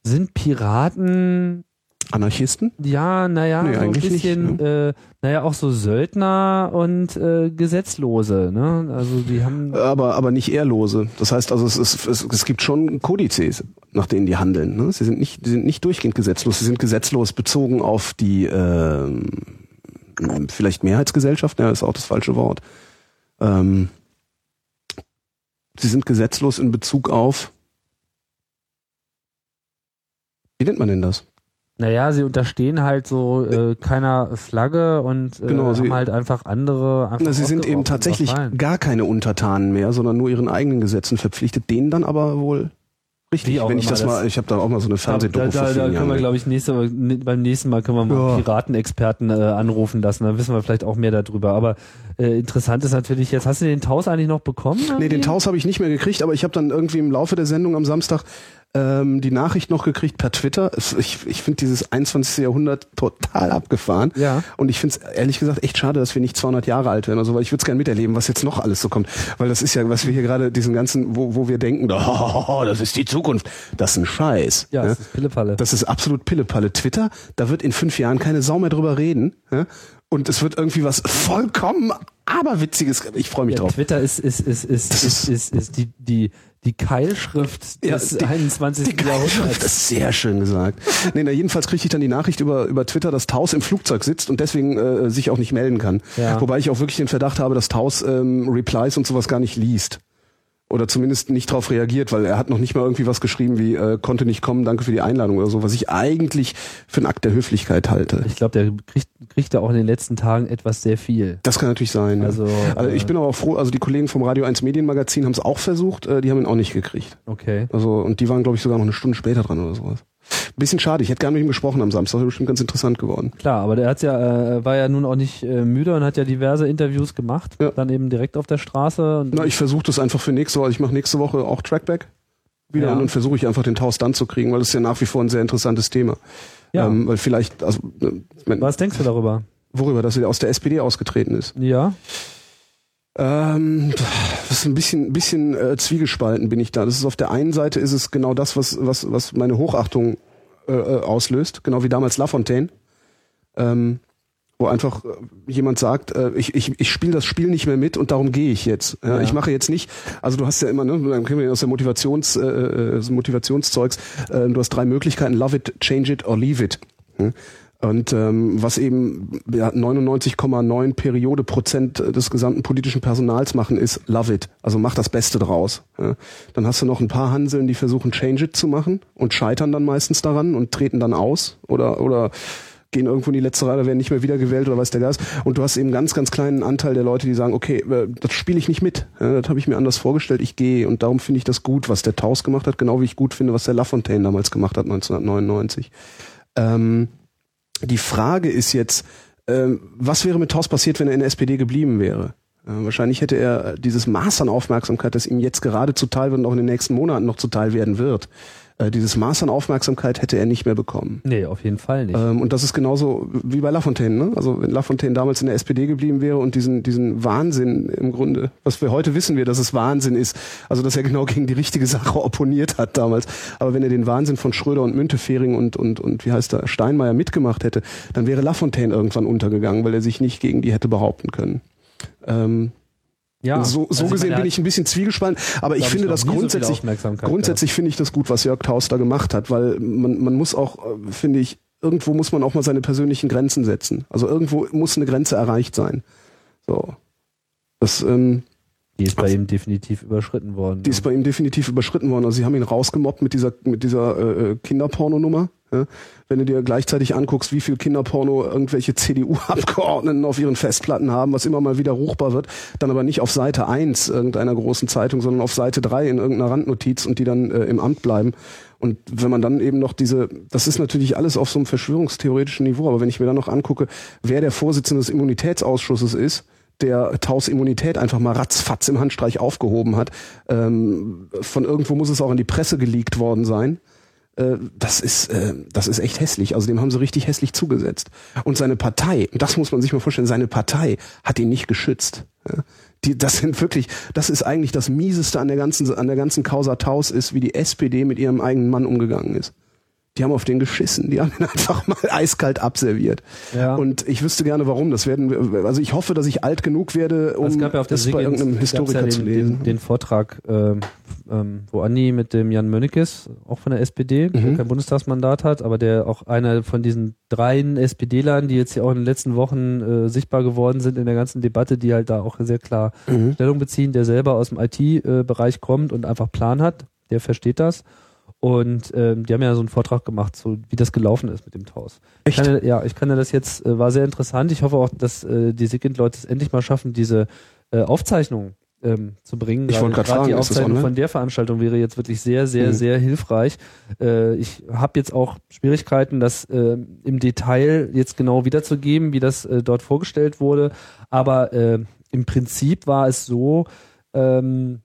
sind Piraten,
Anarchisten?
ja, naja,
Nee,
so ein
eigentlich nicht,
bisschen, äh, naja, auch so Söldner und äh, Gesetzlose, ne? Also die haben.
aber aber nicht ehrlose. Das heißt also, es, ist, es, es gibt schon Kodizes, nach denen die handeln. Ne? Sie sind nicht, die sind nicht durchgehend gesetzlos. Sie sind gesetzlos bezogen auf die ähm, vielleicht Mehrheitsgesellschaft. Ja, ist auch das falsche Wort. Ähm, sie sind gesetzlos in Bezug auf wie nennt man denn das?
Naja, sie unterstehen halt so äh, keiner Flagge und äh,
Genau, sie-
haben halt einfach andere. Einfach
Na, sie sind eben tatsächlich gar keine Untertanen mehr, sondern nur ihren eigenen Gesetzen verpflichtet, denen dann aber wohl richtig. Wenn ich das,
das-
mal, ich habe da auch mal so eine Fernsehdoku
da, da, da können wir, glaube ich, nächste, beim nächsten Mal können wir mal
Ja.
Piratenexperten äh, anrufen lassen. Dann wissen wir vielleicht auch mehr darüber. Aber äh, interessant ist natürlich jetzt, hast du den Taus eigentlich noch bekommen?
Nee, den? Taus habe ich nicht mehr gekriegt, aber ich habe dann irgendwie im Laufe der Sendung am Samstag ähm, die Nachricht noch gekriegt per Twitter. Es- Ich, ich finde dieses 21. Jahrhundert total abgefahren.
Ja.
Und ich finde es ehrlich gesagt echt schade, dass wir nicht 200 Jahre alt werden. Also, weil ich würde es gerne miterleben, was jetzt noch alles so kommt. Weil das ist ja, was wir hier gerade diesen ganzen, wo, wo wir denken, oh, das ist die Zukunft. Das ist ein Scheiß.
Ja,
ne?
das ist Pillepalle.
Das ist absolut Pillepalle. Twitter, da wird in fünf Jahren keine Sau mehr drüber reden. Ja? Und es wird irgendwie was vollkommen aberwitziges. Ich freue mich
ja,
drauf.
Twitter ist, ist, ist, ist,
Das
ist, ist, ist die, die, die Keilschrift
Ja,
des
die-
21.
Die
Jahrhunderts.
das ist sehr schön gesagt. Nee, na, jedenfalls kriege ich dann die Nachricht über, über Twitter, dass Taus im Flugzeug sitzt und deswegen äh, sich auch nicht melden kann.
Ja.
Wobei ich auch wirklich den Verdacht habe, dass Taus ähm, Replies und sowas gar nicht liest. Oder zumindest nicht darauf reagiert, weil er hat noch nicht mal irgendwie was geschrieben wie äh, konnte nicht kommen, danke für die Einladung oder so, was ich eigentlich für einen Akt der Höflichkeit halte.
Ich glaube, der kriegt, kriegt da auch in den letzten Tagen etwas sehr viel.
Das kann natürlich sein.
Also,
ja. also ich
äh,
bin aber auch froh, also die Kollegen vom Radio 1 Medienmagazin haben es auch versucht, äh, die haben ihn auch nicht gekriegt.
Okay.
Also, und die waren, glaube ich, sogar noch eine Stunde später dran oder sowas. Bisschen schade, ich hätte gerne mit ihm gesprochen am Samstag, wäre bestimmt ganz interessant geworden.
Klar, aber der hat ja, äh, war ja nun auch nicht äh, müde und hat ja diverse Interviews gemacht.
Ja.
Dann eben direkt auf der Straße. Und
Na, ich versuche das einfach für nächste Woche, ich mache nächste Woche auch Trackback wieder
Ja.
und dann versuche ich einfach den Taus dann zu kriegen, weil das ist ja nach wie vor ein sehr interessantes Thema.
Ja.
Ähm, weil vielleicht, also, äh,
Was denkst du darüber?
worüber, dass er aus der SPD ausgetreten ist.
Ja.
Ähm, das ist ein bisschen, bisschen äh, zwiegespalten bin ich da. Das ist auf der einen Seite ist es genau das, was, was, was meine Hochachtung äh, äh, auslöst, genau wie damals Lafontaine. Ähm, wo einfach äh, jemand sagt, äh, ich, ich, ich spiele das Spiel nicht mehr mit und darum gehe ich jetzt. Ja. Ich mache jetzt nicht, also du hast ja immer, ne, dann kennen wir aus der Motivations, äh, äh, Motivationszeugs, äh, du hast drei Möglichkeiten, love it, change it or leave it. Hm? Und ähm, was eben ja, 99,9 Periode Prozent des gesamten politischen Personals machen, ist love it. Also mach das Beste draus. Ja. Dann hast du noch ein paar Hanseln, die versuchen change it zu machen und scheitern dann meistens daran und treten dann aus oder oder gehen irgendwo in die letzte Reihe, werden nicht mehr wiedergewählt oder weiß der Geist. Und du hast eben ganz, ganz kleinen Anteil der Leute, die sagen, okay, äh, das spiele ich nicht mit. Ja, das habe ich mir anders vorgestellt, ich gehe. Und darum finde ich das gut, was der Taus gemacht hat, genau wie ich gut finde, was der Lafontaine damals gemacht hat, 1999. Ähm, die Frage ist jetzt, ähm, was wäre mit Taus passiert, wenn er in der SPD geblieben wäre? Äh, wahrscheinlich hätte er dieses Maß an Aufmerksamkeit, das ihm jetzt gerade zuteil wird und auch in den nächsten Monaten noch zuteil werden wird, äh, dieses Maß an Aufmerksamkeit hätte er nicht mehr bekommen.
Nee, auf jeden Fall nicht.
Ähm, und das ist genauso wie bei Lafontaine. Ne? Also wenn Lafontaine damals in der SPD geblieben wäre und diesen, diesen Wahnsinn im Grunde, was wir heute wissen wir, dass es Wahnsinn ist, also dass er genau gegen die richtige Sache opponiert hat damals. Aber wenn er den Wahnsinn von Schröder und Müntefering und, und, und wie heißt er, Steinmeier mitgemacht hätte, dann wäre Lafontaine irgendwann untergegangen, weil er sich nicht gegen die hätte behaupten können. Ähm,
ja,
so so
Also
gesehen bin ich ein bisschen zwiegespalten, aber ich finde
noch
das
nie so
grundsätzlich Grundsätzlich finde ich das gut, was Jörg Taus da gemacht hat, weil man, man muss auch, finde ich, irgendwo muss man auch mal seine persönlichen Grenzen setzen. Also irgendwo muss eine Grenze erreicht sein. So. Das, ähm,
Die ist bei ihm definitiv überschritten worden.
die ist bei ihm definitiv überschritten worden. Also sie haben ihn rausgemobbt mit dieser, mit dieser äh, Kinderpornonummer. Ja? Wenn du dir gleichzeitig anguckst, wie viel Kinderporno irgendwelche CDU-Abgeordneten auf ihren Festplatten haben, was immer mal wieder ruchbar wird, dann aber nicht auf Seite 1 irgendeiner großen Zeitung, sondern auf Seite 3 in irgendeiner Randnotiz und die dann äh, im Amt bleiben. Und wenn man dann eben noch diese, das ist natürlich alles auf so einem verschwörungstheoretischen Niveau, aber wenn ich mir dann noch angucke, wer der Vorsitzende des Immunitätsausschusses ist, der Taus Immunität einfach mal ratzfatz im Handstreich aufgehoben hat. Ähm, von irgendwo muss es auch in die Presse geleakt worden sein. Äh, das ist, äh, das ist echt hässlich. Also dem haben sie richtig hässlich zugesetzt. Und seine Partei, das muss man sich mal vorstellen, seine Partei hat ihn nicht geschützt. Ja. Die, das sind wirklich, das ist eigentlich das mieseste an der ganzen, an der ganzen Causa Taus ist, wie die SPD mit ihrem eigenen Mann umgegangen ist. Die haben auf den geschissen, die haben ihn einfach mal eiskalt abserviert.
Ja.
Und ich wüsste gerne, warum. Das werden, also ich hoffe, dass ich alt genug werde, um
es gab ja auf der
das bei irgendeinem Historiker
ja den,
zu lesen.
Den, den Vortrag, ähm, ähm, wo Andi mit dem Jan Mönnekes, auch von der SPD, der
Mhm.
kein Bundestagsmandat hat, aber der auch einer von diesen dreien SPD-Lern, die jetzt ja auch in den letzten Wochen äh, sichtbar geworden sind in der ganzen Debatte, die halt da auch sehr klar
Mhm.
Stellung beziehen, der selber aus dem IT-Bereich kommt und einfach Plan hat, der versteht das. Und ähm, die haben ja so einen Vortrag gemacht, so wie das gelaufen ist mit dem Taus. Ich
Echt?
kann, ja, ich kann ja das jetzt, äh, war sehr interessant. Ich hoffe auch, dass äh, die Sigint-Leute es endlich mal schaffen, diese äh, Aufzeichnung ähm, zu bringen.
Ich wollte gerade fragen,
die Aufzeichnung von der Veranstaltung wäre jetzt wirklich sehr, sehr,
Mhm.
sehr hilfreich. Äh, ich habe jetzt auch Schwierigkeiten, das äh, im Detail jetzt genau wiederzugeben, wie das äh, dort vorgestellt wurde. Aber äh, im Prinzip war es so, ähm,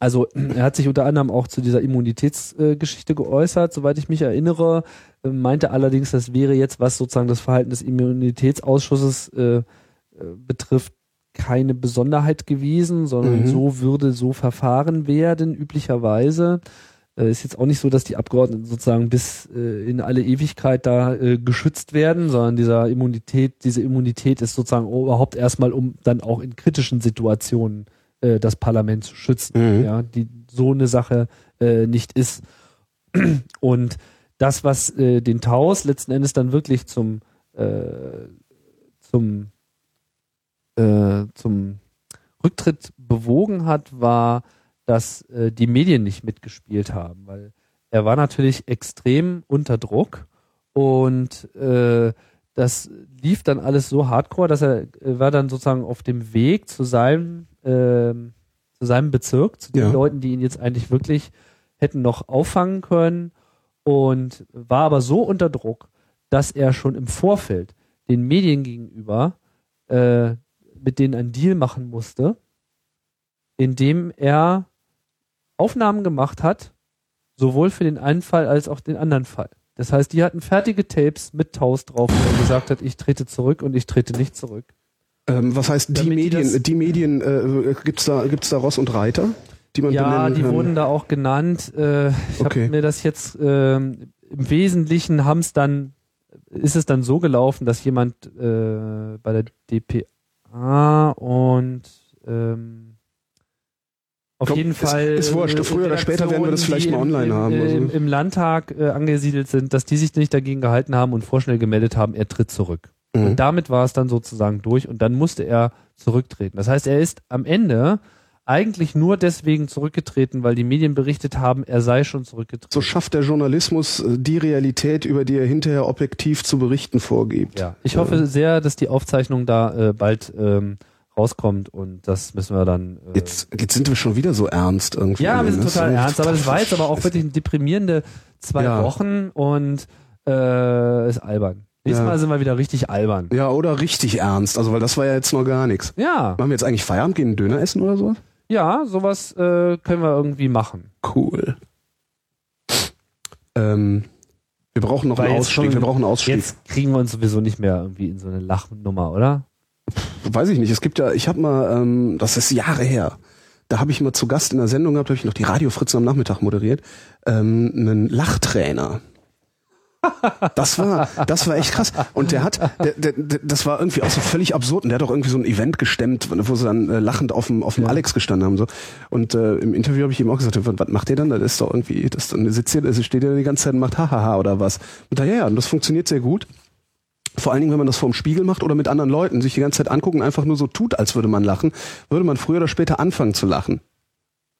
also er hat sich unter anderem auch zu dieser Immunitätsgeschichte äh, geäußert, soweit ich mich erinnere, äh, meinte allerdings, das wäre jetzt, was sozusagen das Verhalten des Immunitätsausschusses äh, äh, betrifft, keine Besonderheit gewesen, sondern
Mhm.
so würde so verfahren werden, üblicherweise. Äh, ist jetzt auch nicht so, dass die Abgeordneten sozusagen bis äh, in alle Ewigkeit da geschützt werden, sondern dieser Immunität, diese Immunität ist sozusagen überhaupt erstmal, um dann auch in kritischen Situationen äh, das Parlament zu schützen,
Mhm.
ja, die so eine Sache äh, nicht ist. Und das, was äh, den Taus letzten Endes dann wirklich zum äh, zum äh, zum Rücktritt bewogen hat, war, dass die Medien nicht mitgespielt haben, weil er war natürlich extrem unter Druck und äh, das lief dann alles so hardcore, dass er äh, war dann sozusagen auf dem Weg zu seinem ähm, zu seinem Bezirk, zu den
Ja.
Leuten, die ihn jetzt eigentlich wirklich hätten noch auffangen können und war aber so unter Druck, dass er schon im Vorfeld den Medien gegenüber äh, mit denen einen Deal machen musste, indem er Aufnahmen gemacht hat, sowohl für den einen Fall als auch den anderen Fall. Das heißt, die hatten fertige Tapes mit Taus drauf, wo er gesagt hat, ich trete zurück und ich trete nicht zurück.
Ähm, was heißt die
Damit die
Medien?
das-
Die Medien, äh, gibt's da, gibt's da Ross und Reiter, die man
Ja,
benennen
die
kann?
wurden da auch genannt. Äh, ich
Okay.
habe mir das jetzt ähm, im Wesentlichen haben es dann ist es dann so gelaufen, dass jemand äh, bei der DPA und ähm, auf
Komm,
jeden
ist-
Fall
ist wurscht.
äh,
Früher oder später werden wir das vielleicht mal
im-
online
im,
haben,
äh,
also.
Im, Im Landtag äh, angesiedelt sind, dass die sich nicht dagegen gehalten haben und vorschnell gemeldet haben, er tritt zurück.
Mhm.
Und damit war es dann sozusagen durch und dann musste er zurücktreten. Das heißt, er ist am Ende eigentlich nur deswegen zurückgetreten, weil die Medien berichtet haben, er sei schon zurückgetreten.
So schafft der Journalismus äh, die Realität, über die er hinterher objektiv zu berichten vorgibt.
Ja, ich hoffe sehr, dass die Aufzeichnung da äh, bald ähm, rauskommt und das müssen wir dann. Äh,
Jetzt, jetzt sind wir schon wieder so ernst irgendwie.
ja, wir sind
Das
total
ist-
ernst, aber das war jetzt aber auch wirklich deprimierende zwei
Ja.
Wochen und äh, ist albern. Nächstes
Ja.
Mal sind wir wieder richtig albern.
Ja, oder richtig ernst, also weil das war ja jetzt noch gar nichts.
Ja,
Machen wir jetzt eigentlich Feierabend, gehen einen Döner essen oder so?
ja, sowas äh, können wir irgendwie machen.
Cool. Ähm, wir brauchen noch
Weil
einen Ausstieg.
schon-
Wir brauchen einen Ausstieg.
Jetzt kriegen wir uns sowieso nicht mehr irgendwie in so eine Lachnummer, oder?
Weiß ich nicht. Es gibt ja, ich habe mal, ähm, das ist Jahre her. Da habe ich mal zu Gast in der Sendung gehabt, habe ich noch die Radiofritze am Nachmittag moderiert, ähm, einen Lachtrainer. Das war, das war echt krass. Und der hat, der, der, der, das war irgendwie auch so völlig absurd. Und der hat auch irgendwie so ein Event gestemmt, wo sie dann äh, lachend auf dem, auf dem
Ja.
Alex gestanden haben. So. Und äh, im Interview habe ich ihm auch gesagt, was, was macht der dann? Das ist doch irgendwie, das dann sitzt hier, also steht der die ganze Zeit und macht hahaha oder was. Und da, ja, ja, und das funktioniert sehr gut. Vor allen Dingen, wenn man das vorm Spiegel macht oder mit anderen Leuten, sich die ganze Zeit angucken, einfach nur so tut, als würde man lachen, würde man früher oder später anfangen zu lachen.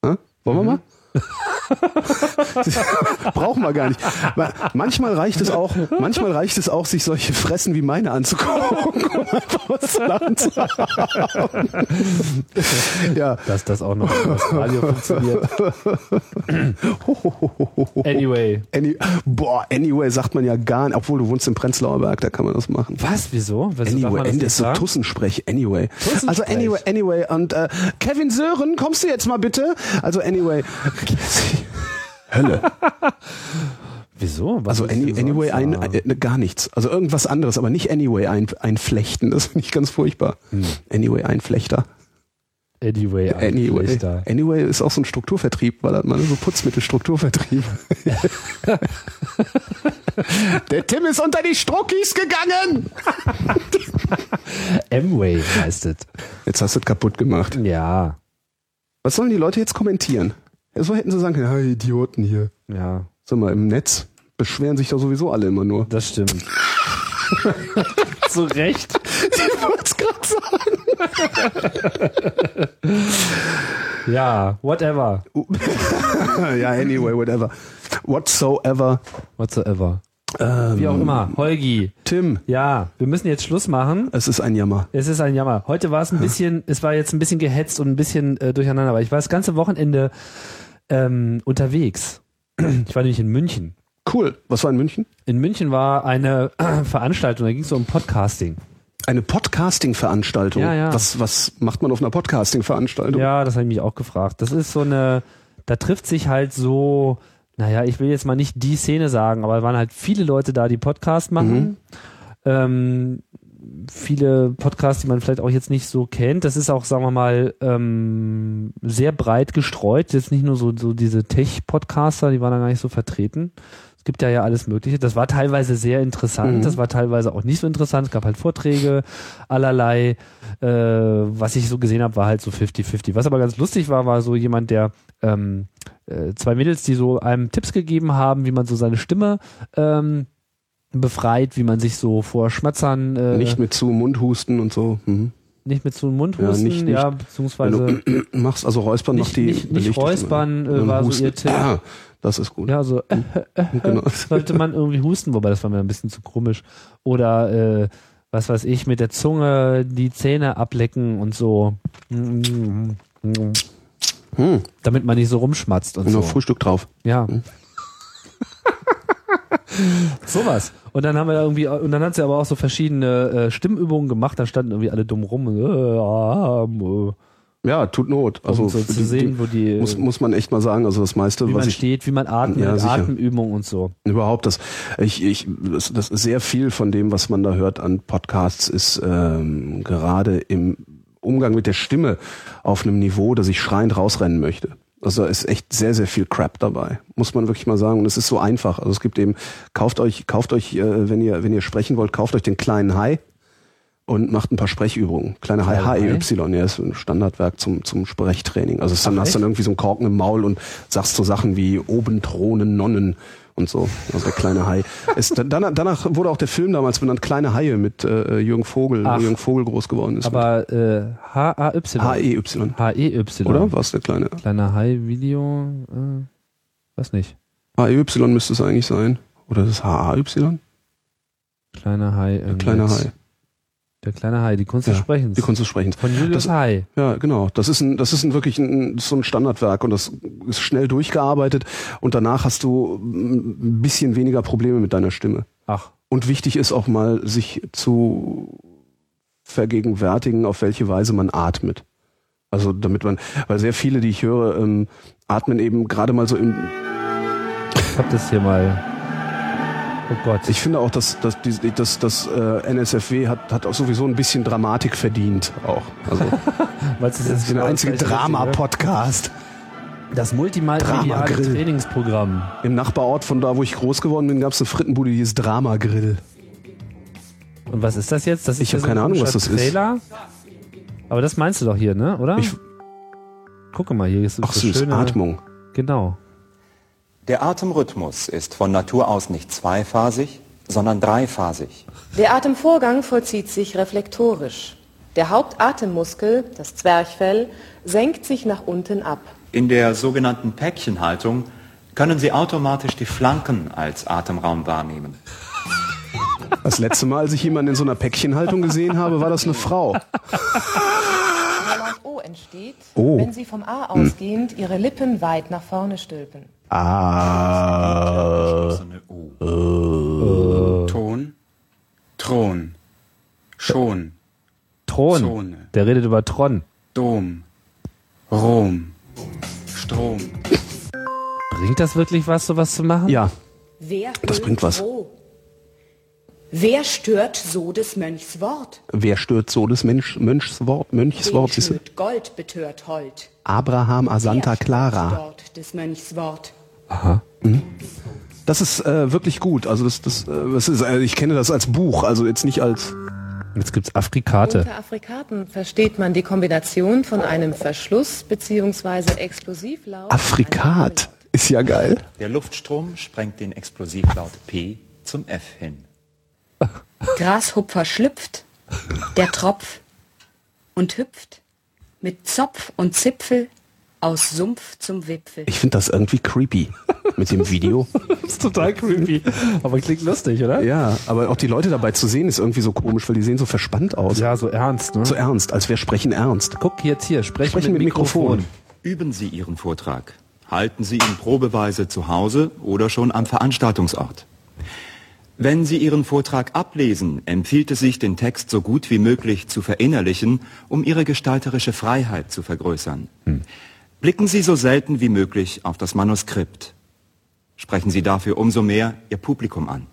Hä? Wollen wir mal? Brauchen wir gar nicht. Manchmal reicht es auch, manchmal reicht es auch, sich solche Fressen wie meine anzugucken, um einfach was zu lachen zu haben. ja.
Dass das auch noch das Radio funktioniert. Anyway.
Any, boah, anyway sagt man ja gar nicht, obwohl du wohnst im Prenzlauer Berg, da kann man das machen.
Was? Wieso? Wieso
Anyway,
das
ist so? Tussensprech, anyway.
Tussensprech.
Also anyway, anyway. Und äh, Kevin Sören, kommst du jetzt mal bitte? Also anyway. Hölle.
Wieso? Was
Also any, anyway, ein, äh, gar nichts. Also irgendwas anderes, aber nicht anyway ein, einflechten. Das finde ich ganz furchtbar.
Hm.
Anyway, Einflechter.
Anyway,
Anyway. Anyway ist auch so ein Strukturvertrieb, weil hat man so Putzmittelstrukturvertrieb. Der Tim ist unter die Struckis gegangen.
Amway heißt es.
Jetzt hast du es kaputt gemacht.
Ja,
Was sollen die Leute jetzt kommentieren? So hätten sie sagen können, ja, Idioten hier.
ja,
Sag mal, im Netz beschweren sich doch sowieso alle immer nur.
das stimmt. Zu Recht.
Ich wollte es gerade sagen.
Ja, whatever.
ja, anyway, whatever. Whatsoever.
Whatsoever.
Ähm,
Wie auch immer. Holgi.
Tim,
Ja, wir müssen jetzt Schluss machen.
es ist ein Jammer.
Es ist ein Jammer. Heute war es ein bisschen, es war jetzt ein bisschen gehetzt und ein bisschen äh, durcheinander, aber ich war das ganze Wochenende ähm, unterwegs. Ich war nämlich in München.
Cool. Was war in München?
In München war eine Veranstaltung, da ging es um Podcasting.
Eine Podcasting-Veranstaltung.
Ja, ja.
Was, was macht man auf einer Podcasting-Veranstaltung?
Ja, das habe ich mich auch gefragt. Das ist so eine, da trifft sich halt so, naja, ich will jetzt mal nicht die Szene sagen, aber es waren halt viele Leute da, die Podcast machen. Ähm, viele Podcasts, die man vielleicht auch jetzt nicht so kennt. Das ist auch, sagen wir mal, ähm, sehr breit gestreut. Jetzt nicht nur so, so diese Tech-Podcaster, die waren da gar nicht so vertreten. Es gibt ja ja alles Mögliche. Das war teilweise sehr interessant,
Mhm.
das war teilweise auch nicht so interessant. Es gab halt Vorträge, allerlei. Äh, was ich so gesehen habe, war halt so 50-50. Was aber ganz lustig war, war so jemand, der ähm, äh, zwei Mädels, die so einem Tipps gegeben haben, wie man so seine Stimme ähm, befreit, wie man sich so vor Schmatzern äh,
Nicht mit zu Mundhusten und so. Mhm.
nicht mit zu den Mund
Ja, nicht-
ja,
nicht-
beziehungsweise
Wenn du machst also Räuspern
nicht,
macht die
nicht, nicht räuspern
Stimme.
äh, war so
Husten.
ihr Tipp.
Ah, das ist gut.
Ja, so äh,
genau.
sollte man irgendwie husten, wobei das war mir ein bisschen zu komisch. Oder äh, was weiß ich, mit der Zunge die Zähne ablecken und so.
Hm,
Damit man nicht so rumschmatzt und
noch
so.
Frühstück drauf.
Ja. Sowas. Und dann haben wir irgendwie, und dann hat sie aber auch so verschiedene äh, Stimmübungen gemacht, da standen irgendwie alle dumm rum. und, Äh, äh,
Ja, tut Not. Also
um so zu sehen, wo die,
muss, muss man echt mal sagen, also das meiste,
wie
was
man
ich
steht, wie man atmet,
Ja.
Atemübungen und so.
überhaupt das, ich, ich, das, das sehr viel von dem, was man da hört an Podcasts, ist ähm, gerade im Umgang mit der Stimme auf einem Niveau, dass ich schreiend rausrennen möchte. Also da ist echt sehr, sehr viel Crap dabei, muss man wirklich mal sagen. Und es ist so einfach. Also es gibt eben, kauft euch, kauft euch, äh, wenn ihr, wenn ihr sprechen wollt, kauft euch den kleinen Hai und macht ein paar Sprechübungen. Kleine Hai, HEY, ja, ist ein Standardwerk zum, zum Sprechtraining. Also dann hast du dann irgendwie so einen Korken im Maul und sagst so Sachen wie oben thronen Nonnen und so. Also der kleine Hai. Es, danach, danach wurde auch der Film damals benannt, Kleine Haie mit äh, Jürgen Vogel,
Ach.
wo Jürgen Vogel groß geworden ist.
Aber äh, H-A-Y.
H-E-Y.
H-E-Y.
Oder? War es der kleine?
Kleiner Hai-Video. Äh, weiß nicht.
H-E-Y müsste es eigentlich sein. Oder ist es H-A-Y?
Kleiner Hai.
Der kleine Hai.
Der kleine Hai, die Kunst des
Ja,
Sprechens.
Die Kunst des Sprechens.
Von Julius
Das-
Hai.
Ja, genau. Das ist ein, das ist ein wirklich ein, so ein Standardwerk und das ist schnell durchgearbeitet und danach hast du ein bisschen weniger Probleme mit deiner Stimme.
Ach,
Und wichtig ist auch mal, sich zu vergegenwärtigen, auf welche Weise man atmet. Also damit man, weil sehr viele, die ich höre, ähm, atmen eben gerade mal so im,
ich hab das hier mal. Oh Gott.
ich finde auch, dass, dass, dass das äh, NSFW hat, hat auch sowieso ein bisschen Dramatik verdient auch. Also
Was ist
das ist der einzige Drama-Podcast.
Das multimediale. Trainingsprogramm.
Im Nachbarort von da, wo ich groß geworden bin, gab es eine Frittenbude, die hieß Drama Grill.
Und was ist das jetzt? Das ist
Ich hab
ja so ein
keine Ahnung, was das ist.
Trailer. Aber das meinst du doch hier, ne? Oder?
Ich-
Gucke mal, hier ist
Ach
so
süß,
schöne
Atmung.
Genau.
Der Atemrhythmus ist von Natur aus nicht zweiphasig, sondern dreiphasig.
Der Atemvorgang vollzieht sich reflektorisch. Der Hauptatemmuskel, das Zwerchfell, senkt sich nach unten ab.
In der sogenannten Päckchenhaltung können Sie automatisch die Flanken als Atemraum wahrnehmen.
Das letzte Mal, als ich jemanden in so einer Päckchenhaltung gesehen habe, war das eine Frau.
Der Laut O entsteht,
Oh.
wenn Sie vom A ausgehend Ihre Lippen weit nach vorne stülpen.
Ah.
Geschlossene O.
Ton, Thron, Schon,
Thron.
Zone.
Der redet über Tron.
Dom, Rom, Strom.
Bringt das wirklich was, sowas zu machen?
Ja,
Wer
Das bringt was.
wo? Wer stört so des Mönchs Wort?
wer stört so des Mensch, Mönchswort, Mönchswort,
Wen
siehst du?
schmückt Gold betört Hold?
Abraham a Santa
Wer stört
Clara.
Dort des Mönchs Wort.
Das ist äh, wirklich gut. Also das, das, äh, das ist, äh, ich kenne das als Buch, also jetzt nicht als.
Jetzt gibt's Afrikate.
Unter Afrikaten versteht man die Kombination von einem Verschluss bzw. Explosivlaut.
Afrikat. Ist ja geil.
Der Luftstrom sprengt den Explosivlaut P zum F hin.
Grashupfer schlüpft, der Tropf und hüpft mit Zopf und Zipfel aus Sumpf zum Wipfel.
Ich finde das irgendwie creepy mit dem Video.
Das ist total creepy. Aber klingt lustig, oder?
Ja, aber auch die Leute dabei zu sehen ist irgendwie so komisch, weil die sehen so verspannt aus.
Ja, so ernst, ne?
So ernst, als wir sprechen ernst.
Guck jetzt hier, sprechen,
Sprechen
mit,
mit
Mikrofon.
Mikrofon.
Üben Sie Ihren Vortrag. Halten Sie ihn probeweise zu Hause oder schon am Veranstaltungsort. Wenn Sie Ihren Vortrag ablesen, empfiehlt es sich, den Text so gut wie möglich zu verinnerlichen, um Ihre gestalterische Freiheit zu vergrößern. Blicken Sie so selten wie möglich auf das Manuskript. Sprechen Sie dafür umso mehr Ihr Publikum an.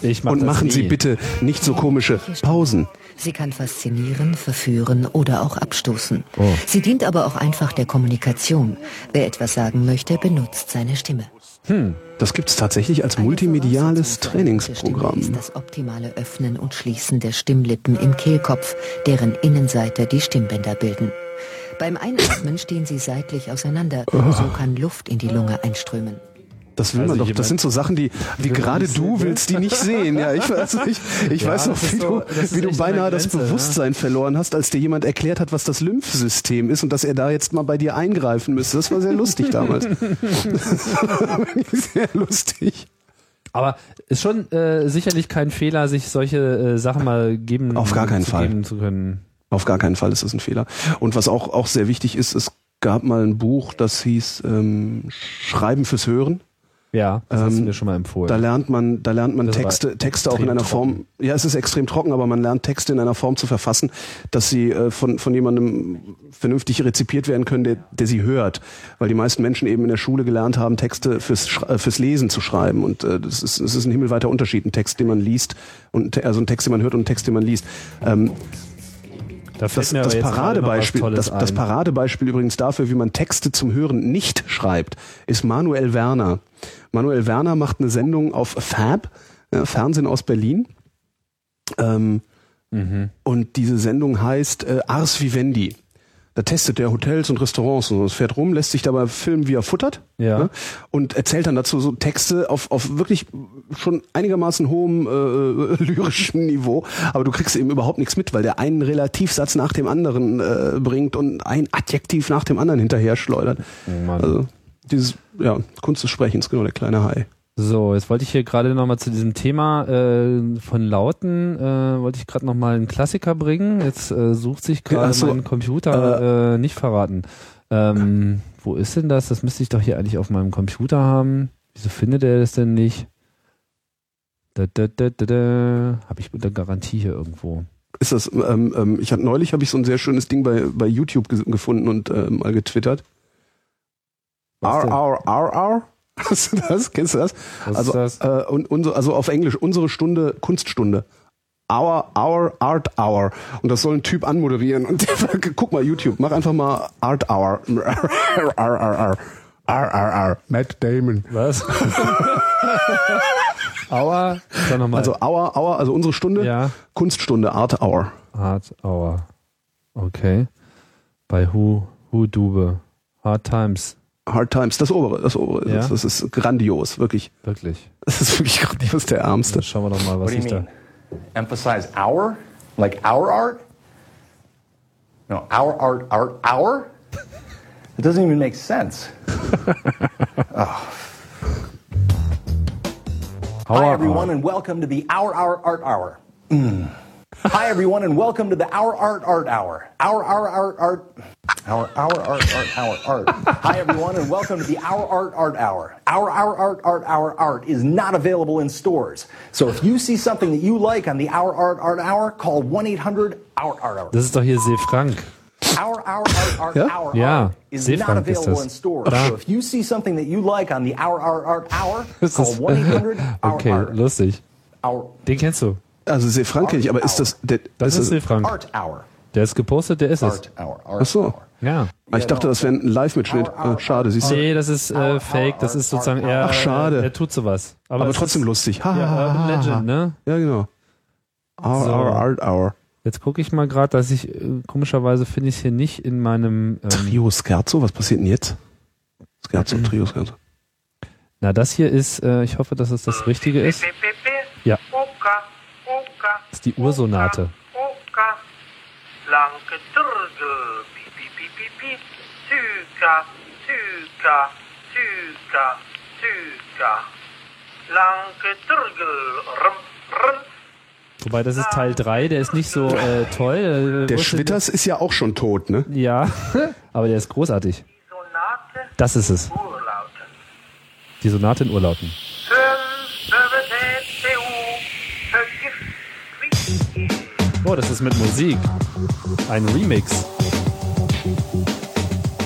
Ich mach
Und machen. Sie bitte nicht so komische Pausen.
Sie kann faszinieren, verführen oder auch abstoßen.
Oh.
Sie dient aber auch einfach der Kommunikation. Wer etwas sagen möchte, benutzt seine Stimme.
Das gibt es tatsächlich als multimediales Trainingsprogramm.
Ist das optimale Öffnen und Schließen der Stimmlippen im Kehlkopf, deren Innenseite die Stimmbänder bilden. Beim Einatmen stehen sie seitlich auseinander. So kann Luft in die Lunge einströmen.
Das will
Also
man doch. Das sind so Sachen, die, die gerade du
will.
willst, die nicht sehen. Ja, ich weiß, ich, ich
Ja,
weiß noch,
das
wie
so-
du,
das
wie du beinahe das
Grenze, ne?
Bewusstsein verloren hast, als dir jemand erklärt hat, was das Lymphsystem ist und dass er da jetzt mal bei dir eingreifen müsste. Das war sehr lustig damals. Das sehr lustig.
Aber ist schon äh, sicherlich kein Fehler, sich solche äh, Sachen mal geben
Auf gar keinen
zu
Fall.
geben zu können.
Auf gar keinen Fall ist das ein Fehler. Und was auch, auch sehr wichtig ist, es gab mal ein Buch, das hieß ähm, Schreiben fürs Hören.
Ja, das hast du
Ähm,
mir schon mal empfohlen.
Da lernt man, da lernt man
Das
Texte, Texte auch in einer Form. Ja, es ist extrem trocken, aber man lernt Texte in einer Form zu verfassen, dass sie äh, von von jemandem vernünftig rezipiert werden können, der, der sie hört, weil die meisten Menschen eben in der Schule gelernt haben, Texte fürs äh, fürs Lesen zu schreiben und äh, das ist das ist ein himmelweiter Unterschied, ein Text, den man liest und also ein Text, den man hört und ein Text, den man liest. Ähm,
Da
Das, das, Paradebeispiel, das, das. Paradebeispiel übrigens dafür, wie man Texte zum Hören nicht schreibt, ist Manuel Werner. Manuel Werner macht eine Sendung auf Fab, äh, Fernsehen aus Berlin. Ähm,
Mhm.
Und diese Sendung heißt äh, Ars Vivendi. Da testet der Hotels und Restaurants und so. Es fährt rum, lässt sich dabei filmen, wie er futtert.
Ja.
Ne? Und erzählt dann dazu so Texte auf, auf wirklich schon einigermaßen hohem äh, lyrischen Niveau. Aber du kriegst eben überhaupt nichts mit, weil der einen Relativsatz nach dem anderen äh, bringt und ein Adjektiv nach dem anderen hinterher schleudert.
Mann.
Also dieses, ja, Kunst des Sprechens, genau, der kleine Hai.
So, jetzt wollte ich hier gerade nochmal zu diesem Thema äh, von Lauten, äh, wollte ich gerade nochmal einen Klassiker bringen. Jetzt äh, sucht sich gerade
so,
mein Computer, äh, nicht verraten. Ähm, wo ist denn das? Das müsste ich doch hier eigentlich auf meinem Computer haben. Wieso findet er das denn nicht? Da, da, da, da, da. Habe ich mit der Garantie hier irgendwo.
Ist das, ähm, ähm, ich hatte neulich habe ich so ein sehr schönes Ding bei, bei YouTube ge gefunden und äh, mal getwittert.
Was denn?
Hast du das? Kennst du das?
Was
also,
ist das?
Äh, und, unser, also auf Englisch, unsere Stunde, Kunststunde. Our, our, Art Hour. Und das soll ein Typ anmoderieren. Und der, guck mal, YouTube, mach einfach mal Art Hour. R, R, R, R. R, R, R. Matt Damon.
Was? Aua, dann nochmal.
Also Hour, Hour, also unsere Stunde,
ja,
Kunststunde, Art Hour.
Hard Hour. Okay. Bei Who, Who Dube. Hard Times.
Hard Times, das obere, das obere.
Ja?
Das, das ist grandios, wirklich.
Wirklich.
Das ist wirklich grandios, der Ärmste.
Dann schauen wir doch mal, was
What do you
ich da.
mean? Emphasize our? Like our art? No, our art, art, our? It doesn't even make sense. Hi, everyone, and welcome to the Our Our Art Hour. Mm. Hi, everyone, and welcome to the Our Art Art Hour. Our Our Art Art. Our Our Art Art Hour Art. Hi, everyone, and welcome to the Our Art Art Hour. Our Our Art Art Hour Art is not available in stores. So if you see something that you like on the Our Art Art Hour, call 1 800 Our Art Hour.
Das ist doch hier See Frank.
Our Our Art Art
Ja?
Hour
Ja,
Art is
Seefrank
not available in stores.
Da.
So if you see something that you like on the Our Our Art Hour, call 1 800 Our
Okay,
Art.
lustig.
Our
Den kennst du.
Also sehr Frank kenne ich, aber ist das, der,
Das ist
ist
See Frank.
Art Hour.
Der ist gepostet, der ist es.
Art Hour. Art
Ach so.
Ja.
Ah, ich dachte, das wäre ein Live-Mitschnitt. Ah, schade, siehst du.
Nee, das ist äh, fake, das ist sozusagen er.
Ach, schade.
Er tut sowas. Aber,
Aber trotzdem
ist,
lustig. Ha,
Ja,
ha,
Urban Legend, ne?
Ja, genau. Our,
So.
our Art Hour.
Jetzt gucke ich mal gerade, dass ich, äh, komischerweise finde ich es hier nicht in meinem. Ähm,
Trio Scherzo, was passiert denn jetzt?
Mhm.
Scherzo, Trio Scherzo.
na, das hier ist, äh, ich hoffe, dass es das Richtige ist. Ja. Das ist die Ursonate. Wobei, das ist Teil 3, der ist nicht so äh, toll. Äh,
Der Schwitters ist ja auch schon tot, ne?
Ja, aber der ist großartig. Das ist es. Die Sonate in Urlauten. Oh, das ist mit Musik. Ein Remix.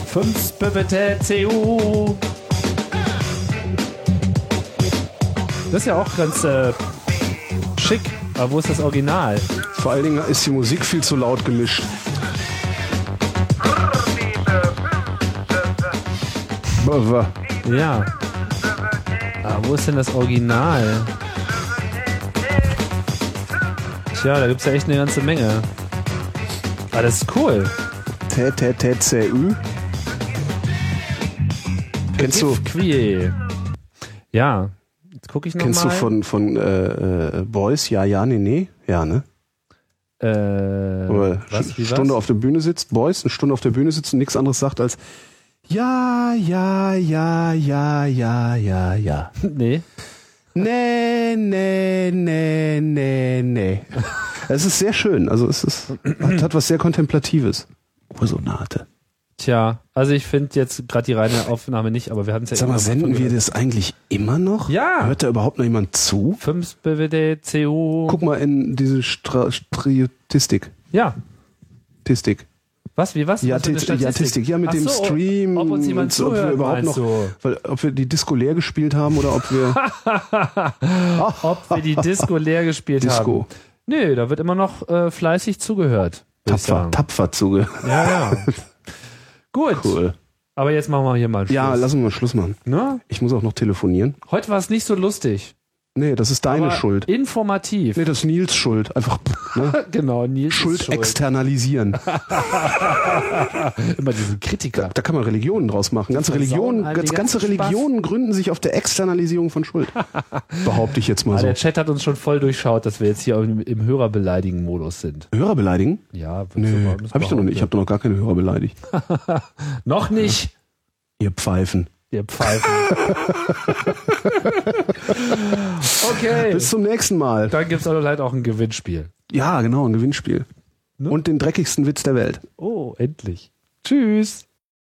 5 CU. Das ist ja auch ganz äh, schick. Aber wo ist das Original?
Vor allen Dingen ist die Musik viel zu laut gemischt.
Ja. Aber wo ist denn das Original? Tja, da gibt's ja echt eine ganze Menge. Ah, das ist cool.
Tä, tä, tä, zä, ü. Kennst du,
Quie. Ja. Jetzt gucke ich nochmal.
kennst du von, von äh, äh, Boys? Ja, ja, nee, nee. Ja, ne?
Äh,
Oder
was, wie
Stunde
was?
auf der Bühne sitzt, Boys, eine Stunde auf der Bühne sitzt und nichts anderes sagt als Ja, ja, ja, ja, ja, ja, ja.
Nee.
Nee, nee, nee, nee, nee. Es ist sehr schön. Also es ist, hat, hat was sehr Kontemplatives. Ursonate.
Tja, also ich finde jetzt gerade die reine Aufnahme nicht, aber wir hatten es ja
Sag mal, senden wir das eigentlich immer noch?
Ja.
Hört da überhaupt noch jemand zu?
5 BWD, CU.
Guck mal in diese Stra Striotistik.
Ja.
Tistik.
Was, wie was?
Ja,
Was Statistik?
ja, Tistik. Ja, mit
Ach
dem
so,
Stream.
Ob uns jemand
so, ob wir
zuhört,
überhaupt noch, weil, ob wir die Disco leer gespielt haben oder ob wir
Ob wir die Disco leer gespielt
Disco.
haben. Nö, da wird immer noch äh, fleißig zugehört.
Tapfer, tapfer zuge.
Ja, ja. Gut.
Cool.
Aber jetzt machen wir hier mal Schluss.
Ja, lassen wir mal Schluss machen.
ne?
Ich muss auch noch telefonieren.
Heute war es nicht so lustig.
Nee, das ist deine
aber
Schuld.
Informativ.
Nee, das ist Nils Schuld. Einfach ne?
genau, Nils
Schuld
schuld.
externalisieren.
Immer diesen Kritiker.
Da kann man Religionen draus machen. Ganze Religionen, ganze
ganzen Spaß.
Religionen gründen sich auf der Externalisierung von Schuld. Behaupte ich jetzt mal so.
der Chat hat uns schon voll durchschaut, dass wir jetzt hier im, im Hörerbeleidigen-Modus sind.
Hörer beleidigen?
Ja,
Nee,
mal-
hab ich doch noch nicht. Ich habe doch noch gar keine Hörer beleidigt.
Noch nicht.
Ihr Pfeifen.
Ihr Pfeifen. okay.
Bis zum nächsten Mal.
Dann gibt's aber halt auch ein Gewinnspiel.
Ja, genau, ein Gewinnspiel. Und den dreckigsten Witz der Welt.
Oh, endlich. Tschüss.